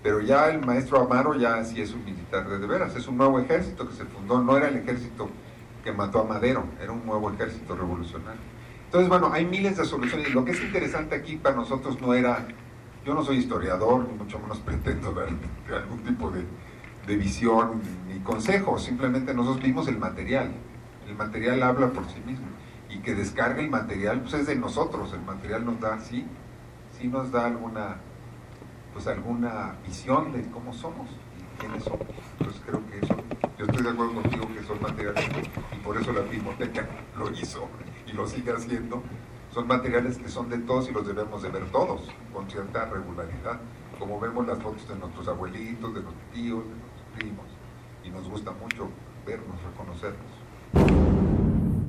pero ya el maestro Amaro ya sí es un militar de, de veras, es un nuevo ejército que se fundó, no era el ejército que mató a Madero, era un nuevo ejército revolucionario. Entonces, bueno, hay miles de soluciones. Lo que es interesante aquí para nosotros no era, yo no soy historiador, ni mucho menos pretendo dar algún tipo de, de visión ni consejo, simplemente nosotros vimos el material. El material habla por sí mismo. Y que descargue el material, pues es de nosotros, el material nos da, sí, sí nos da alguna, pues alguna visión de cómo somos y quiénes somos. Entonces creo que eso, yo estoy de acuerdo contigo que son materiales, y por eso la Filmoteca lo hizo y lo sigue haciendo, son materiales que son de todos y los debemos de ver todos, con cierta regularidad, como vemos las fotos de nuestros abuelitos, de nuestros tíos, de nuestros primos, y nos gusta mucho vernos, reconocernos.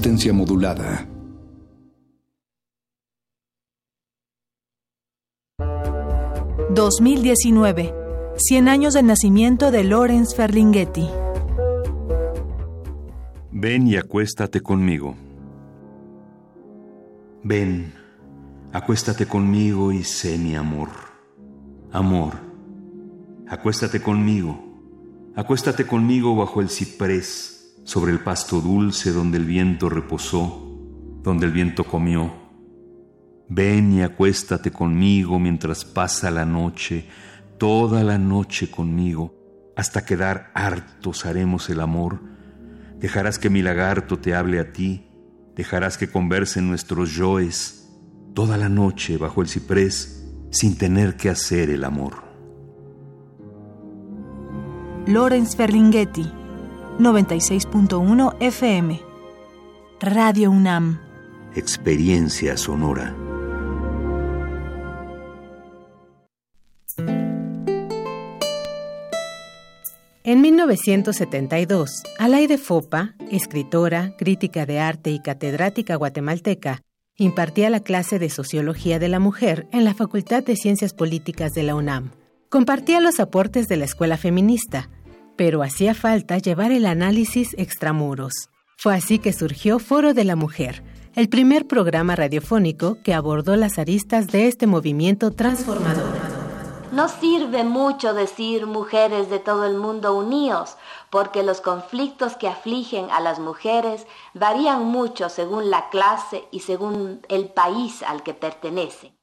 Resistencia modulada. ...2019... ...100 años del nacimiento de Lawrence Ferlinghetti. Ven y acuéstate conmigo. Ven, acuéstate conmigo y sé mi amor. Amor, acuéstate conmigo. Acuéstate conmigo bajo el ciprés, sobre el pasto dulce donde el viento reposó, donde el viento comió. Ven y acuéstate conmigo mientras pasa la noche, toda la noche conmigo, hasta quedar hartos haremos el amor Dejarás que mi lagarto te hable a ti, dejarás que conversen nuestros yoes toda la noche bajo el ciprés sin tener que hacer el amor. Lorenz Ferlinghetti, 96.1 FM. Radio UNAM. Experiencia sonora. En 1972, Alaide Fopa, escritora, crítica de arte y catedrática guatemalteca, impartía la clase de Sociología de la Mujer en la Facultad de Ciencias Políticas de la UNAM. Compartía los aportes de la escuela feminista, pero hacía falta llevar el análisis extramuros. Fue así que surgió Foro de la Mujer, el primer programa radiofónico que abordó las aristas de este movimiento transformador. No sirve mucho decir mujeres de todo el mundo unidos, porque los conflictos que afligen a las mujeres varían mucho según la clase y según el país al que pertenecen.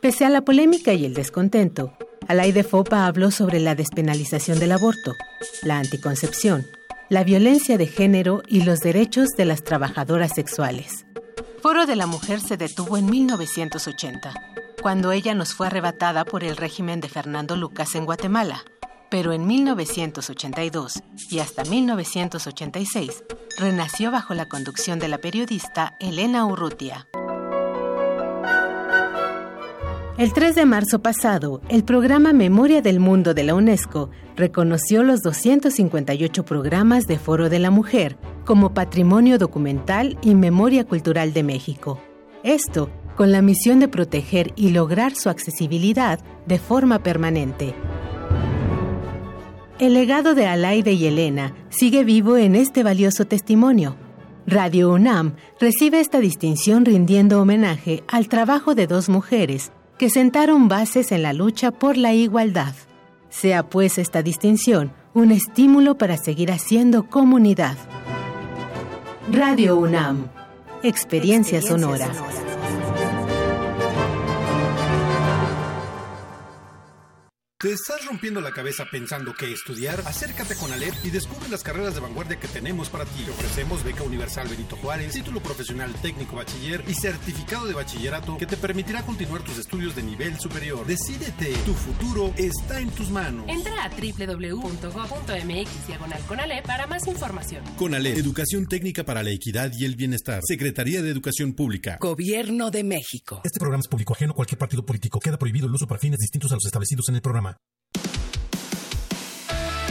Pese a la polémica y el descontento, Alaide Fopa habló sobre la despenalización del aborto, la anticoncepción, la violencia de género y los derechos de las trabajadoras sexuales. Foro de la Mujer se detuvo en 1980 cuando ella nos fue arrebatada por el régimen de Fernando Lucas en Guatemala. Pero en 1982 y hasta 1986 renació bajo la conducción de la periodista Elena Urrutia. El 3 de marzo pasado, el programa Memoria del Mundo de la UNESCO reconoció los 258 programas de Foro de la Mujer como Patrimonio Documental y Memoria Cultural de México. Esto con la misión de proteger y lograr su accesibilidad de forma permanente. El legado de Alaide y Elena sigue vivo en este valioso testimonio. Radio UNAM recibe esta distinción rindiendo homenaje al trabajo de dos mujeres que sentaron bases en la lucha por la igualdad. Sea pues esta distinción un estímulo para seguir haciendo comunidad. Radio UNAM, experiencia, sonora. ¿Te estás rompiendo la cabeza pensando qué estudiar? Acércate con Alep y descubre las carreras de vanguardia que tenemos para ti. Te ofrecemos beca universal Benito Juárez, título profesional técnico bachiller y certificado de bachillerato que te permitirá continuar tus estudios de nivel superior. Decídete, tu futuro está en tus manos. Entra a www.go.mx diagonal Conalep para más información. Conalep, Educación Técnica para la Equidad y el Bienestar. Secretaría de Educación Pública. Gobierno de México. Este programa es público ajeno a cualquier partido político. Queda prohibido el uso para fines distintos a los establecidos en el programa.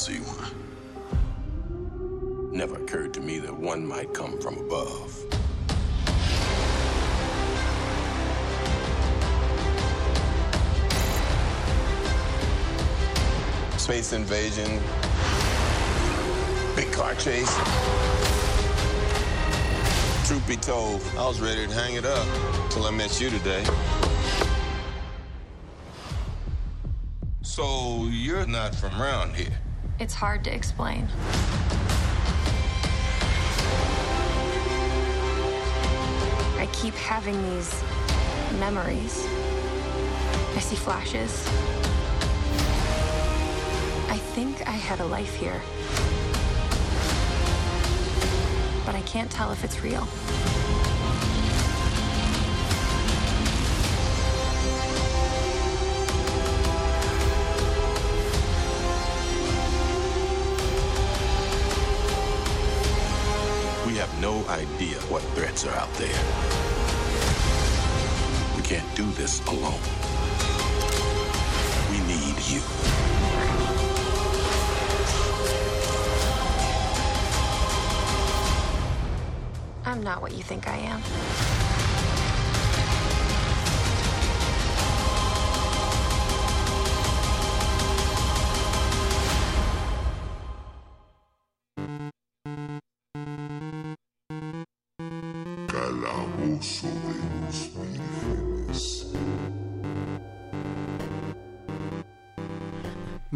See one. Never occurred to me that one might come from above. Space invasion, big car chase. Truth be told, I was ready to hang it up till I met you today. So you're not from around here. It's hard to explain. I keep having these memories. I see flashes. I think I had a life here. But I can't tell if it's real. What threats are out there. We can't do this alone. We need you. I'm not what you think I am.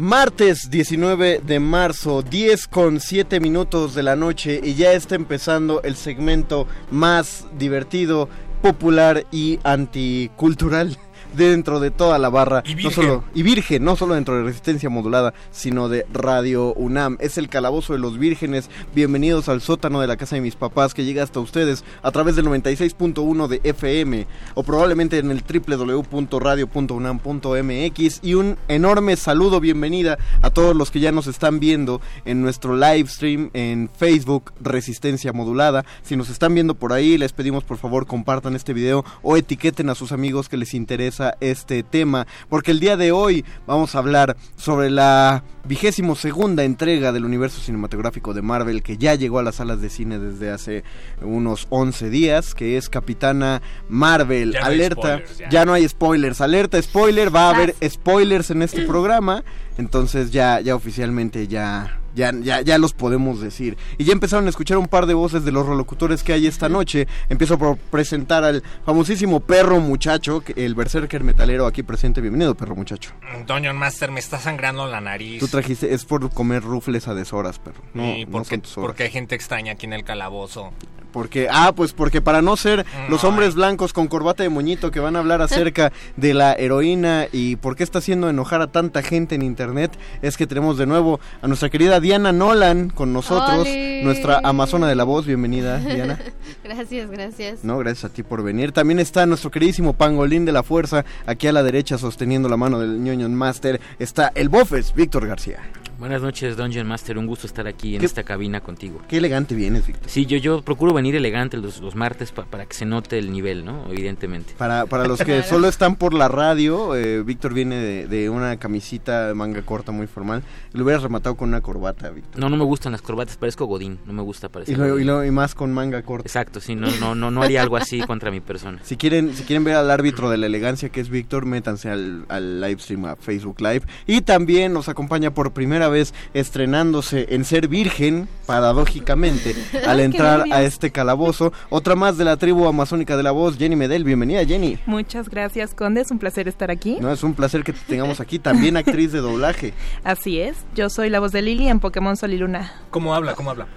Martes 19 de marzo, 10 con 7 minutos de la noche y ya está empezando el segmento más divertido, popular y anticultural dentro de toda la barra. Y No virgen. solo, y virgen, no solo dentro de Resistencia Modulada, sino de Radio UNAM. Es el Calabozo de los Vírgenes. Bienvenidos al sótano de la casa de mis papás que llega hasta ustedes a través del 96.1 de FM o probablemente en el www.radio.unam.mx y un enorme saludo, bienvenida a todos los que ya nos están viendo en nuestro live stream en Facebook Resistencia Modulada. Si nos están viendo por ahí, les pedimos por favor compartan este video o etiqueten a sus amigos que les interesa este tema, porque el día de hoy vamos a hablar sobre la vigésimo segunda entrega del universo cinematográfico de Marvel que ya llegó a las salas de cine desde hace unos 11 días, que es Capitana Marvel. Ya no hay Alerta, spoilers, ya. ya. no hay spoilers, alerta spoiler, va a haber spoilers en este programa, entonces ya ya oficialmente ya ya, ya, ya los podemos decir. Y ya empezaron a escuchar un par de voces de los relocutores que hay esta noche. Empiezo por presentar al famosísimo perro muchacho, el berserker metalero aquí presente. Bienvenido, perro muchacho. Dungeon Master, me está sangrando la nariz. Tú trajiste, es por comer rufles a deshoras, perro. No, y no porque, son tus horas. porque hay gente extraña aquí en el calabozo. Porque, ah, pues porque para no ser los hombres blancos con corbata de moñito que van a hablar acerca de la heroína y por qué está haciendo enojar a tanta gente en internet, es que tenemos de nuevo a nuestra querida Diana Nolan con nosotros, nuestra amazona de la voz. Bienvenida, Diana. gracias, gracias. No, gracias a ti por venir. También está nuestro queridísimo pangolín de la fuerza, aquí a la derecha sosteniendo la mano del ñoño Master, está el Bofes, Víctor García. Buenas noches, Dungeon Master. Un gusto estar aquí en ¿Qué- esta cabina contigo. Qué elegante vienes, Víctor. Sí, yo, yo procuro venir elegante los, los martes pa- para que se note el nivel, ¿no? Evidentemente. Para, para los que solo están por la radio, eh, Víctor viene de, de una camisita de manga corta muy formal. Lo hubieras rematado con una corbata, Víctor. No, no me gustan las corbatas, parezco Godín. No me gusta parecer Y, luego- y, luego- y más con manga corta. Exacto, sí, no, no, no, no haría algo así contra mi persona. Si quieren, si quieren ver al árbitro de la elegancia que es Víctor, métanse al, al live stream a Facebook Live. Y también nos acompaña por primera vez estrenándose en Ser Virgen, paradójicamente, al entrar a este calabozo. Otra más de la tribu amazónica de la voz, Jenny Medel. Bienvenida, Jenny. Muchas gracias, Conde. Es un placer estar aquí. No, es un placer que te tengamos aquí, también actriz de doblaje. Así es. Yo soy la voz de Lily en Pokémon Sol y Luna. ¿Cómo habla? ¿Cómo habla?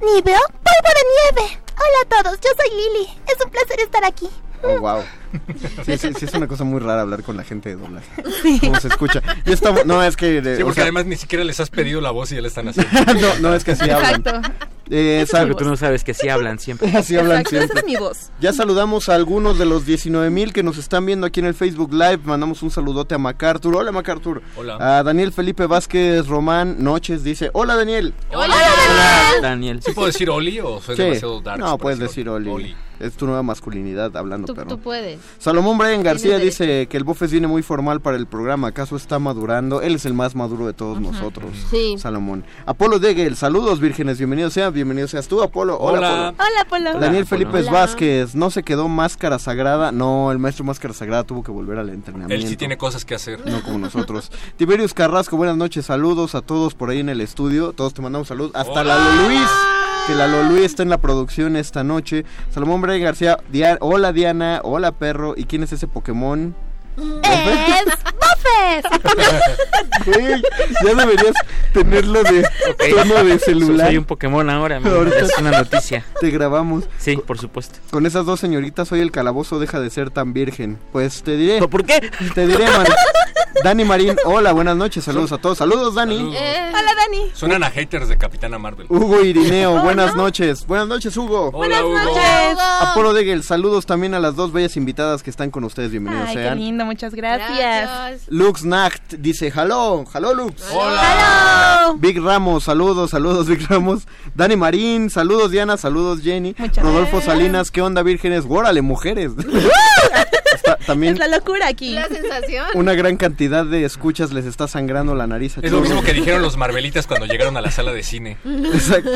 Nibio, polvo de nieve. Hola a todos, yo soy Lily. Es un placer estar aquí. Oh, wow. Sí, sí, sí, es una cosa muy rara hablar con la gente de doblaje. ¿Cómo se escucha? Estamos, no, es que... Sí, o porque sea, además ni siquiera les has pedido la voz y ya la están haciendo. no, no, es que así hablan. Eh, Pero sal- tú no sabes que así hablan siempre. Así hablan Exacto, esa siempre. es mi voz. Ya saludamos a algunos de los 19 mil que nos están viendo aquí en el Facebook Live. Mandamos un saludote a MacArthur. Hola, MacArthur. Hola. A Daniel Felipe Vázquez Román Noches dice: Hola, Daniel. Hola, Daniel. ¿Sí puedo decir Oli o soy Sí. demasiado dark? No, puedes decir decir Oli. Es tu nueva masculinidad hablando, Tú, pero. tú puedes. Salomón Brian García dice que el Bofes viene muy formal para el programa. ¿Acaso está madurando? Él es el más maduro de todos nosotros. Sí. Salomón. Apolo Degel, saludos vírgenes, bienvenido sea, bienvenido seas tú, Apolo. Hola, Hola. Apolo. Hola, Polo. Daniel Felipe Hola. Vázquez, no se quedó máscara sagrada. No, el maestro máscara sagrada tuvo que volver al entrenamiento. Él sí tiene cosas que hacer. No como nosotros. Tiberius Carrasco, buenas noches, saludos a todos por ahí en el estudio. Todos te mandamos saludos. Hasta Hola. Lalo Luis, que Lalo Luis está en la producción esta noche. Salomón Brian García, hola Diana, hola perro. ¿Y quién es ese Pokémon? ¡Es Buffet! Güey, ya deberías tenerlo de tono de celular. Soy un Pokémon ahora, mira, Ahorita es una noticia. Te grabamos. Sí, por supuesto. Con esas dos señoritas hoy el calabozo deja de ser tan virgen. Pues te diré. ¿Por qué? Te diré, man. Dani Marín, hola, buenas noches, saludos a todos. Saludos, Dani. Hola, Dani. Suenan a haters de Capitana Marvel. Hugo Irineo, buenas noches. Buenas noches, Hugo. Hola, Hugo. Apolo Degel, saludos también a las dos bellas invitadas que están con ustedes. Bienvenidos Ay, qué sean. lindo, muchas gracias. Lux Nacht dice, hello, hello Lux. Hola. Big Ramos, saludos, saludos Big Ramos. Dani Marín, saludos Diana, saludos Jenny. Rodolfo Salinas, ¿qué onda vírgenes? Órale, mujeres. Está- también Es la locura aquí. La sensación. una gran cantidad de escuchas les está sangrando la nariz. a Es lo mismo que dijeron los Marvelitas cuando llegaron a la sala de cine. Exacto.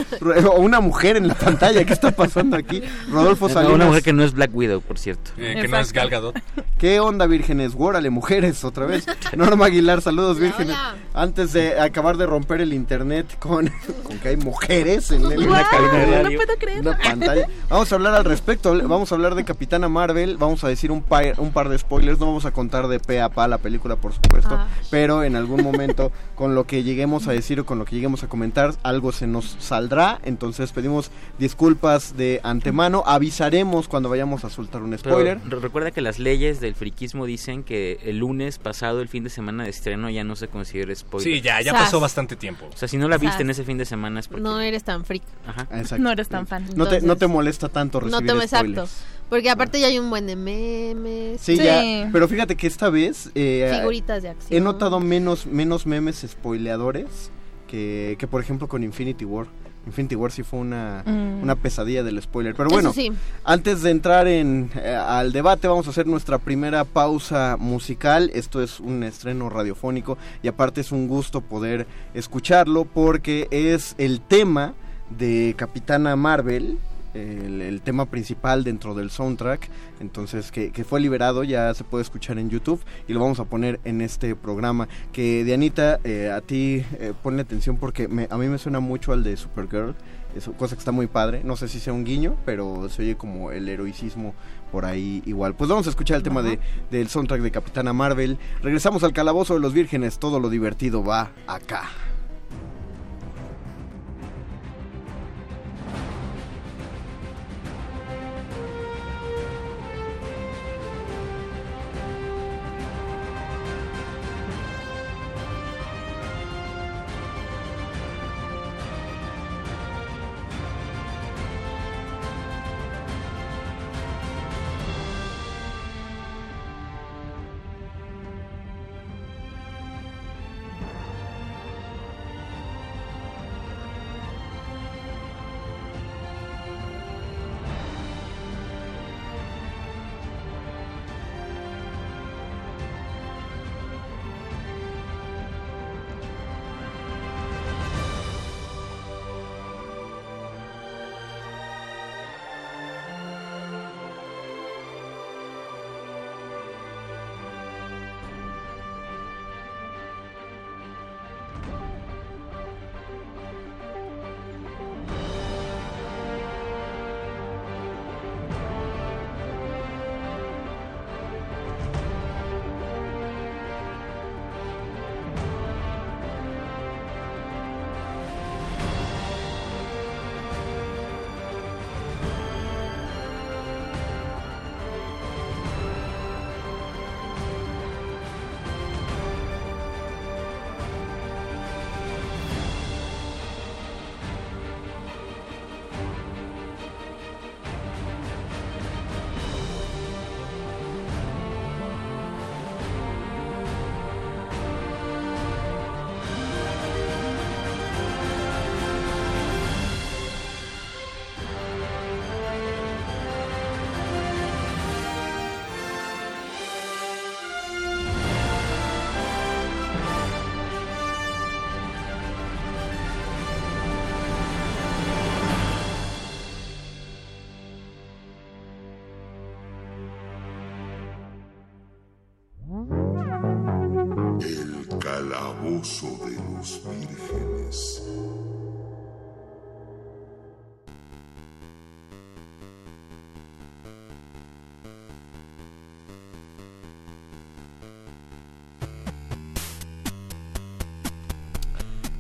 O una mujer en la pantalla, ¿qué está pasando aquí? Rodolfo Salinas. Una mujer que no es Black Widow, por cierto. Eh, que no es Gal Gadot. ¿Qué onda, vírgenes? Órale, mujeres, otra vez. Norma Aguilar, saludos, vírgenes. Antes de acabar de romper el internet con, con que hay mujeres en el- una Guau, cabina de no puedo creer. una pantalla. Vamos a hablar al respecto. Vamos a hablar de Capitana Marvel. Vamos a decir un par, un par de spoilers. No vamos a contar de pe a pa la película, por supuesto. Ah. Pero en algún momento, con lo que lleguemos a decir o con lo que lleguemos a comentar, algo se nos saldrá. Entonces pedimos disculpas de antemano. Avisaremos cuando vayamos a soltar un spoiler. re- recuerda que las leyes del friquismo dicen que el lunes pasado, el fin de semana de estreno, ya no se considera spoiler. Sí, ya, ya Sas. pasó bastante tiempo. O sea, si no la viste Sas. en ese fin de semana es porque... No eres tan freak. Ajá. Exacto. No eres tan fan. No te, no te molesta tanto No recibir te exacto. Porque aparte ya hay un buen de memes. Sí, Sí. ya. Pero fíjate que esta vez eh, Figuritas de acción. he notado menos, menos memes spoileadores que, que, por ejemplo, con Infinity War. Infinity War sí fue una, Mm. una pesadilla del spoiler. Pero bueno, sí. antes de entrar en, eh, al debate, vamos a hacer nuestra primera pausa musical. Esto es un estreno radiofónico y aparte es un gusto poder escucharlo porque es el tema de Capitana Marvel. El, el tema principal dentro del soundtrack entonces que, que fue liberado ya se puede escuchar en YouTube y lo vamos a poner en este programa que Dianita eh, a ti eh, ponle atención porque me- a mí me suena mucho al de Supergirl es cosa que está muy padre. No sé si sea un guiño, pero se oye como el heroicismo por ahí igual. Pues vamos a escuchar el tema de, del soundtrack de Capitana Marvel. Regresamos al calabozo de los vírgenes. Todo lo divertido va acá.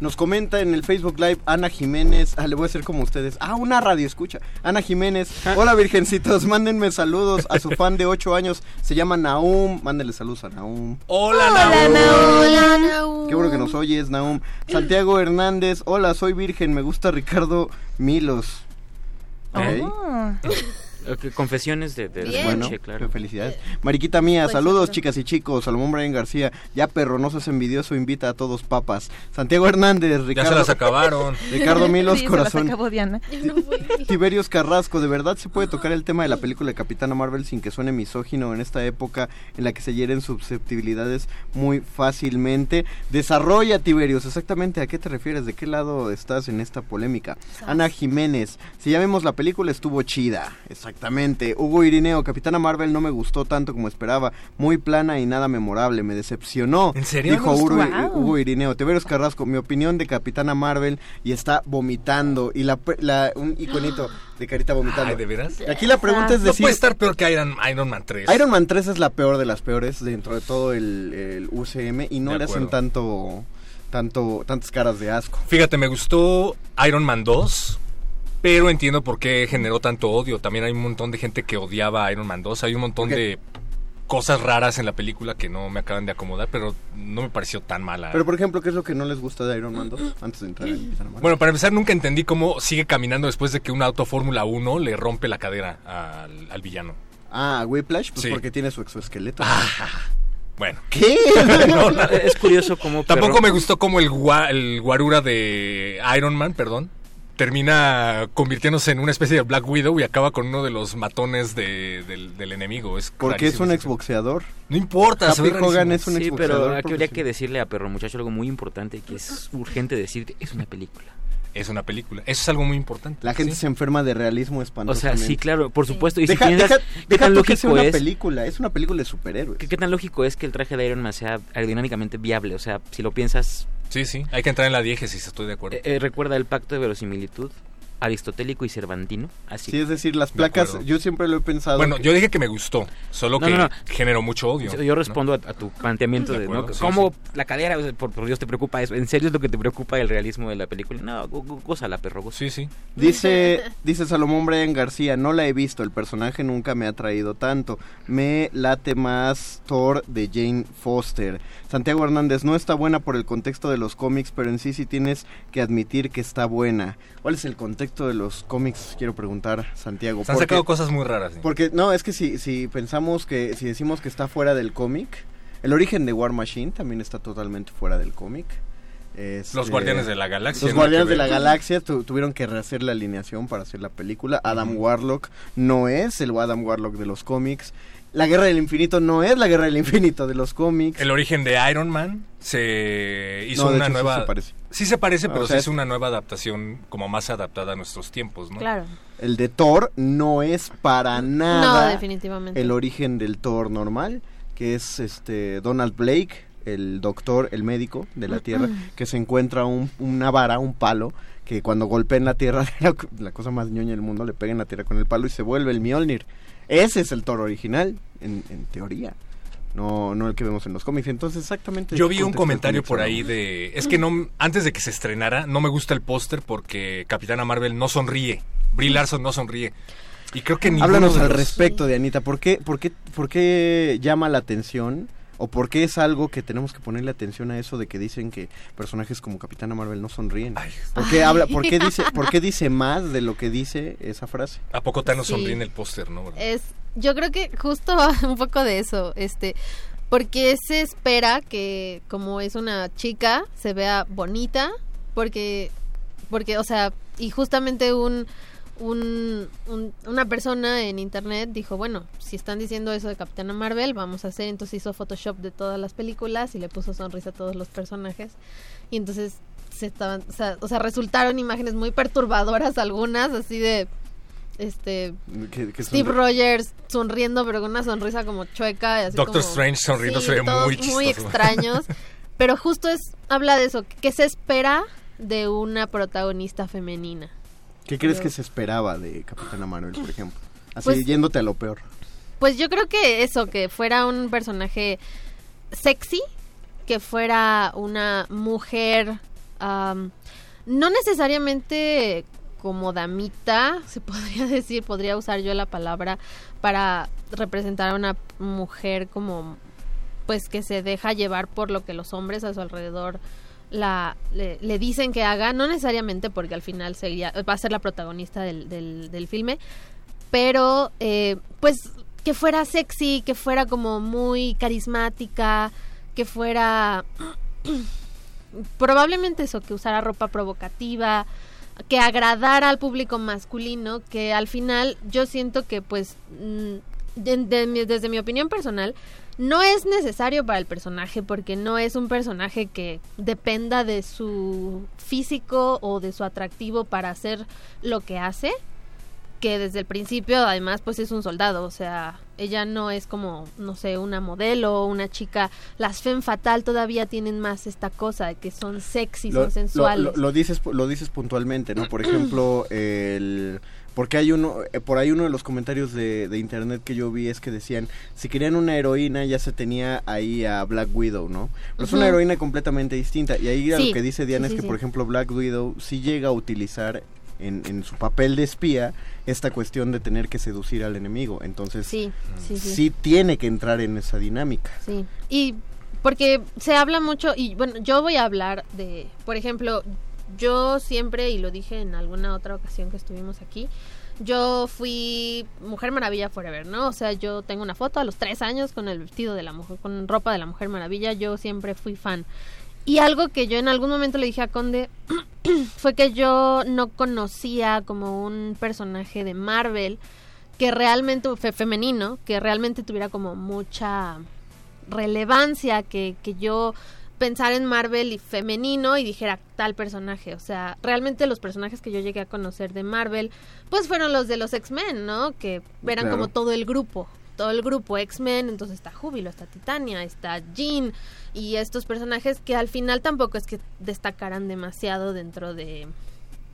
Nos comenta en el Facebook Live Ana Jiménez. Ah, le voy a hacer como ustedes. Ah, una radio escucha. Ana Jiménez. Hola, virgencitos. Mándenme saludos a su fan de 8 años. Se llama Naum. Mándenle saludos a Naum. Hola, Hola, Naum. Qué bueno que nos oyes, Naum. Santiago Hernández. Hola, soy virgen. Me gusta Ricardo Milos. Ok. Oh. Ok, Confesiones de, de, de Bien. Bueno, noche, claro. felicidades. Mariquita mía, saludos chicas y chicos. Salomón Brian García, ya perro, no seas envidioso, invita a todos papas. Santiago Hernández, Ya Ricardo. se las acabaron. Ricardo Milos, Sí, se las corazón. acabó Diana. Tiberios Carrasco, ¿de verdad se puede tocar el tema de la película de Capitana Marvel sin que suene misógino en esta época en la que se hieren susceptibilidades muy fácilmente? Desarrolla, Tiberios, exactamente a qué te refieres, de qué lado estás en esta polémica. Ana Jiménez, si ya vemos la película estuvo chida, exactamente. Hugo Irineo, Capitana Marvel no me gustó tanto como esperaba, muy plana y nada memorable, me decepcionó. ¿En serio? Dijo ¿No Hugo, Wow. Hugo Irineo, Tiberios Carrasco, mi opinión de Capitana Marvel y está vomitando y la, la- un iconito de carita vomitando. Ay, ¿de veras? Aquí la pregunta es No decir, puede estar peor que Iron, Iron Man 3. Iron Man 3 es la peor de las peores dentro de todo el, el UCM y no De le hacen tanto tanto tantas caras de asco. Fíjate, me gustó Iron Man 2, pero entiendo por qué generó tanto odio. También hay un montón de gente que odiaba a Iron Man 2. Hay un montón de cosas raras en la película que no me acaban de acomodar, pero no me pareció tan mala. Pero por ejemplo, ¿qué es lo que no les gusta de Iron Man 2 antes de entrar en Marvel? Bueno, para empezar, nunca entendí cómo sigue caminando después de que un auto Fórmula 1 le rompe la cadera al, al villano. Ah, Whiplash, pues Sí. porque tiene su exoesqueleto. Bueno. ¿Qué? No. Es curioso cómo... Tampoco Perro- me gustó como el, gua- el guarura de Iron Man, perdón, termina convirtiéndose en una especie de Black Widow y acaba con uno de los matones de- del, del enemigo. Es Porque es un exboxeador. No importa, se Happy ve Hogan es un Sí, exboxeador. pero aquí habría que decirle a Perro Muchacho algo muy importante que es urgente decirte, es una película. Es una película. Eso es algo muy importante. La gente sí. se enferma de realismo O espantosamente. sea, sí, claro, por supuesto. Y si Deja, piensas, deja, ¿qué deja tan tú que sea lógico una es? película, es una película de superhéroes. ¿Qué, qué tan lógico es que el traje de Iron Man sea aerodinámicamente viable? O sea, si lo piensas, Sí, sí. Hay que entrar en la diégesis, estoy de acuerdo. eh, eh, recuerda el pacto de verosimilitud aristotélico y cervantino. Así. Sí, es decir, las placas, yo siempre lo he pensado. bueno, que- yo dije que me gustó, solo No, que no, no. generó mucho odio. Yo, yo ¿no? respondo a, a tu planteamiento De de, acuerdo, ¿no? sí, ¿Cómo sí. la cadera, o sea, por, por Dios, te preocupa eso? ¿En serio es lo que te preocupa el realismo de la película? No, gó- gózala, perro, gózala. Sí, sí. Dice, dice Salomón Brian García, no la he visto, el personaje nunca me ha traído tanto. Me late más Thor de Jane Foster. Santiago Hernández, no está buena por el contexto de los cómics, pero en sí sí tienes que admitir que está buena. ¿Cuál es el contexto de los cómics? Quiero preguntar, Santiago. Se han Porque- sacado cosas muy raras. ¿sí? Porque, no, es que si, si pensamos que, si decimos que está fuera del cómic, el origen de War Machine también está totalmente fuera del cómic. Este, Los Guardianes de la Galaxia, Los Guardianes de la. Galaxia tu- tuvieron que rehacer la alineación para hacer la película. Adam Warlock no es el Adam Warlock de los cómics. La Guerra del Infinito no es la Guerra del Infinito de los cómics. El origen de Iron Man se hizo No, de una hecho, sí nueva. se parece. Sí se parece, Ah, pero o sea, sí es- es una nueva adaptación como más adaptada a nuestros tiempos, ¿no? Claro. El de Thor no es para nada No, definitivamente. el origen del Thor normal, que es este Donald Blake, el doctor, el médico de la Tierra, que se encuentra un- una vara, un palo, que cuando golpea en la Tierra, la, la cosa más ñoña del mundo, le pega en la Tierra con el palo y se vuelve el Mjolnir. Ese es el Thor original, en, en teoría. No, no el que vemos en los cómics. Entonces, exactamente. Yo vi un comentario por ahí de... Es que no antes de que se estrenara, no me gusta el póster porque Capitana Marvel no sonríe. Brie Larson no sonríe. Y creo que Háblanos de al respecto de Anita. ¿Por qué, por, qué, ¿Por qué llama la atención? ¿O por qué es algo que tenemos que ponerle atención a eso de que dicen que personajes como Capitana Marvel no sonríen? ¿Por qué, habla, por, qué dice, ¿Por qué dice más de lo que dice esa frase? ¿A poco Thanos Sí. sonríe en el póster, no? Es, yo creo que justo va un poco de eso, este, porque se espera que como es una chica se vea bonita, porque, porque, o sea, y justamente un, un, un- una persona en internet dijo, bueno, si están diciendo eso de Capitana Marvel, vamos a hacer, entonces hizo Photoshop de todas las películas y le puso sonrisa a todos los personajes. Y entonces se estaban, o sea, o sea, resultaron imágenes muy perturbadoras algunas, así de este Steve Rogers sonriendo pero con una sonrisa como chueca y así Doctor como- Strange sonriendo Sí, se ve muy muy extraños. Pero justo es habla de eso, que se espera de una protagonista femenina. ¿Qué crees que se esperaba de Capitana Marvel, por ejemplo? Así Pues- yéndote a lo peor. Pues yo creo que eso, que fuera un personaje sexy, que fuera una mujer, no necesariamente como damita, se podría decir, podría usar yo la palabra para representar a una mujer como, pues que se deja llevar por lo que los hombres a su alrededor la le, dicen que haga, no necesariamente porque al final sería, va a ser la protagonista del, del, del filme, pero eh, pues que fuera sexy, que fuera como muy carismática, que fuera probablemente eso, que usara ropa provocativa, que agradara al público masculino, que al final yo siento que pues mm, desde mi opinión personal no es necesario para el personaje porque no es un personaje que dependa de su físico o de su atractivo para hacer lo que hace que desde el principio además pues es un soldado, o sea, ella no es como, no sé, una modelo o una chica, las femme fatal todavía tienen más esta cosa de que son sexy, son sensuales. Lo, lo dices, lo dices puntualmente, ¿no? Por ejemplo, el... Porque hay uno, eh, por ahí uno de los comentarios de, de internet que yo vi es que decían, si querían una heroína ya se tenía ahí a Black Widow, ¿no? Pero es una heroína completamente distinta. Y ahí Sí, lo que dice Diana sí, es que, por ejemplo, Black Widow sí llega a utilizar en, en su papel de espía esta cuestión de tener que seducir al enemigo. Entonces, Sí, sí, sí. sí tiene que entrar en esa dinámica. Sí, y porque se habla mucho, y bueno, yo voy a hablar de, por ejemplo, yo siempre, y lo dije en alguna otra ocasión que estuvimos aquí, yo fui Mujer Maravilla Forever, ¿no? O sea, yo tengo una foto a los tres años con el vestido de la mujer, con ropa de la Mujer Maravilla, yo siempre fui fan. Y algo que yo en algún momento le dije a Conde fue que yo no conocía como un personaje de Marvel que realmente fe- femenino, que realmente tuviera como mucha relevancia, que, que yo pensara en Marvel y femenino y dijera tal personaje. O sea, realmente los personajes que yo llegué a conocer de Marvel, pues fueron los de los X-Men, ¿no? Que eran Claro. como todo el grupo. Todo el grupo X-Men, entonces está Júbilo, está Titania, está Jean y estos personajes que al final tampoco es que destacaran demasiado dentro de,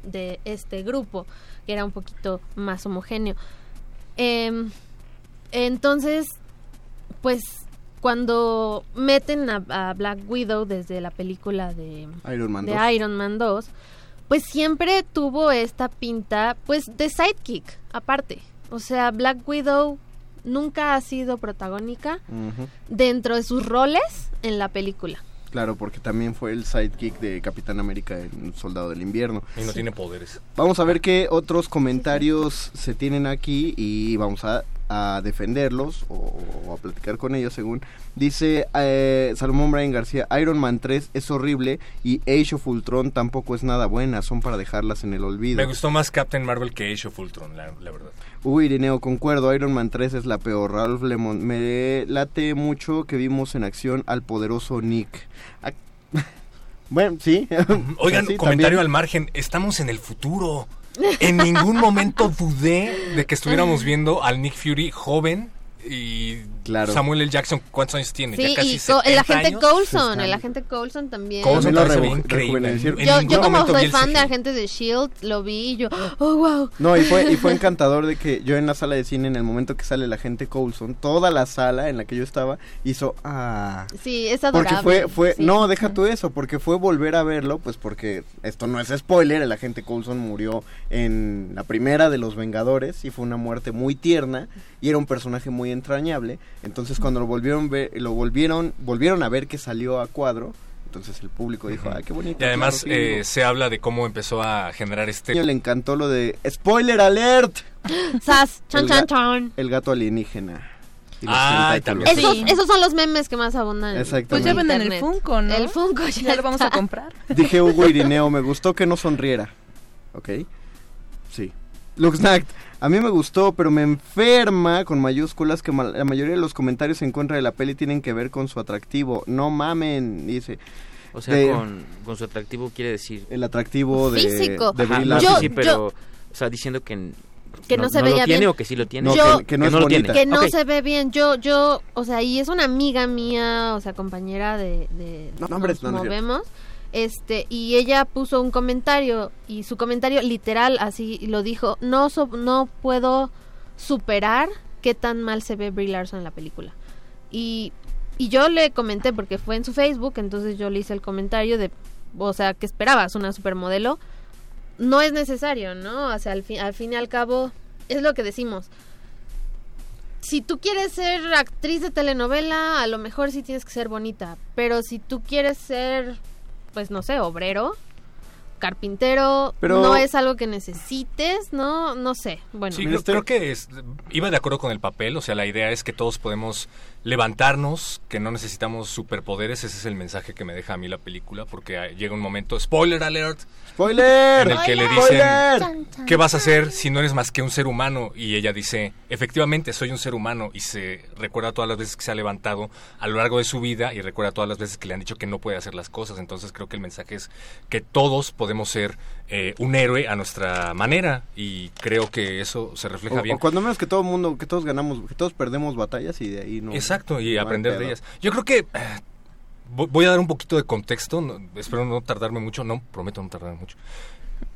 de este grupo, que era un poquito más homogéneo. Em, entonces, pues cuando meten a, a Black Widow desde la película de Iron Man de 2. Iron Man 2, pues siempre tuvo esta pinta, pues de sidekick, aparte. O sea, Black Widow nunca ha sido protagónica dentro de sus roles en la película. Claro, porque también fue el sidekick de Capitán América en Soldado del Invierno. Y no tiene poderes. Vamos a ver qué otros comentarios se tienen aquí y vamos a, a defenderlos o, o a platicar con ellos según. Dice eh, Salomón Brian García, Iron Man 3 es horrible y Age of Ultron tampoco es nada buena, son para dejarlas en el olvido. Me gustó más Captain Marvel que Age of Ultron, la, la verdad. Hugo Irineo, concuerdo, Iron Man 3 es la peor. Ralph Lemon, me late mucho que vimos en acción al poderoso Nick. Ah, bueno, sí. Oigan, Sí, comentario también. al margen, estamos en el futuro. En ningún momento dudé de que estuviéramos viendo al Nick Fury joven y Claro. Samuel L. Jackson, ¿cuántos años tiene? Sí, ya casi y co- el 70 agente años. Coulson, el agente Coulson también. Coulson También lo increíble. En Yo, como soy el fan de. Agentes de Shield, lo vi y yo, oh wow. No, y fue, y fue encantador de que yo en la sala de cine, en el momento que sale la gente Coulson, toda la sala en la que yo estaba hizo, ah... Sí, es adorable. Porque fue, fue, sí. no, deja tú eso, porque fue volver a verlo, pues porque esto no es spoiler, el agente Coulson murió en la primera de los Vengadores y fue una muerte muy tierna y era un personaje muy entrañable, entonces cuando lo volvieron ver, lo volvieron, volvieron a ver que salió a cuadro, entonces el público dijo, ay, qué bonito. Y además claro, sí, eh, se habla de cómo empezó a generar este... le encantó lo de spoiler alert, Sas, chan, El chan, chan. el gato alienígena. y los Ay, tentáculos. también. Esos, esos son los memes que más abundan. en- Exactamente. Pues ya en venden el. Funko, ¿no? El Funko ya, Ya lo vamos a comprar. Dije Hugo Irineo, me gustó que no sonriera. ¿Ok? Sí. Luxnact, a mí me gustó, pero me enferma con mayúsculas que ma- la mayoría de los comentarios en contra de la peli tienen que ver con su atractivo. No mamen, dice. O sea, De- con, con su atractivo quiere decir... El atractivo de, Físico. de Ajá, no, Larson. sí, sí, pero... O sea, diciendo que... que no, No- se no lo tiene o que sí lo tiene. No, Yo- que, que no es que no lo bonita. tiene. que no se ve bien. Yo, yo, o sea, y es una amiga mía, o sea, compañera de, de No, no, hombre, nos no, no es cierto. movemos. Este, y ella puso un comentario y su comentario literal así lo dijo, no no puedo superar qué tan mal se ve Brie Larson en la película. Y y yo le comenté porque fue en su Facebook, entonces yo le hice el comentario de o sea, ¿qué esperabas? Una supermodelo. No es necesario, ¿no? O sea, al fin, al fin y al cabo es lo que decimos si tú quieres ser actriz de telenovela, a lo mejor sí tienes que ser bonita. Pero si tú quieres ser, pues no sé, obrero, carpintero, Pero- no es algo que necesites, ¿no? No sé. Bueno, Sí, creo, creo que es- iba de acuerdo con el papel, o sea, la idea es que todos podemos levantarnos, que no necesitamos superpoderes, ese es el mensaje que me deja a mí la película, porque ah, llega un momento, spoiler alert, ¡Spoiler! en el que le ¡Spoiler! dicen, ¿qué vas a hacer si no eres más que un ser humano? Y ella dice, efectivamente, soy un ser humano, y se recuerda todas las veces que se ha levantado a lo largo de su vida, y recuerda todas las veces que le han dicho que no puede hacer las cosas, entonces creo que el mensaje es que todos podemos ser eh, un héroe a nuestra manera, y creo que eso se refleja O, bien. o cuando menos que todo el mundo, que todos ganamos, que todos perdemos batallas y de ahí no. Exacto, y no aprender de ellas. Yo creo que eh, vo- voy a dar un poquito de contexto, no- espero no tardarme mucho, no, prometo no tardarme mucho.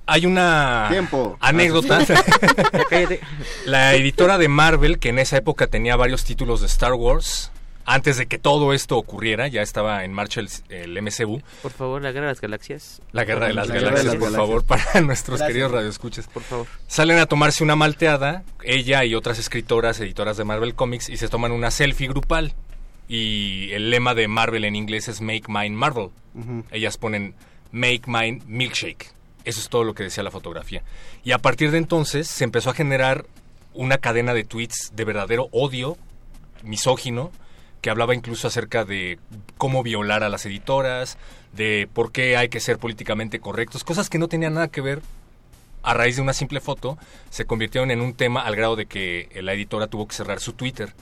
Hay una Tiempo. anécdota. la editora de Marvel, que en esa época tenía varios títulos de Star Wars, antes de que todo esto ocurriera, ya estaba en marcha el, el MCU. Por favor, la guerra de las galaxias. La guerra de las La guerra de galaxias, las por galaxias. favor, para nuestros Gracias. queridos radioescuchas. Por favor. Salen a tomarse una malteada, ella y otras escritoras, editoras de Marvel Comics, y se toman una selfie grupal. Y el lema de Marvel en inglés es Make Mine Marvel. Ujú. Ellas ponen Make Mine Milkshake. Eso es todo lo que decía la fotografía. Y a partir de entonces se empezó a generar una cadena de tweets de verdadero odio misógino que hablaba incluso acerca de cómo violar a las editoras, de por qué hay que ser políticamente correctos, cosas que no tenían nada que ver a raíz de una simple foto, se convirtieron en un tema al grado de que la editora tuvo que cerrar su Twitter.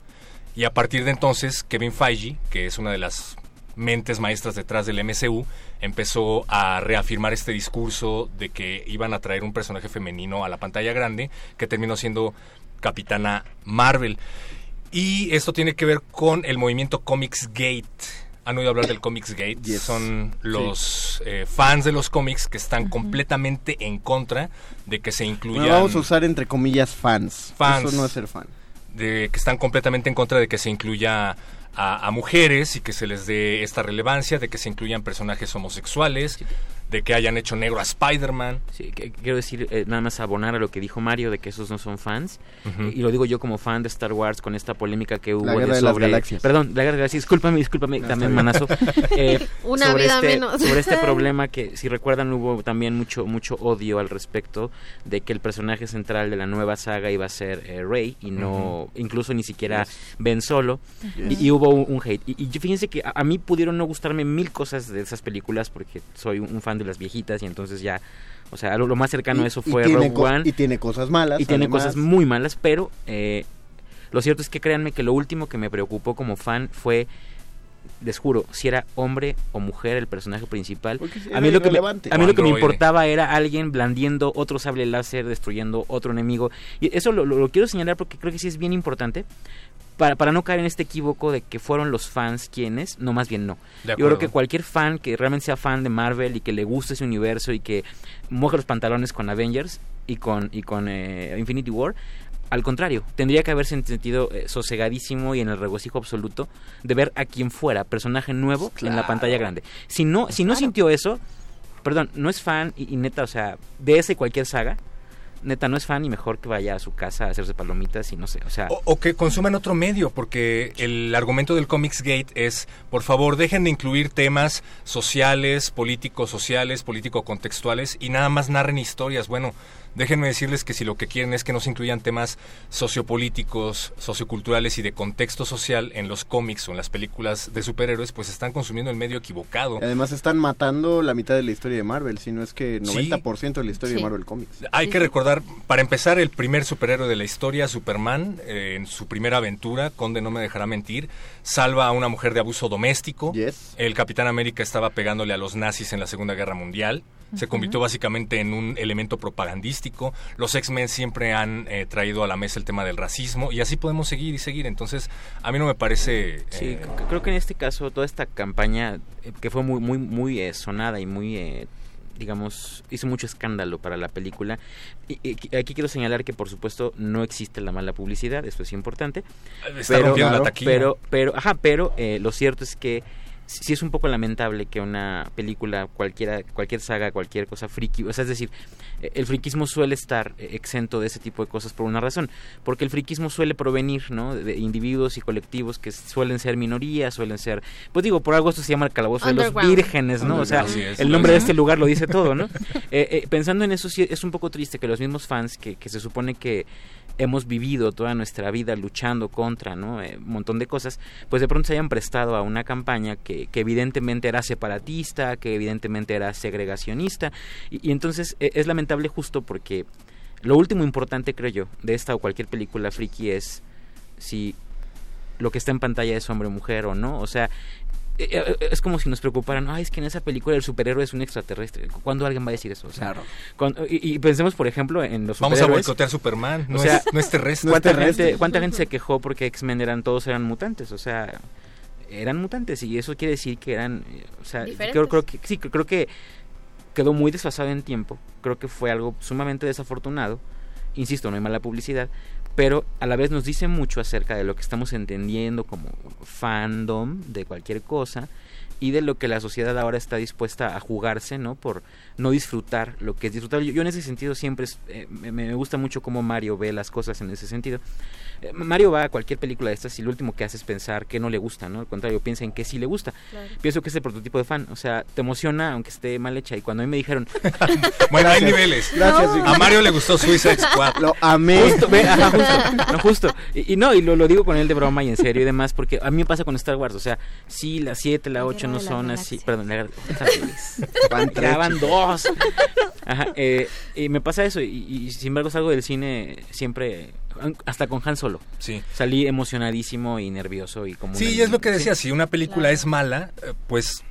Y a partir de entonces, Kevin Feige, que es una de las mentes maestras detrás del MCU, empezó a reafirmar este discurso de que iban a traer un personaje femenino a la pantalla grande, que terminó siendo Capitana Marvel. Y esto tiene que ver con el movimiento Comics Gate. ¿Han oído hablar del Comics Gate? Yes. Son los eh, fans de los cómics que están completamente en contra de que se incluyan Bueno, vamos a usar entre comillas fans. Fans. Eso no es ser fan. de que están completamente en contra de que se incluya a, a mujeres y que se les dé esta relevancia, de que se incluyan personajes homosexuales, de que hayan hecho negro a Spider-Man. Sí, que- quiero decir, eh, nada más abonar a lo que dijo Mario de que esos no son fans. Ujú. Eh, y lo digo yo como fan de Star Wars con esta polémica que hubo guerra de de las sobre. galaxias. Perdón, la guerra de las galaxias. Discúlpame, discúlpame, No, también manazo. Eh, Una sobre vida este, menos. Sobre este problema que, si recuerdan, hubo también mucho, mucho odio al respecto de que el personaje central de la nueva saga iba a ser eh, Rey y no, incluso ni siquiera Ben Solo. Yes. Y, y hubo un, un hate. Y, y fíjense que a, a mí pudieron no gustarme mil cosas de esas películas porque soy un, un fan de las viejitas y entonces ya, o sea, lo, lo más cercano a eso fue tiene Rogue One. Y tiene cosas malas. Y tiene además. cosas muy malas, pero eh, lo cierto es que créanme que lo último que me preocupó como fan fue, les juro, si era hombre o mujer el personaje principal. A mí lo que me, a mí lo que me importaba era alguien blandiendo otro sable láser, destruyendo otro enemigo. Y eso lo, lo- lo quiero señalar porque creo que sí es bien importante. Para, para no caer en este equívoco de que fueron los fans quienes, no, más bien no. Yo creo que cualquier fan que realmente sea fan de Marvel y que le guste ese universo y que moje los pantalones con Avengers y con, y con eh, Infinity War, al contrario, tendría que haberse sentido eh, sosegadísimo y en el regocijo absoluto de ver a quien fuera personaje nuevo en la pantalla grande. Si no, si no sintió eso, perdón, no es fan y, y neta, o sea, de esa y cualquier saga, neta no es fan y mejor que vaya a su casa a hacerse palomitas y no sé, o sea, O, que consuman otro medio, porque el argumento del Comics Gate es, por favor, dejen de incluir temas sociales, políticos sociales, político contextuales y nada más narren historias. Bueno, déjenme decirles que si lo que quieren es que no se incluyan temas sociopolíticos, socioculturales y de contexto social en los cómics o en las películas de superhéroes, pues están consumiendo el medio equivocado. Además están matando la mitad de la historia de Marvel, si no es que Sí. 90% de la historia Sí. de Marvel Comics. Hay que recordar, para empezar, el primer superhéroe de la historia, Superman, eh, en su primera aventura, Conde no me dejará mentir, salva a una mujer de abuso doméstico. Yes. El Capitán América estaba pegándole a los nazis en la Segunda Guerra Mundial. Se convirtió básicamente en un elemento propagandístico. Los X-Men siempre han eh, traído a la mesa el tema del racismo y así podemos seguir y seguir. Entonces, a mí no me parece... Sí, eh, creo que en este caso toda esta campaña eh, que fue muy muy muy eh, sonada y muy eh, digamos hizo mucho escándalo para la película. Y, y aquí- quiero señalar que por supuesto no existe la mala publicidad esto es importante. Está rompiendo la taquilla. pero pero ajá pero eh, lo cierto es que sí es un poco lamentable que una película cualquiera cualquier saga cualquier cosa friki o sea es decir eh, el friquismo suele estar eh, exento de ese tipo de cosas por una razón porque el friquismo suele provenir no de individuos y colectivos que suelen ser minorías suelen ser pues digo por algo esto se llama el calabozo de los vírgenes no o sea el nombre de este lugar lo dice todo no Eh, eh, pensando en eso sí es un poco triste que los mismos fans que, que se supone que hemos vivido toda nuestra vida luchando contra no Eh, un montón de cosas pues de pronto se hayan prestado a una campaña que, que evidentemente era separatista que evidentemente era segregacionista. Y, entonces eh, es lamentable justo porque lo último importante creo yo de esta o cualquier película friki es si lo que está en pantalla es hombre o mujer o no. O sea es como si nos preocuparan, ay, es que en esa película el superhéroe es un extraterrestre. ¿Cuándo alguien va a decir eso? O sea, cuando- y, y pensemos, por ejemplo, en los Vamos a boicotear Superman, no o sea, es- no es terrestre. ¿cuánta, No es terrestre. Gente, ¿Cuánta gente se quejó porque X-Men eran todos eran mutantes? O sea, eran mutantes y eso quiere decir que eran, eh, o sea, creo, creo que sí, creo que quedó muy desfasado en tiempo. Creo que fue algo sumamente desafortunado. Insisto, no hay mala publicidad, pero a la vez nos dice mucho acerca de lo que estamos entendiendo como fandom de cualquier cosa y de lo que la sociedad ahora está dispuesta a jugarse, ¿no? Por no disfrutar lo que es disfrutar. Yo, yo en ese sentido siempre es- eh, me, me gusta mucho cómo Mario ve las cosas en ese sentido. Eh, Mario va a cualquier película de estas y lo último que hace es pensar que no le gusta, ¿no? Al contrario, piensa en que sí le gusta. Claro. Pienso que es el prototipo de fan, o sea, te emociona aunque esté mal hecha y cuando a mí me dijeron... Bueno, hay niveles. Gracias. A Mario le gustó Suicide Squad. Lo amé. Justo, ve, ajá, justo, no, justo. Y, y no, y lo, lo digo con él de broma y en serio y demás, porque a mí me pasa con Star Wars, o sea, sí, la 7, la 8 no son así, perdón, la, Van vez. Ajá, eh, y me pasa eso, y, y sin embargo salgo del cine siempre, hasta con Han Solo. Sí. Salí emocionadísimo y nervioso y como... Sí, una- y es lo que sí. decía, si una película es mala, eh, pues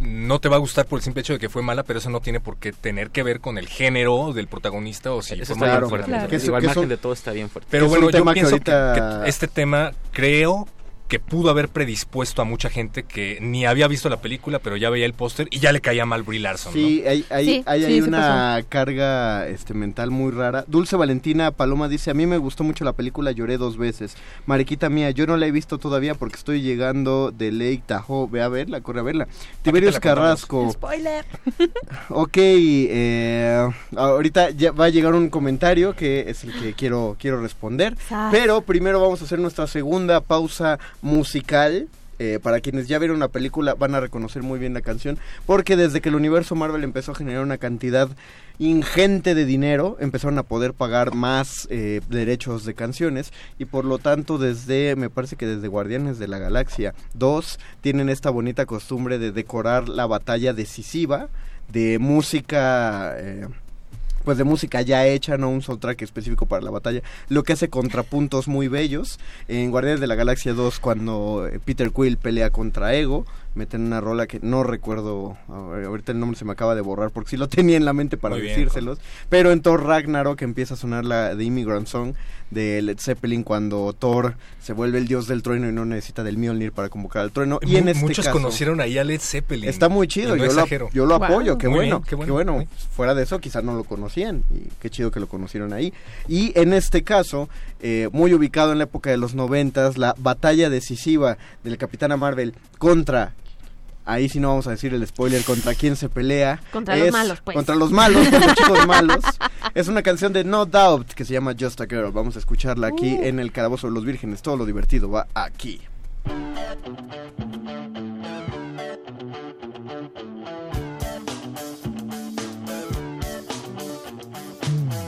no te va a gustar por el simple hecho de que fue mala, pero eso no tiene por qué tener que ver con el género del protagonista o si Eso fue está mala bien fuerte. fuerte. Que es- Digo, al que margen son- de todo está bien fuerte. Pero bueno, yo pienso que, ahorita- que este tema creo que pudo haber predispuesto a mucha gente que ni había visto la película, pero ya veía el póster y ya le caía mal Brie Larson, ¿no? Sí, hay, hay, Sí, hay, sí, hay sí una carga este, mental muy rara. Dulce Valentina Paloma dice, a mí me gustó mucho la película, lloré dos veces. Mariquita mía, yo no la he visto todavía porque estoy llegando de Lake Tahoe. Ve a verla, corre a verla. Contamos. Carrasco. Spoiler. Ok, eh, ahorita ya va a llegar un comentario que es el que quiero, quiero responder. Pero primero vamos a hacer nuestra segunda pausa musical. Eh, para quienes ya vieron la película van a reconocer muy bien la canción. Porque desde que el universo Marvel empezó a generar una cantidad ingente de dinero, empezaron a poder pagar más eh, derechos de canciones. Y por lo tanto desde, me parece que desde Guardianes de la Galaxia 2, tienen esta bonita costumbre de decorar la batalla decisiva de música... eh, pues de música ya hecha, no un soundtrack específico para la batalla, lo que hace contrapuntos muy bellos. En Guardianes de la Galaxia 2, cuando eh, Peter Quill pelea contra Ego, meten una rola que no recuerdo, ahorita el nombre se me acaba de borrar porque sí lo tenía en la mente para Muy bien, decírselos, pero en Thor Ragnarok empieza a sonar la de Immigrant Song de Led Zeppelin cuando Thor se vuelve el dios del trueno y no necesita del Mjolnir para convocar al trueno. Y en este Muchos caso, conocieron ahí a Led Zeppelin. Está muy chido, no yo, lo, exagero. yo lo Wow. apoyo, qué bueno, bien, qué qué bueno, Fuera de eso, quizás no lo conocían y qué chido que lo conocieron ahí. Y en este caso, eh, muy ubicado en la época de los noventas, la batalla decisiva del Capitana Marvel contra... Ahí sí no vamos a decir el spoiler contra quién se pelea. Contra los malos, pues. Contra los malos, con los chicos malos. Es una canción de No Doubt que se llama Just a Girl. Vamos a escucharla aquí Uh. en el Calabozo de los Vírgenes. Todo lo divertido va aquí.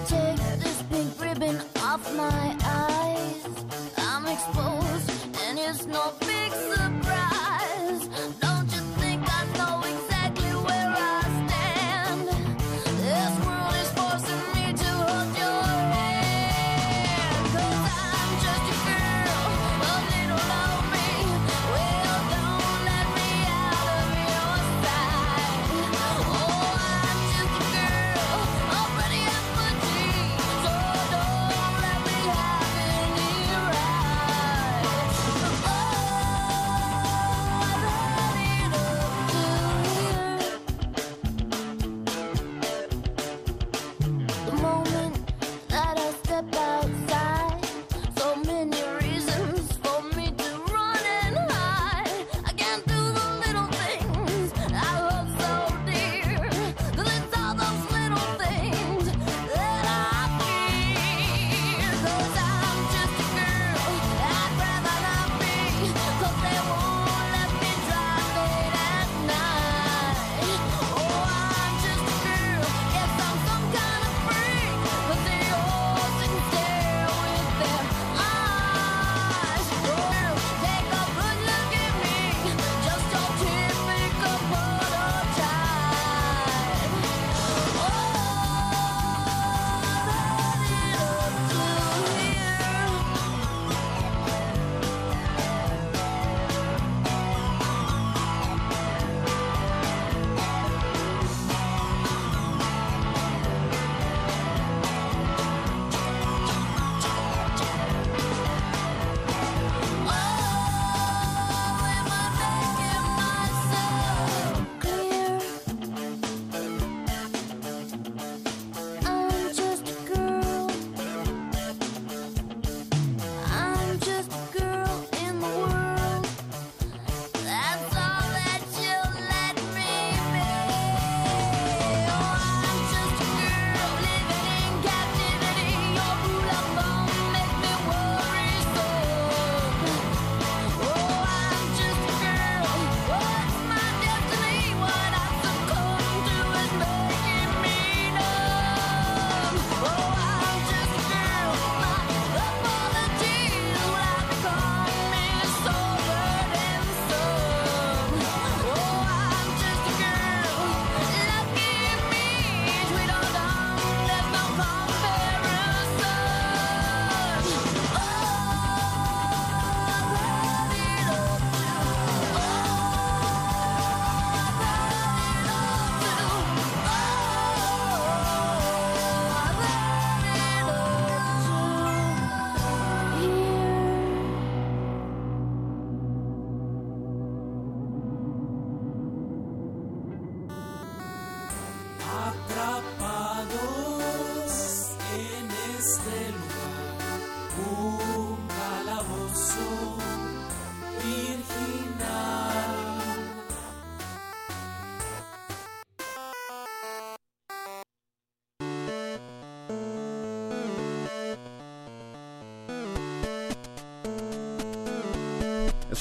Take this pink ribbon off my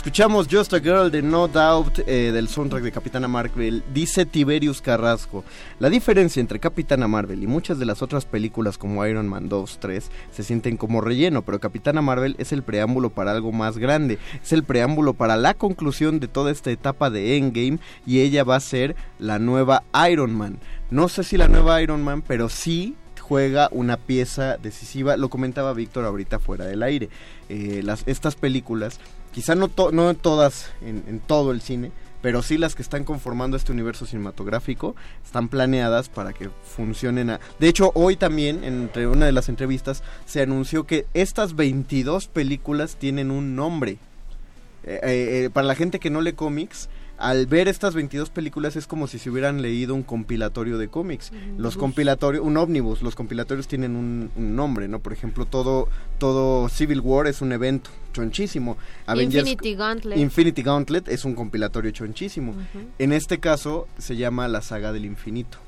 Escuchamos Just a Girl de No Doubt eh, del soundtrack de Capitana Marvel. Dice Tiberius Carrasco. La diferencia entre Capitana Marvel y muchas de las otras películas como Iron Man 2, 3 se sienten como relleno, pero Capitana Marvel es el preámbulo para algo más grande. Es el preámbulo para la conclusión de toda esta etapa de Endgame y ella va a ser la nueva Iron Man. No sé si la nueva Iron Man, pero sí juega una pieza decisiva. Lo comentaba Víctor ahorita fuera del aire. Eh, las, estas películas, quizá no, to- no todas en, todo el cine, pero sí las que están conformando este universo cinematográfico están planeadas para que funcionen. a- De hecho, hoy también, entre una de las entrevistas, se anunció que estas 22 películas tienen un nombre. Eh, eh, eh, para la gente que no lee cómics, al ver estas 22 películas es como si se hubieran leído un compilatorio de cómics. Los compilatorios, un ómnibus, los compilatorios tienen un, un nombre, ¿no? Por ejemplo, todo, todo Civil War es un evento chonchísimo. Infinity Gauntlet. Infinity Gauntlet es un compilatorio chonchísimo. En este caso se llama La Saga del Infinito.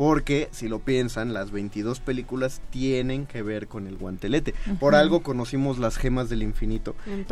Porque, si lo piensan, las 22 películas tienen que ver con el guantelete. Por algo conocimos las gemas del infinito En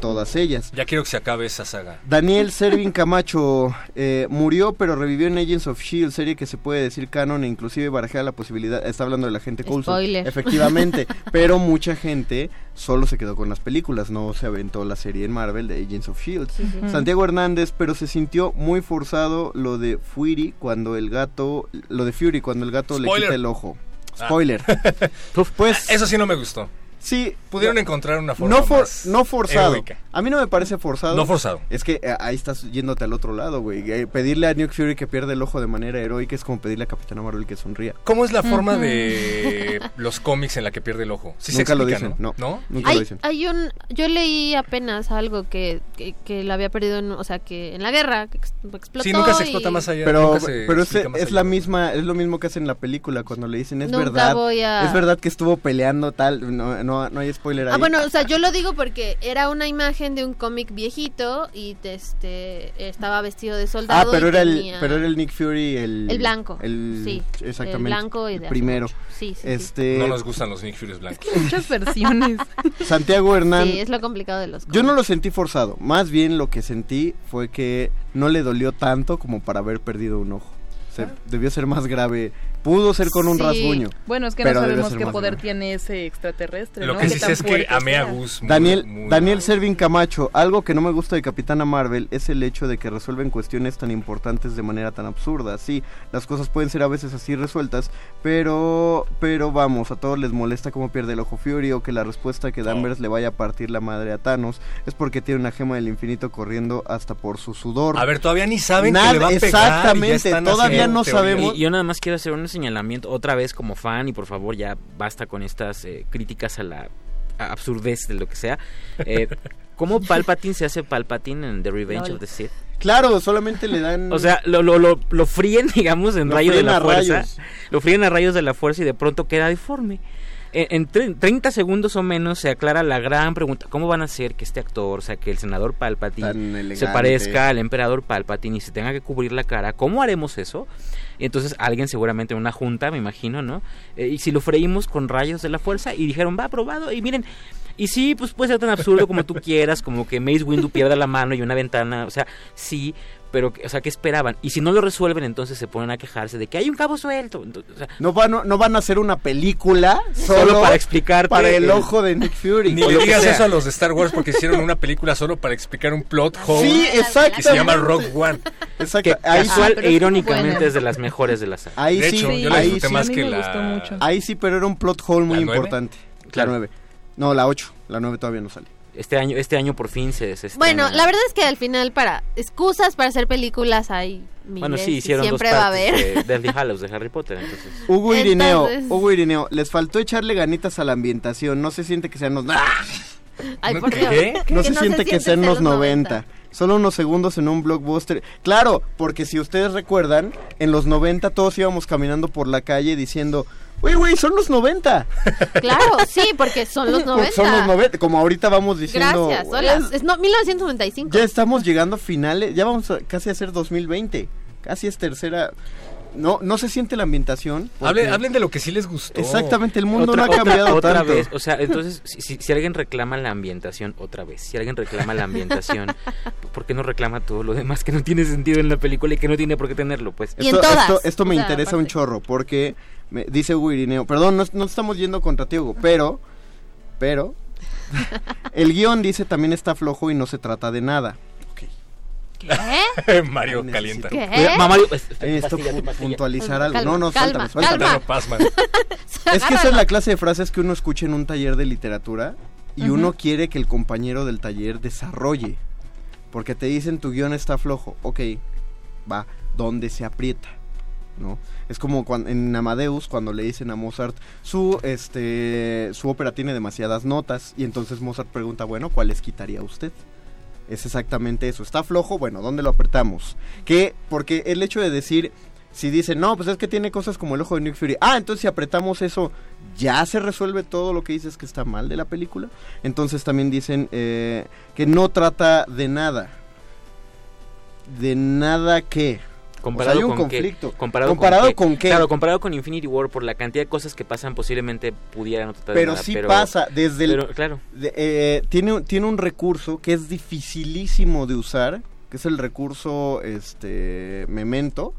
todas en ellas. Ya quiero que se acabe esa saga. Daniel Servin Camacho eh, murió pero revivió en Agents of Shield, serie que se puede decir canon e inclusive barajea la posibilidad, está hablando de la gente Coulson, Spoiler. efectivamente, pero mucha gente solo se quedó con las películas, no se aventó la serie en Marvel de Agents of Shield. Sí, sí. Santiago Hernández, pero se sintió muy forzado lo de Fury cuando el gato, lo de Fury cuando el gato le quita el ojo. Ah. Spoiler. pues Eso sí no me gustó. Sí. Pudieron encontrar una forma no, for- más no forzado. heroica. A mí no me parece forzado. No forzado. Es que eh, ahí estás yéndote al otro lado, güey. Eh, pedirle a Nick Fury que pierda el ojo de manera heroica es como pedirle a Capitana Marvel que sonría. ¿Cómo es la forma de los cómics en la que pierde el ojo? Sí se Nunca lo dicen, no. ¿No? Nunca lo Hay, dicen. hay un, yo leí apenas algo que, que, que la había perdido, en, o sea, que en la guerra que ex- explotó. Sí, nunca se y- explota más allá. Pero, pero es, es allá. la misma, es lo mismo que hacen en la película cuando le dicen es Nunca verdad, voy a- es verdad que estuvo peleando tal, no, no, no hay spoiler ahí. Ah, bueno, o sea, yo lo digo porque era una imagen de un cómic viejito y este estaba vestido de Ah, soldado. pero y era el, pero era el Nick Fury, el, El blanco, el- sí, exactamente, el blanco y de primero. mucho. Sí, sí, sí. este, No nos gustan los Nick Furies blancos. Muchas versiones. Santiago Hernández. Sí, es lo complicado de los Yo no lo sentí forzado, más bien lo que sentí fue que no le dolió tanto como para haber perdido un ojo. Se- debió ser más grave, pudo ser con un Sí. rasguño. Bueno, es que no sabemos qué poder grave. tiene ese extraterrestre. Lo ¿no? que ¿Qué sí sé es que amé a? Gus muy- Daniel, muy- Daniel Servin Camacho, algo que no me gusta de Capitana Marvel es el hecho de que resuelven cuestiones tan importantes de manera tan absurda. Sí, las cosas pueden ser a veces así resueltas, pero pero vamos, a todos les molesta cómo pierde el ojo Fury o que la respuesta que Danvers le vaya a partir la madre a Thanos es porque tiene una gema del infinito corriendo hasta por su sudor. A ver, todavía ni saben Nada- que le va a pegar. y ya Exactamente, están todavía no sabemos. Y yo nada más quiero hacer un señalamiento otra vez como fan y por favor ya basta con estas eh, críticas a la a- absurdez de lo que sea. Eh, ¿Cómo Palpatine se hace Palpatine en The Revenge of the Sith? Claro, solamente le dan O sea, lo, lo, lo, lo fríen, digamos, en Lo rayos de la a fuerza. rayos. Lo fríen a rayos de la fuerza y de pronto queda deforme. En, en tre- 30 segundos o menos se aclara la gran pregunta, ¿cómo van a hacer que este actor, o sea, que el senador Palpatine se parezca al emperador Palpatine y se tenga que cubrir la cara? ¿Cómo haremos eso? Y entonces alguien seguramente en una junta, me imagino, ¿no? Eh, y si lo freímos con rayos de la fuerza y dijeron, va, aprobado, y miren, y sí, pues puede ser tan absurdo como tú quieras, como que Mace Windu pierda la mano y una ventana, o sea, sí, pero, que- o sea, ¿qué esperaban? Y si no lo resuelven, entonces se ponen a quejarse de que hay un cabo suelto. Entonces, o sea, No van, no van a hacer una película solo, Solo para explicarte para el, el- ojo de Nick Fury. Ni le digas eso a los de Star Wars porque hicieron una película solo para explicar un plot hole. Sí, exacto. Que se llama Rogue One. Exacto. que Ahí casual sí- e irónicamente es de las mejores de la saga. Ahí De sí, hecho, yo la ahí disfruté sí. más que la... gustó mucho. Ahí sí, pero era un plot hole muy importante. Claro. La 9. No, la 8. La 9 todavía no sale. Este año, este año por fin se, se estrena. Bueno, la verdad es que al final para excusas para hacer películas hay miles Bueno, sí, y hicieron siempre dos va a partes haber. de Deathly Hallows de Harry Potter, entonces... Hugo Irineo, Entonces- Hugo Irineo, les faltó echarle ganitas a la ambientación. No se siente que sean los. ¡Ah! Ay, ¿No por qué? No Que se siente que sean los 90. Solo unos segundos en un blockbuster. Claro, porque si ustedes recuerdan, en los 90 todos íbamos caminando por la calle diciendo, Güey, güey, son los 90. Claro, sí, porque son los 90. Son los 90. Como ahorita vamos diciendo. Gracias, "Güey, hola. Es no, 1995. Ya estamos llegando a finales. Ya vamos a, casi a ser 2020. Casi es tercera. no, no se siente la ambientación. porque- Hablen, hablen de lo que sí les gustó. Exactamente, el mundo Otra- no ha cambiado otra, vez, o sea, entonces, si, si- si alguien reclama la ambientación, otra vez, si alguien reclama la ambientación, ¿por qué no reclama todo lo demás que no tiene sentido en la película y que no tiene por qué tenerlo, pues? esto, esto, esto me interesa un chorro porque me, dice Hugo Irineo, perdón, no, no estamos yendo contra ti, Hugo, pero, pero, el guion dice también está flojo y no se trata de nada. ¿Qué? Mario calienta. ¿Qué? Mario, es- Ahí necesito pastilla, tu pu- pastilla. puntualizar algo. Calma, no, no, calma, suéltame. Es que esa es la clase de frases que uno escucha en un taller de literatura y uno quiere que el compañero del taller desarrolle. Porque te dicen tu guion está flojo. Ok, va, ¿dónde se aprieta? Es como cuando, en Amadeus cuando le dicen a Mozart su este su ópera tiene demasiadas notas y entonces Mozart pregunta, bueno, ¿cuáles quitaría usted? Es exactamente eso. Está flojo, bueno, ¿dónde lo apretamos? Que porque el hecho de decir si dicen, no, pues es que tiene cosas como el ojo de Nick Fury. Ah, entonces si apretamos eso, ya se resuelve todo lo que dices que está mal de la película. Entonces también dicen eh, que no trata de nada. De nada que. Comparado o sea, hay un con qué? conflicto. Comparado, Comparado qué? con qué. Claro, comparado con Infinity War, por la cantidad de cosas que pasan, posiblemente pudiera no tratar de pero nada, sí pasa desde el pero, claro. de- eh, tiene tiene un recurso que es dificilísimo de usar que es el recurso este memento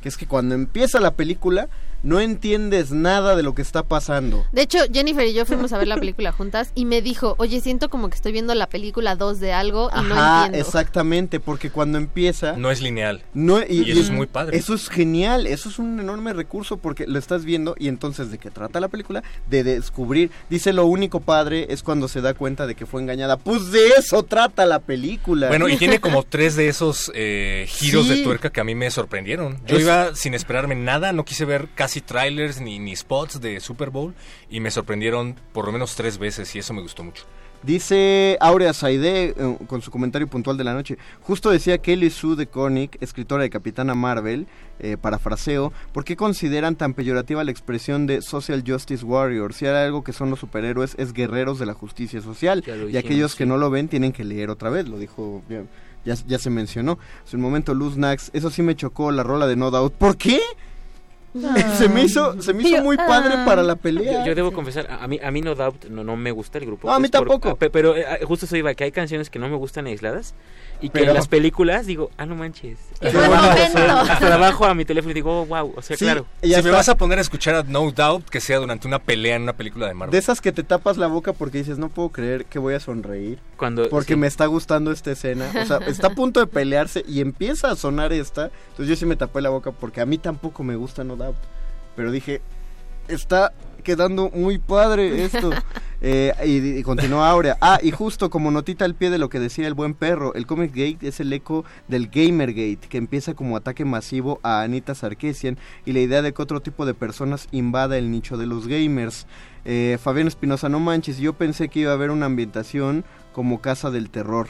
que es que cuando empieza la película no entiendes nada de lo que está pasando De hecho, Jennifer y yo fuimos a ver la película juntas y me dijo, oye, siento como que estoy viendo la película 2 de algo y no Ajá, entiendo. exactamente porque cuando empieza No es lineal. No, Y eso es muy padre. Eso es genial, eso es un enorme recurso porque lo estás viendo y entonces de qué trata la película, de descubrir. Dice lo único padre es cuando se da cuenta de que fue engañada. Pues de eso trata la película. Bueno, y tiene como tres de esos eh, giros Sí. de tuerca que a mí me sorprendieron. Yo Es- iba sin esperarme nada, no quise ver casi trailers ni, ni spots de Super Bowl y me sorprendieron por lo menos tres veces y eso me gustó mucho. Dice Aurea Saide eh, con su comentario puntual de la noche. Justo decía Kelly Sue de Koenig, escritora de Capitana Marvel, eh, parafraseo, ¿por qué consideran tan peyorativa la expresión de Social Justice Warrior? Si hay algo que son los superhéroes es guerreros de la justicia social. Y aquellos que no lo ven tienen que leer otra vez, lo dijo. Ya, ya se mencionó. Hace un momento Luz Nax, eso sí me chocó la rola de No Doubt. ¿Por qué? se me hizo, se me hizo muy padre para la pelea. Yo, yo debo confesar, a mí, a mí No Doubt no, no me gusta el grupo. No, a mí Es por- tampoco. pe- pero eh, justo eso iba, que hay canciones que no me gustan aisladas y que Pero- en las películas digo, ah, no manches. Hasta buen momento. a mi teléfono y digo, oh, wow, o sea, Sí, claro. y si hasta- me vas a poner a escuchar a No Doubt, que sea durante una pelea en una película de Marvel. De esas que te tapas la boca porque dices, no puedo creer que voy a sonreír. Cuando, Porque sí. me está gustando esta escena. O sea, está a punto de pelearse y empieza a sonar esta. Entonces yo sí me tapé la boca porque a mí tampoco me gusta No Doubt. Pero dije, está quedando muy padre esto. Eh, y, y continúa Aurea. Ah, y justo como notita al pie de lo que decía el buen perro, el Comic Gate es el eco del Gamergate, que empieza como ataque masivo a Anita Sarkeesian y la idea de que otro tipo de personas invada el nicho de los gamers. Eh, Fabián Espinosa, no manches, yo pensé que iba a haber una ambientación como Casa del Terror.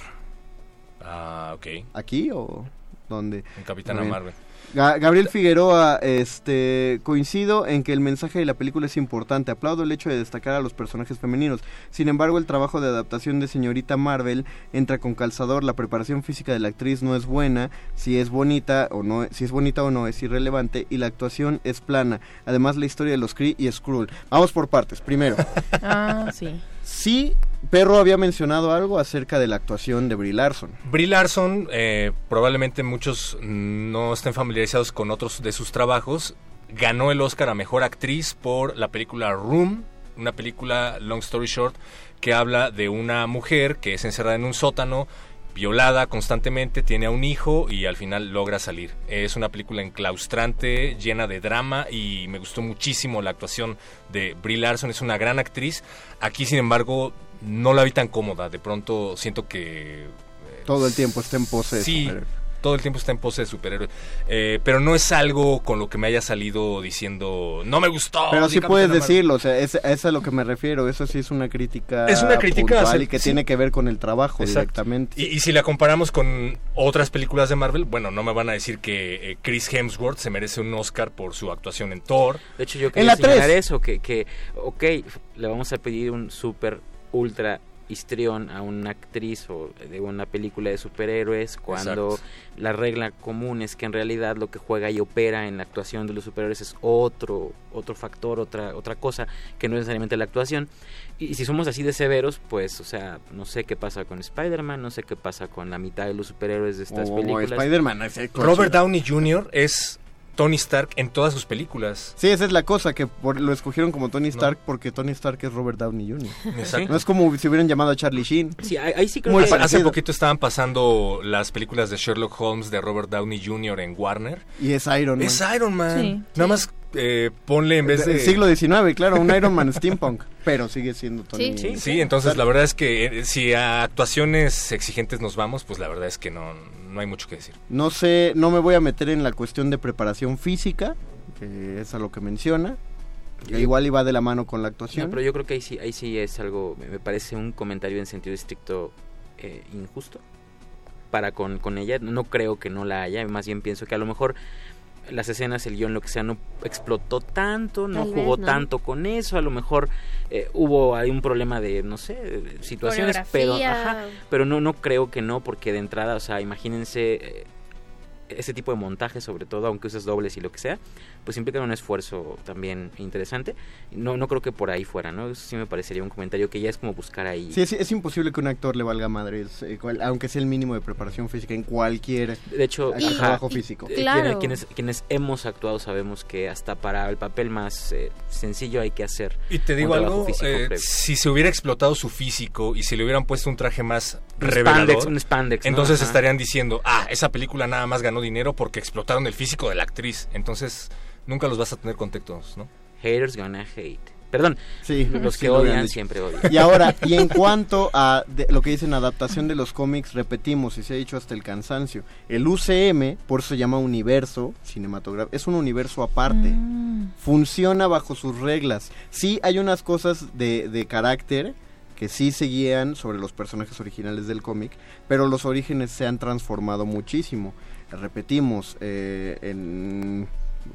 Ah, ok. ¿Aquí o dónde? En Capitana. Marvel. Ga- Gabriel Figueroa, este, coincido en que el mensaje de la película es importante. Aplaudo el hecho de destacar a los personajes femeninos. Sin embargo, el trabajo de adaptación de señorita Marvel entra con calzador. La preparación física de la actriz no es buena. Si es bonita o no, si es bonita o no es irrelevante y la actuación es plana. Además, la historia de los Kree y Skrull. Vamos por partes. Primero, Ah, sí. sí, Perro había mencionado algo acerca de la actuación de Brie Larson. Brie Larson, eh, probablemente muchos no estén familiarizados con otros de sus trabajos, ganó el Oscar a Mejor Actriz por la película Room, una película, long story short, que habla de una mujer que es encerrada en un sótano, violada constantemente, tiene a un hijo y al final logra salir. Es una película enclaustrante, llena de drama y me gustó muchísimo la actuación de Brie Larson, es una gran actriz. Aquí, sin embargo, no la vi tan cómoda, de pronto siento que Todo el tiempo está en pose de Sí, superhéroe. todo el tiempo está en pose de superhéroe. Eh, pero no es algo con lo que me haya salido diciendo, no me gustó. Pero sí puedes Marvel". decirlo, o sea, es, es a lo que me refiero, eso sí es una crítica Es una crítica, sea, y que sí. tiene que ver con el trabajo Exacto. directamente. Y, y si la comparamos con otras películas de Marvel, bueno, no me van a decir que eh, Chris Hemsworth se merece un Oscar por su actuación en Thor. De hecho, yo En quería la señalar eso, que, que, ok, le vamos a pedir un super, ultra, histrión a una actriz o de una película de superhéroes cuando Exacto. la regla común es que en realidad lo que juega y opera en la actuación de los superhéroes es otro otro factor, otra otra cosa que no es necesariamente la actuación. Y, si somos así de severos, pues, o sea, no sé qué pasa con Spider-Man, no sé qué pasa con la mitad de los superhéroes de estas O películas. Spider-Man, ese coche. Robert Downey Jr. es Tony Stark en todas sus películas. Sí, esa es la cosa, que por- lo escogieron como Tony Stark porque Tony Stark es Robert Downey Jr. Exacto. No es como si hubieran llamado a Charlie Sheen. Sí, ahí, sí creo Muy que- Hace poquito estaban pasando las películas de Sherlock Holmes de Robert Downey Jr. en Warner. Y es Iron Man. Es Iron Man. Sí. Nada más eh, ponle en vez de... Del siglo XIX, claro, un Iron Man steampunk, pero sigue siendo Tony. Sí, entonces la verdad es que eh, si a actuaciones exigentes nos vamos, pues la verdad es que no, no hay mucho que decir. No sé, no me voy a meter en la cuestión de preparación física, que es a lo que menciona. que igual iba de la mano con la actuación. No, pero yo creo que ahí sí, ahí sí es algo, me me parece un comentario en sentido estricto eh, injusto para con, con ella. No creo que no la haya, más bien pienso que a lo mejor las escenas, el guion, lo que sea, no explotó tanto, no Tal jugó vez, ¿no? tanto con eso, a lo mejor eh, hubo ahí un problema de, no sé, situaciones, pero, ajá, pero no, no creo que no, porque de entrada, o sea, imagínense... ese tipo de montaje sobre todo, aunque uses dobles y lo que sea, pues implica un esfuerzo también interesante. No, no creo que por ahí fuera, ¿no? Eso sí me parecería un comentario que ya es como buscar ahí. Sí, es, es imposible que un actor le valga madres, eh, cual- aunque sea el mínimo de preparación física en cualquier De hecho, ajá, trabajo físico. eh, quienes, quienes, quienes hemos actuado sabemos que hasta para el papel más eh, sencillo hay que hacer. Y te digo algo, eh, si se hubiera explotado su físico y si le hubieran puesto un traje más Un revelador, spandex, un spandex, ¿no? entonces Ajá. estarían diciendo, ah, esa película nada más ganó dinero porque explotaron el físico de la actriz. Entonces nunca los vas a tener contentos, ¿no? Haters gonna hate. Perdón, Sí, los que odian siempre odian. Y ahora, y en cuanto a de- lo que dicen adaptación de los cómics, repetimos, y se ha dicho hasta el cansancio, el UCM, por eso se llama universo cinematográfico, es un universo aparte, Mm. funciona bajo sus reglas. Sí hay unas cosas de, de carácter que sí seguían sobre los personajes originales del cómic, pero los orígenes se han transformado muchísimo. Repetimos, eh, en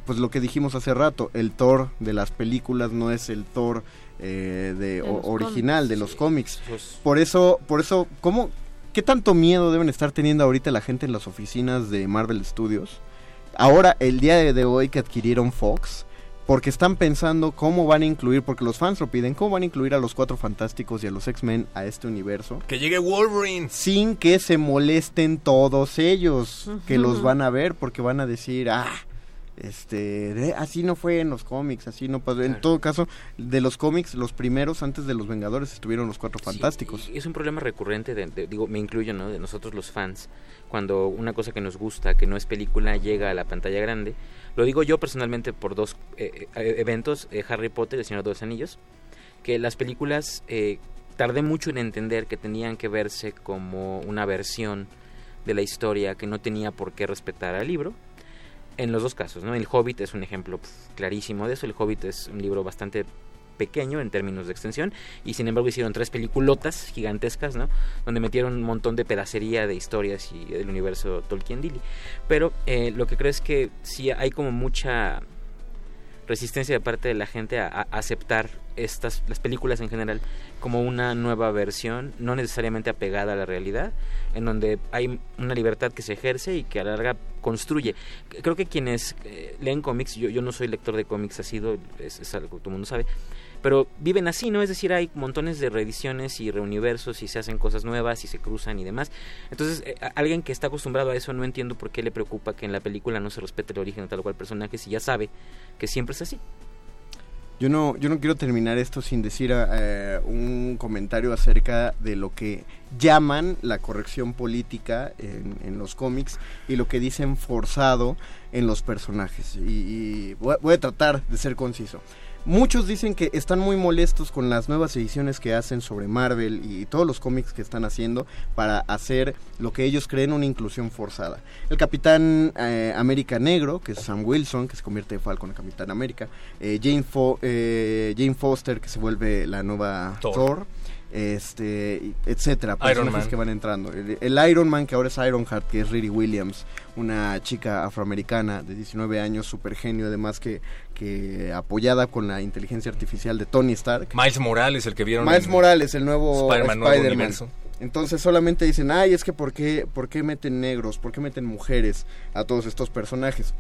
pues lo que dijimos hace rato, el Thor de las películas no es el Thor eh, de, De o- los original cómics. de los cómics. Pues- Por eso, por eso, ¿cómo, qué tanto miedo deben estar teniendo ahorita la gente en las oficinas de Marvel Studios? Ahora, el día de, de hoy que adquirieron Fox, porque están pensando cómo van a incluir, porque los fans lo piden, cómo van a incluir a los Cuatro Fantásticos y a los X-Men a este universo. Que llegue Wolverine. Sin que se molesten todos ellos que los van a ver, porque van a decir, ah, este, de- así no fue en los cómics, así no pasó. En todo caso, de los cómics, los primeros antes de los Vengadores estuvieron los Cuatro Fantásticos. Es un problema recurrente, de, de- digo, me incluyo, ¿no? De nosotros los fans, cuando una cosa que nos gusta, que no es película, llega a la pantalla grande. Lo digo yo personalmente por dos eh, eh, eventos, eh, Harry Potter y El Señor de los Anillos, que las películas eh, tardé mucho en entender que tenían que verse como una versión de la historia que no tenía por qué respetar al libro. En los dos casos, ¿no? El Hobbit es un ejemplo pf, clarísimo de eso. El Hobbit es un libro bastante pequeño en términos de extensión y sin embargo hicieron tres peliculotas gigantescas, ¿no? Donde metieron un montón de pedacería de historias y del universo Tolkien Dilly. Pero eh, lo que creo es que sí hay como mucha resistencia de parte de la gente a, aceptar estas las películas en general como una nueva versión no necesariamente apegada a la realidad en donde hay una libertad que se ejerce y que a la larga construye. Creo que quienes eh, leen cómics yo, yo no soy lector de cómics ha sido es, es algo que todo el mundo sabe pero viven así, ¿no? Es decir, hay montones de reediciones y reuniversos y se hacen cosas nuevas y se cruzan y demás. Entonces, eh, alguien que está acostumbrado a eso no entiendo por qué le preocupa que en la película no se respete el origen de tal cual personaje si ya sabe que siempre es así. Yo no, yo no quiero terminar esto sin decir eh, un comentario acerca de lo que llaman la corrección política en, los cómics y lo que dicen forzado en los personajes. Y, voy a tratar de ser conciso. Muchos dicen que están muy molestos con las nuevas ediciones que hacen sobre Marvel y todos los cómics que están haciendo para hacer lo que ellos creen una inclusión forzada. El Capitán eh, América Negro, que es Sam Wilson, que se convierte de Falcon a Capitán América, eh, Jane, Fo- eh, Jane Foster, que se vuelve la nueva Thor. Thor, este, etcétera, personajes Man. que van entrando. El, el Iron Man, que ahora es Ironheart, que es Riri Williams, una chica afroamericana de 19 años, super genio, además que, que apoyada con la inteligencia artificial de Tony Stark. Miles Morales, el que vieron Miles en Morales, el nuevo Spider-Man, nuevo universo. Entonces solamente dicen, ay, es que ¿por qué, ¿por qué meten negros? ¿Por qué meten mujeres a todos estos personajes?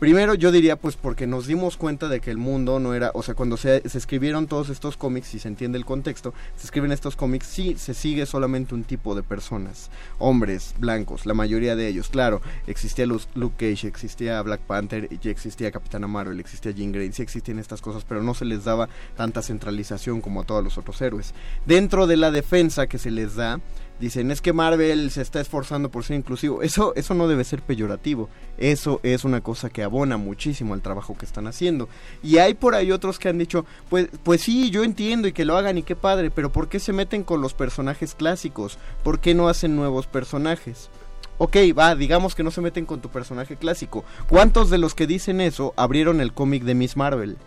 Primero yo diría pues porque nos dimos cuenta de que el mundo no era, o sea, cuando se, escribieron todos estos cómics, y se entiende el contexto, se escriben estos cómics, sí, se sigue solamente un tipo de personas, hombres, blancos, la mayoría de ellos, claro, existía Lu- Luke Cage, existía Black Panther, y existía Capitana Marvel, existía Jean Grey, sí existían estas cosas, pero no se les daba tanta centralización como a todos los otros héroes. Dentro de la defensa que se les da, dicen es que Marvel se está esforzando por ser inclusivo. Eso, eso no debe ser peyorativo. Eso es una cosa que abona muchísimo al trabajo que están haciendo. Y hay por ahí otros que han dicho, pues, pues sí, yo entiendo y que lo hagan y qué padre, pero ¿por qué se meten con los personajes clásicos? ¿Por qué no hacen nuevos personajes? Ok, va, digamos que no se meten con tu personaje clásico. ¿Cuántos de los que dicen eso abrieron el cómic de Miss Marvel?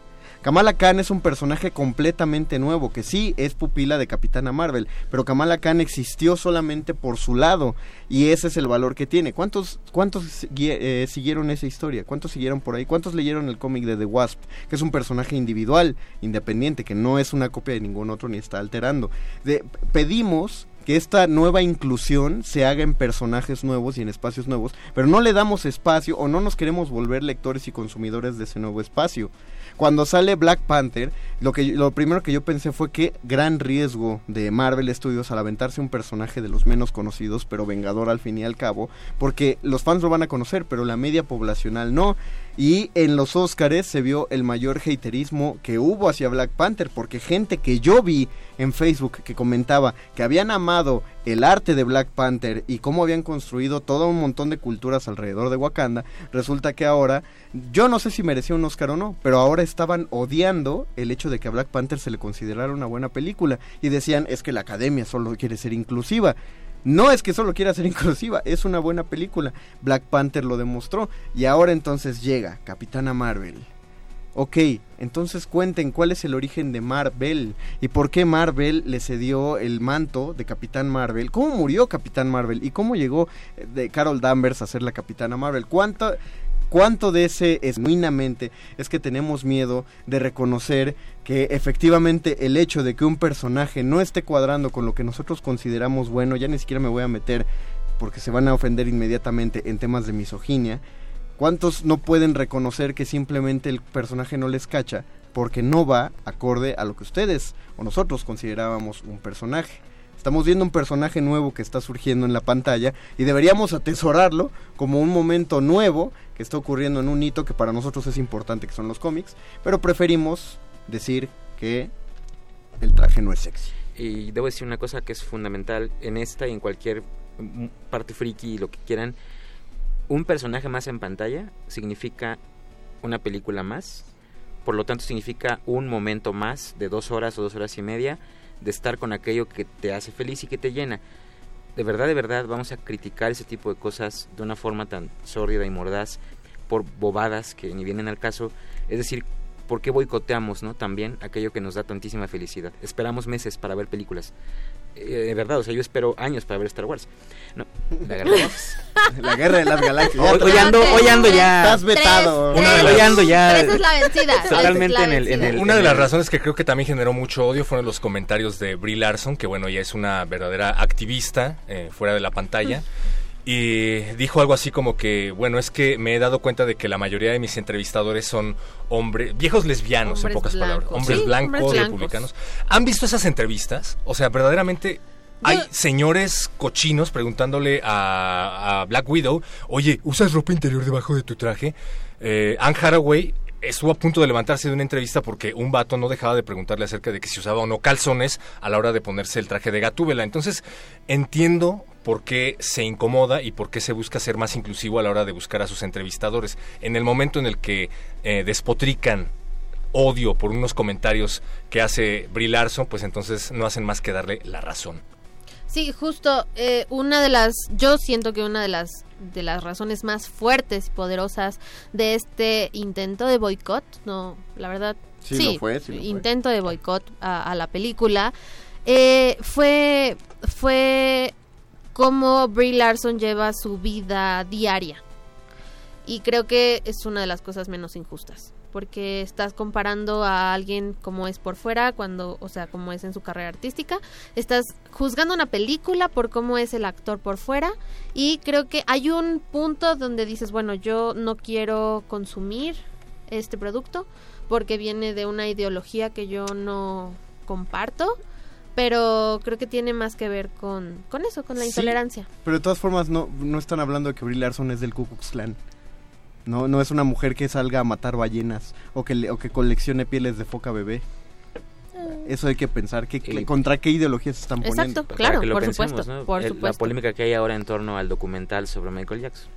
Kamala Khan es un personaje completamente nuevo, que sí es pupila de Capitana Marvel, pero Kamala Khan existió solamente por su lado y ese es el valor que tiene. ¿Cuántos, cuántos eh, siguieron esa historia? ¿Cuántos siguieron por ahí? ¿Cuántos leyeron el cómic de The Wasp? Que es un personaje individual, independiente, que no es una copia de ningún otro ni está alterando. De- pedimos que esta nueva inclusión se haga en personajes nuevos y en espacios nuevos, pero no le damos espacio o no nos queremos volver lectores y consumidores de ese nuevo espacio. Cuando sale Black Panther, lo que lo primero que yo pensé fue que gran riesgo de Marvel Studios al aventarse un personaje de los menos conocidos, pero vengador al fin y al cabo, porque los fans lo van a conocer, pero la media poblacional no. Y en los Óscares se vio el mayor haterismo que hubo hacia Black Panther, porque gente que yo vi en Facebook que comentaba que habían amado el arte de Black Panther y cómo habían construido todo un montón de culturas alrededor de Wakanda, resulta que ahora, yo no sé si merecía un Oscar o no, pero ahora estaban odiando el hecho de que a Black Panther se le considerara una buena película y decían es que la academia solo quiere ser inclusiva. No es que solo quiera ser inclusiva, es una buena película. Black Panther lo demostró y ahora entonces llega Capitana Marvel. Ok, entonces cuenten cuál es el origen de Marvel y por qué Marvel le cedió el manto de Capitán Marvel. ¿Cómo murió Capitán Marvel y cómo llegó eh, de Carol Danvers a ser la Capitana Marvel? ¿Cuánto, cuánto de ese es genuinamente es que tenemos miedo de reconocer que efectivamente el hecho de que un personaje no esté cuadrando con lo que nosotros consideramos bueno, ya ni siquiera me voy a meter porque se van a ofender inmediatamente en temas de misoginia. ¿Cuántos no pueden reconocer que simplemente el personaje no les cacha porque no va acorde a lo que ustedes o nosotros considerábamos un personaje? Estamos viendo un personaje nuevo que está surgiendo en la pantalla y deberíamos atesorarlo como un momento nuevo que está ocurriendo en un hito que para nosotros es importante, que son los cómics, pero preferimos decir que el traje no es sexy. Y debo decir una cosa que es fundamental en esta y en cualquier mm, parte friki y lo que quieran. Un personaje más en pantalla significa una película más. Por lo tanto, significa un momento más de dos horas o dos horas y media de estar con aquello que te hace feliz y que te llena. De verdad, de verdad, vamos a criticar ese tipo de cosas de una forma tan sórdida y mordaz por bobadas que ni vienen al caso. Es decir, ¿por qué boicoteamos no también aquello que nos da tantísima felicidad? Esperamos meses para ver películas. Eh, de verdad, o sea, yo espero años para ver Star Wars. No, la guerra, La guerra de las galaxias. Hoy, hoy ando, hoy ando ya. Estás vetado. Una de las- hoy ando ya. Tres es la vencida. Totalmente la en el, en vencida. el- Una de las razones que creo que también generó mucho odio fueron los comentarios de Brie Larson, que bueno, ella es una verdadera activista eh, fuera de la pantalla. Y dijo algo así como que, bueno, es que me he dado cuenta de que la mayoría de mis entrevistadores son hombres, viejos lesbianos, en pocas palabras, blancos. hombres Sí, blancos, hombres blancos. republicanos. ¿Han visto esas entrevistas? O sea, verdaderamente hay señores cochinos preguntándole a, a Black Widow, oye, ¿usas ropa interior debajo de tu traje? Eh, Anne Haraway estuvo a punto de levantarse de una entrevista porque un vato no dejaba de preguntarle acerca de que si usaba o no calzones a la hora de ponerse el traje de gatúbela. Entonces, entiendo por qué se incomoda y por qué se busca ser más inclusivo a la hora de buscar a sus entrevistadores. En el momento en el que eh, despotrican odio por unos comentarios que hace Brie Larson, pues entonces no hacen más que darle la razón. Sí, justo eh, una de las, yo siento que una de las de las razones más fuertes y poderosas de este intento de boicot, no, la verdad, Sí, lo fue, sí lo fue. intento de boicot a, a la película eh, fue, fue cómo Brie Larson lleva su vida diaria. Y creo que es una de las cosas menos injustas. Porque estás comparando a alguien como es por fuera, cuando, o sea, como es en su carrera artística. Estás juzgando una película por cómo es el actor por fuera. Y creo que hay un punto donde dices, bueno, yo no quiero consumir este producto porque viene de una ideología que yo no comparto. Pero creo que tiene más que ver con, con eso, con la Sí, intolerancia. Pero de todas formas no, no están hablando de que Brie Larson es del Ku Klux Klan. No, no es una mujer que salga a matar ballenas o que, le- o que coleccione pieles de foca bebé. Eso hay que pensar, que, que- contra qué ideologías están poniendo. Para que lo pensemos, ¿no? El- La polémica que hay ahora en torno al documental sobre Michael Jackson.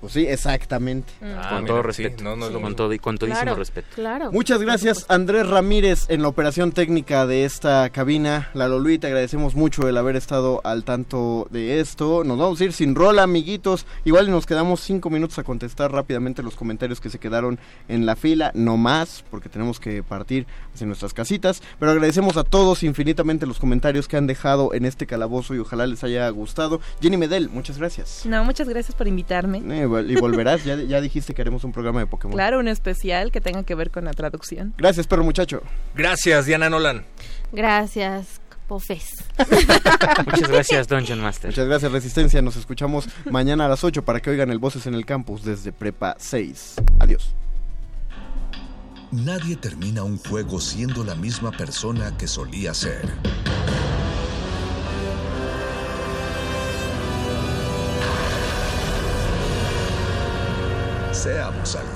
Pues sí, exactamente. Ah, con mira, todo sí, respeto. no, no lo con, todo, y con todísimo Claro, respeto. Claro. Muchas gracias Andrés Ramírez en la operación técnica de esta cabina. Lalo Luis, te agradecemos mucho el haber estado al tanto de esto. Nos vamos a ir sin rola, amiguitos. Igual nos quedamos cinco minutos a contestar rápidamente los comentarios que se quedaron en la fila. No más, porque tenemos que partir hacia nuestras casitas. Pero agradecemos a todos infinitamente los comentarios que han dejado en este calabozo y ojalá les haya gustado. Jenny Medel, muchas gracias. No, muchas gracias por invitarme. Eh, y volverás, ya, ya dijiste que haremos un programa de Pokémon. Claro, un especial que tenga que ver con la traducción. Gracias, perro muchacho. Gracias, Diana Nolan. Gracias, Pofes. Muchas gracias, Dungeon Master. Muchas gracias, Resistencia. Nos escuchamos mañana a las 8 para que oigan el Voces en el Campus desde Prepa 6. Adiós. Nadie termina un juego siendo la misma persona que solía ser. Seamos alguien